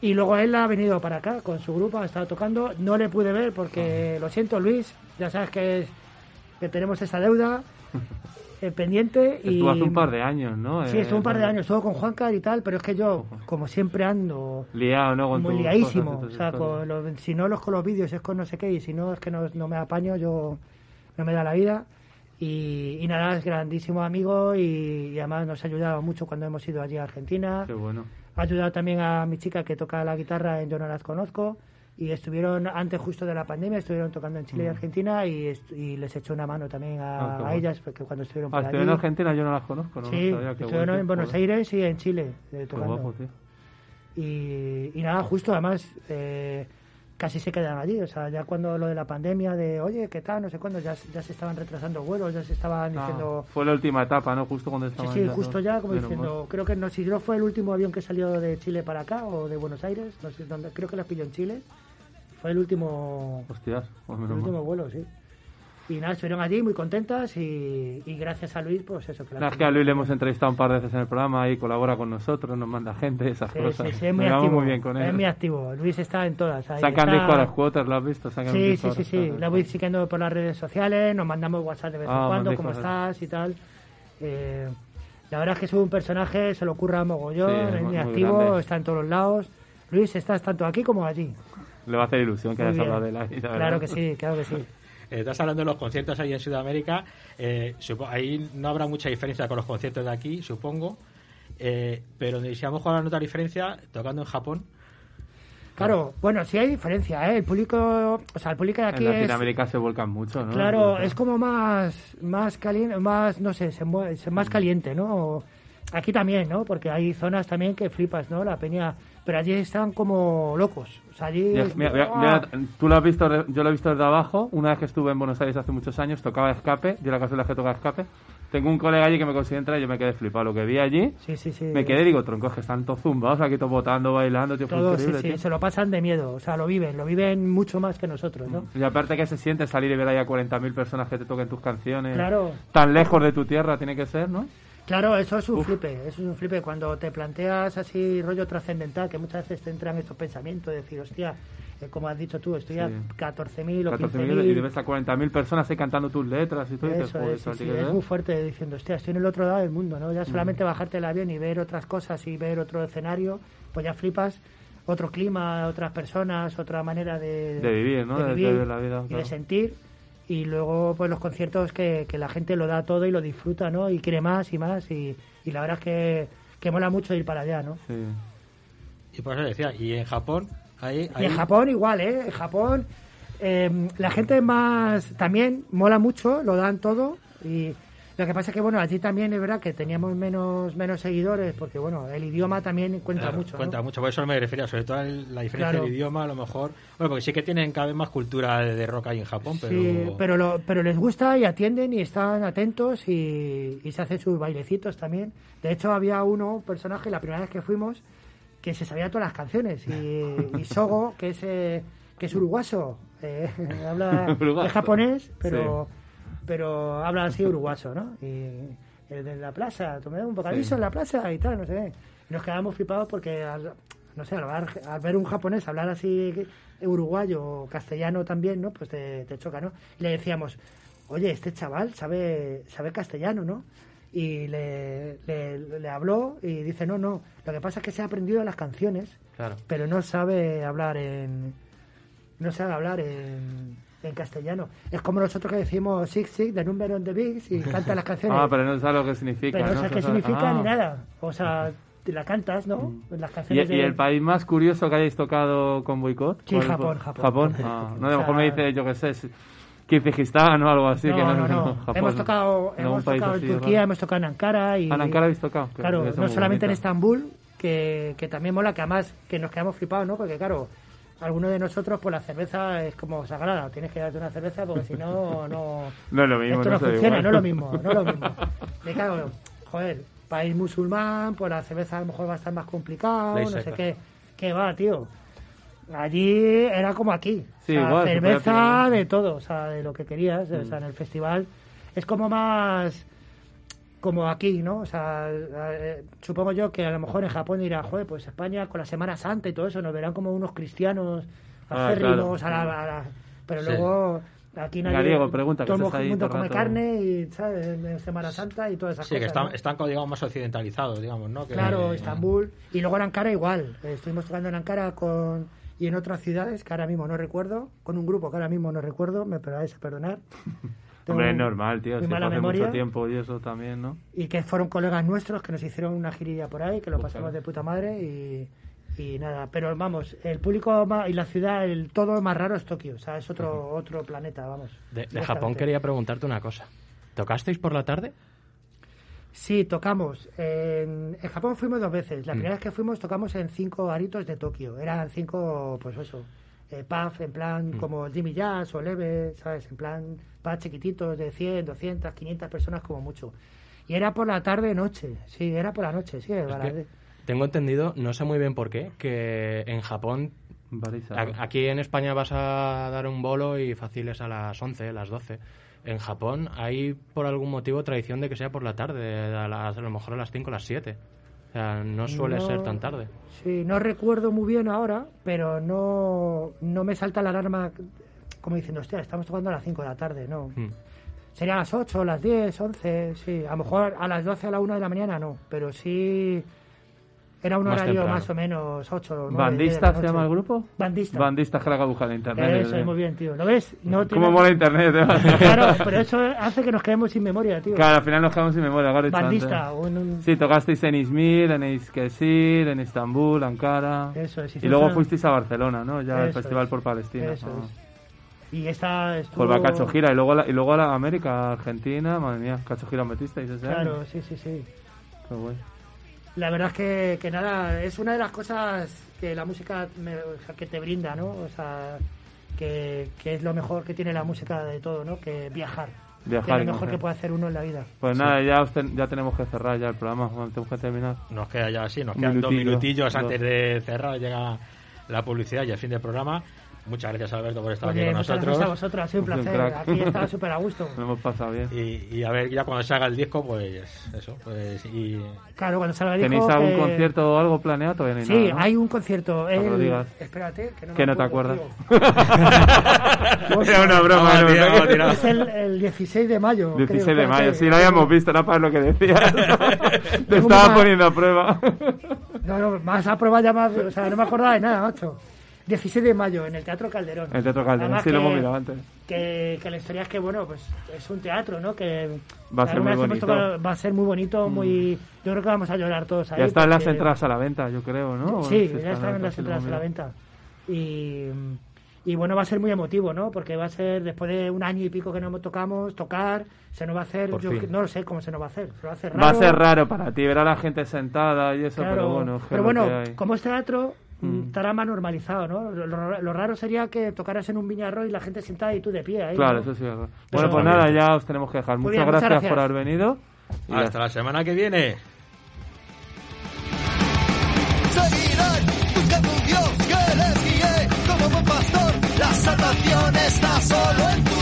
X: Y luego él ha venido para acá con su grupo, ha estado tocando, no le pude ver porque, lo siento Luis, ya sabes que, es, que tenemos esa deuda [laughs] eh, pendiente y...
A: Estuvo hace un par de años, ¿no?
X: Sí,
A: Eh,
X: estuvo un par de años, estuvo con Juancar y tal, pero es que yo, como siempre ando
A: Liado, ¿no? Con
X: muy liadísimo.
A: cosas
X: o sea, con los- si no los con los vídeos es con no sé qué y si no es que no, no me apaño, yo no me da la vida. Y, y nada, es grandísimo amigo y, y además nos ha ayudado mucho cuando hemos ido allí a Argentina.
A: Qué bueno.
X: Ha ayudado también a mi chica que toca la guitarra en Yo no las conozco. Y estuvieron, antes justo de la pandemia, estuvieron tocando en Chile y
A: Mm.
X: Argentina y, y les echó una mano también a,
A: Ah,
X: a ellas porque cuando estuvieron
A: Ah,
X: por
A: estuvieron en
X: allí.
A: Argentina, yo no las conozco, ¿no?
X: Sí,
A: No
X: estuvieron en Buenos. Aires y en Chile eh, tocando.
A: guapo.
X: Y, y nada, justo además eh, casi se quedan allí. O sea, ya cuando lo de la pandemia, de oye, ¿qué tal? No sé cuándo, ya, ya se estaban retrasando vuelos, ya se estaban
A: Ah,
X: diciendo.
A: fue la última etapa, ¿no? Justo cuando
X: Sí,
A: estaban
X: sí,
A: ya
X: justo ya, como diciendo, creo que no, si no fue el último avión que salió de Chile para acá o de Buenos Aires, no sé dónde, creo que las pilló en Chile. Fue el último.
A: Hostias, pues
X: el último vuelo, sí. Y nada, estuvieron allí muy contentas y, y gracias a Luis, pues eso. Que la
A: es que a Luis le hemos entrevistado un par de veces en el programa y colabora con nosotros, nos manda gente, esas
X: Sí,
A: cosas.
X: sí, sí, es muy activo.
A: muy bien con él.
X: Es muy activo. Luis está en todas. ahí
A: Sacan disco a las cuotas, ¿lo has visto? Sacan
X: Sí, sí, sí, sí. La voy siguiendo por las redes sociales, nos mandamos WhatsApp de vez en
A: Ah,
X: cuando, cómo estás y tal. Eh, la verdad es que es un personaje, se lo ocurra mogollón,
A: Sí, es muy-
X: activo,
A: grande.
X: está en todos los lados. Luis, estás tanto aquí como allí.
A: Le va a hacer ilusión que hayas hablado de la
X: Claro que sí, claro que sí.
B: Eh, estás hablando de los conciertos ahí en Sudamérica. eh, supo- ahí no habrá mucha diferencia con los conciertos de aquí, supongo. Eh, pero si a lo mejor nota diferencia tocando en Japón.
X: Claro, bueno, sí hay diferencia, ¿eh? El público, o sea, el público de aquí
A: En
X: es...
A: Latinoamérica se volcan mucho, ¿no?
X: Claro, es como más, más caliente, más, no sé, se es más caliente, ¿no? Aquí también, ¿no? Porque hay zonas también que flipas, ¿no? La peña, pero allí están como locos. O sea, allí...
A: Mira, mira, mira,
X: ¡Ah!
A: tú lo has visto, yo lo he visto desde abajo. Una vez que estuve en Buenos Aires hace muchos años, tocaba escape. Yo la casualidad que tocaba escape. Tengo un colega allí que me consiguió entrar y yo me quedé flipado. Lo que vi allí,
X: Sí, sí, sí.
A: me quedé y digo, troncos, que están todos zumbados aquí, todos botando, bailando, tío, fue
X: Todos, sí, sí,
A: tío.
X: se lo pasan de miedo, o sea, lo viven, lo viven mucho más que nosotros, ¿no?
A: Y aparte que se siente salir y ver ahí a 40.000 personas que te toquen tus canciones.
X: Claro.
A: Tan lejos de tu tierra tiene que ser, ¿no?
X: Claro, eso es un flipe, eso es un flipe cuando te planteas así rollo trascendental, que muchas veces te entran estos pensamientos de decir, hostia, eh, como has dicho tú, estoy a
A: Sí.
X: 14.000 o
A: 14.000 y
X: 15.000.
A: ves a 40.000 personas ahí cantando tus letras y todo. y dices,
X: Eso
A: "Joder,
X: es, sí, es
A: ser".
X: muy fuerte diciendo, hostia, estoy en el otro lado del mundo, ¿no? Ya
A: Mm.
X: solamente bajarte el avión y ver otras cosas y ver otro escenario, pues ya flipas, otro clima, otras personas, otra manera de,
A: De vivir, ¿no? De- de
X: vivir
A: la vida,
X: y de sentir. Y luego, pues los conciertos que, que la gente lo da todo y lo disfruta, ¿no? Y quiere más y más. Y, y la verdad es que, que mola mucho ir para allá, ¿no?
B: Y por eso decía, y en Japón, ahí.
X: Y en Japón igual, ¿eh? En Japón eh, la gente más también mola mucho, lo dan todo y lo que pasa es que bueno, allí también es verdad que teníamos menos menos seguidores porque bueno, el idioma también cuenta
B: Claro,
X: mucho, ¿no?
B: Cuenta mucho, por eso me refería, sobre todo la diferencia
X: Claro.
B: del idioma, a lo mejor. Bueno, porque sí que tienen cada vez más cultura de, de rock ahí en Japón, pero.
X: Sí, pero, lo, pero les gusta y atienden y están atentos y, y se hacen sus bailecitos también. De hecho, había uno, un personaje, la primera vez que fuimos, que se sabía todas las canciones. Y, y Sogo, que es, eh, que es uruguaso, eh, [laughs] habla [laughs] es japonés, pero, pero habla así uruguayo, ¿no? Y el de la plaza, tomé un bocadillo
A: Sí.
X: en la plaza y tal, no sé. Y nos quedamos flipados porque, al, no sé, al, ver- al ver un japonés hablar así uruguayo o castellano también, ¿no? Pues te, te choca, ¿no? Y le decíamos, oye, este chaval sabe, sabe castellano, ¿no? Y le, le, le habló y dice, no, no, lo que pasa es que se ha aprendido las canciones,
Y: Claro.
X: pero no sabe hablar en no sabe hablar en, en castellano. Es como nosotros que decimos Six Six, The Number on the Bigs y canta las [laughs] canciones.
A: Ah, pero no sabes lo que significa.
X: Pero no sabes qué significa
A: ah.
X: ni nada. O sea, la cantas, ¿no? Las
A: ¿Y,
X: canciones
A: y
X: de-
A: el país más curioso que hayáis tocado con boicot?
X: Sí,
A: ¿Cuál-
X: Japón, Japón.
A: Japón. [laughs] Ah, no, a lo
X: O
A: mejor
X: sea-
A: me dice, yo qué sé, Kirguistán o algo así.
X: no,
A: que no,
X: no, no.
A: Japón.
X: Hemos tocado, hemos tocado en Turquía,
A: raro.
X: hemos tocado en Ankara y
A: Ah, en Ankara habéis tocado.
X: Claro, no solamente en. Estambul, que, que también mola, que además que nos quedamos flipados, ¿no? Porque claro, algunos de nosotros, pues la cerveza es como sagrada, tienes que darte una cerveza porque si no, [laughs] no...
A: No es lo mismo,
X: Esto
A: no
X: no,
A: sabe
X: funciona,
A: igual.
X: no es lo mismo, no es lo mismo. Me cago, joder, país musulmán, pues la cerveza a lo mejor va a estar más complicado,
A: Ley
X: no sé qué. ¿Qué va, tío? Allí era como aquí.
A: Sí,
X: o sea,
A: igual, se puede
X: cerveza de todo, o sea, de lo que querías. O sea, en el festival es como más como aquí, ¿no? O sea, eh, supongo yo que a lo mejor en Japón dirá, joder, pues España con la Semana Santa y todo eso nos verán como unos cristianos
A: Ah,
X: acérrimos
A: claro.
X: a la, a la- Pero
A: Sí.
X: luego aquí nadie...
A: Gallego, pregunta, que
X: todo el mundo
A: todo
X: come carne y, ¿sabes? En Semana Santa y todas esas
B: Sí, que
X: cosas,
B: están,
X: ¿no?
B: están como, digamos, más occidentalizados, digamos, ¿no? Que-
X: Claro, Estambul. Y luego en Ankara igual. Estuvimos tocando en Ankara con, y en otras ciudades que ahora mismo no recuerdo, con un grupo que ahora mismo no recuerdo, me perdonáis a perdonar. [laughs]
A: Hombre, es normal, tío.
X: muy
A: Si
X: mala
A: hace
X: memoria.
A: mucho tiempo y eso también, ¿no?
X: Y que fueron colegas nuestros que nos hicieron una girilla por ahí, que lo
A: Pues
X: pasamos de puta madre y, y nada. Pero vamos, el público y la ciudad, el todo más raro es Tokio. O sea, es otro, otro planeta, vamos.
Y: De. Japón quería preguntarte una cosa. ¿Tocasteis por la tarde?
X: Sí, tocamos. En, en Japón fuimos dos veces. La
Y: Mm.
X: primera vez que fuimos tocamos en cinco aritos de Tokio. Eran cinco, pues eso, eh, pubs en plan
Y: Mm.
X: como Jimmy Jazz o Leve, ¿sabes? En plan pubs chiquititos de 100, 200, 500 personas como mucho. Y era por la tarde-noche. Sí, era por la noche, sí.
Y: Es
X: para-
Y: que tengo entendido, no sé muy bien por qué, que en Japón, aquí en España vas a dar un bolo y fácil es a las 11, las 12. En Japón hay por algún motivo tradición de que sea por la tarde, a, las- a lo mejor a las 5 o las 7. Sea, no suele
X: No-
Y: ser tan tarde.
X: Sí, no recuerdo muy bien ahora, pero no, no me salta la alarma como diciendo, hostia, estamos tocando a las 5 de la tarde, no.
Y: Mm.
X: Sería a las 8, las 10, 11, sí. A lo mejor a las 12 a la 1 de la mañana no, pero sí era un
A: Más
X: horario
A: temprano.
X: más o menos 8 o 9.
A: ¿Bandista se llama el grupo?
X: Bandista.
A: Bandista la buscar en internet.
X: Eso,
A: eh.
X: muy bien, tío. ¿Lo ves? No
A: ¿Cómo
X: tiene-
A: mola internet? eh? [laughs]
X: Claro, pero eso hace que nos quedemos sin memoria, tío.
A: Claro, al final nos quedamos sin memoria.
X: Bandista,
A: antes.
X: un- un-
A: Sí, tocasteis en Izmir, en Eskesir, en Estambul, Ankara.
X: Eso es,
A: y luego fuisteis a Barcelona, ¿no? Ya el Festival
X: es.
A: por Palestina.
X: Eso es. Y esta estuvo...
A: Por la Cacho Gira y luego a la, y luego a la América, Argentina, madre mía, Cacho Gira metisteis ese
X: Claro,
A: año.
X: sí, sí, sí.
A: Qué guay.
X: La verdad es que, que nada, es una de las cosas que la música me- o sea, que te brinda, ¿no? O sea, que, que es lo mejor que tiene la música de todo, ¿no? Que viajar.
A: Viajar
X: Que es lo mejor que puede hacer uno en la vida.
A: Pues nada, ya, ya tenemos que cerrar ya el programa, tenemos que terminar.
B: Nos queda ya así, nos quedan dos
A: minutillo,
B: minutillos
A: dos.
B: antes de cerrar, llega la publicidad y el fin del programa. Muchas gracias Alberto por estar
X: Oye,
B: aquí con
X: muchas
B: nosotros.
X: gracias a vosotros, ha sido un placer. Aquí estaba [laughs] súper a gusto.
A: Lo hemos pasado bien.
B: Y, y a ver, ya cuando se haga el disco, pues eso. Pues, y
X: Claro, cuando salga el
A: ¿Tenéis
X: disco,
A: algún
X: que-
A: concierto o algo planeado? Todavía no hay
X: Sí,
A: nada, ¿no?
X: hay un concierto.
A: No lo
X: el-
A: digas.
X: Espérate, que no, me
A: no te acuerdas.
X: tío. [laughs]
A: Era una broma, no,
B: tío,
A: no.
B: vamos, tirado.
X: Es el, el 16 de mayo. creo,
A: 16 de
X: espérate.
A: mayo, sí, lo habíamos visto, era para lo que decías. [laughs] Te estaba poniendo a prueba.
X: No, no, más a prueba ya más. O sea, no me acordaba de nada, macho. 16 de mayo en el Teatro Calderón.
A: El Teatro Calderón,
X: Además
A: sí, lo
X: que-
A: hemos mirado antes.
X: Que, que la historia es que, bueno, pues es un teatro, ¿no? Que
A: Va a ser muy bonito.
X: tocado- va a ser muy bonito, muy. Yo creo que vamos a llorar todos ahí.
A: Ya están las
X: porque-
A: entradas a la venta, yo creo, ¿no?
X: Sí,
A: Sí,
X: ya están las
A: lo
X: entradas a la venta. Y, y bueno, va a ser muy emotivo, ¿no? Porque va a ser después de un año y pico que no tocamos, tocar, se nos va a hacer,
A: Por
X: yo
A: fin.
X: que- no lo sé cómo se nos va a hacer, se va a hacer raro.
A: Va a ser raro para ti, ver a la gente sentada y eso,
X: Claro,
A: pero bueno, es que
X: pero
A: lo
X: bueno, como es teatro,
A: Mm.
X: estará más normalizado, ¿no? Lo, lo- lo raro sería que tocaras en un viñarro y la gente sentada y tú de pie ahí.
A: Claro,
X: ¿no?
A: eso sí Bueno, pues nada, ya os tenemos que dejar. Muchas,
X: bien, muchas
A: gracias, por
X: gracias.
A: haber venido. Y ya
B: hasta la semana que viene.
F: Seguirán buscando un Dios que les guíe como buen pastor. La salvación está sobre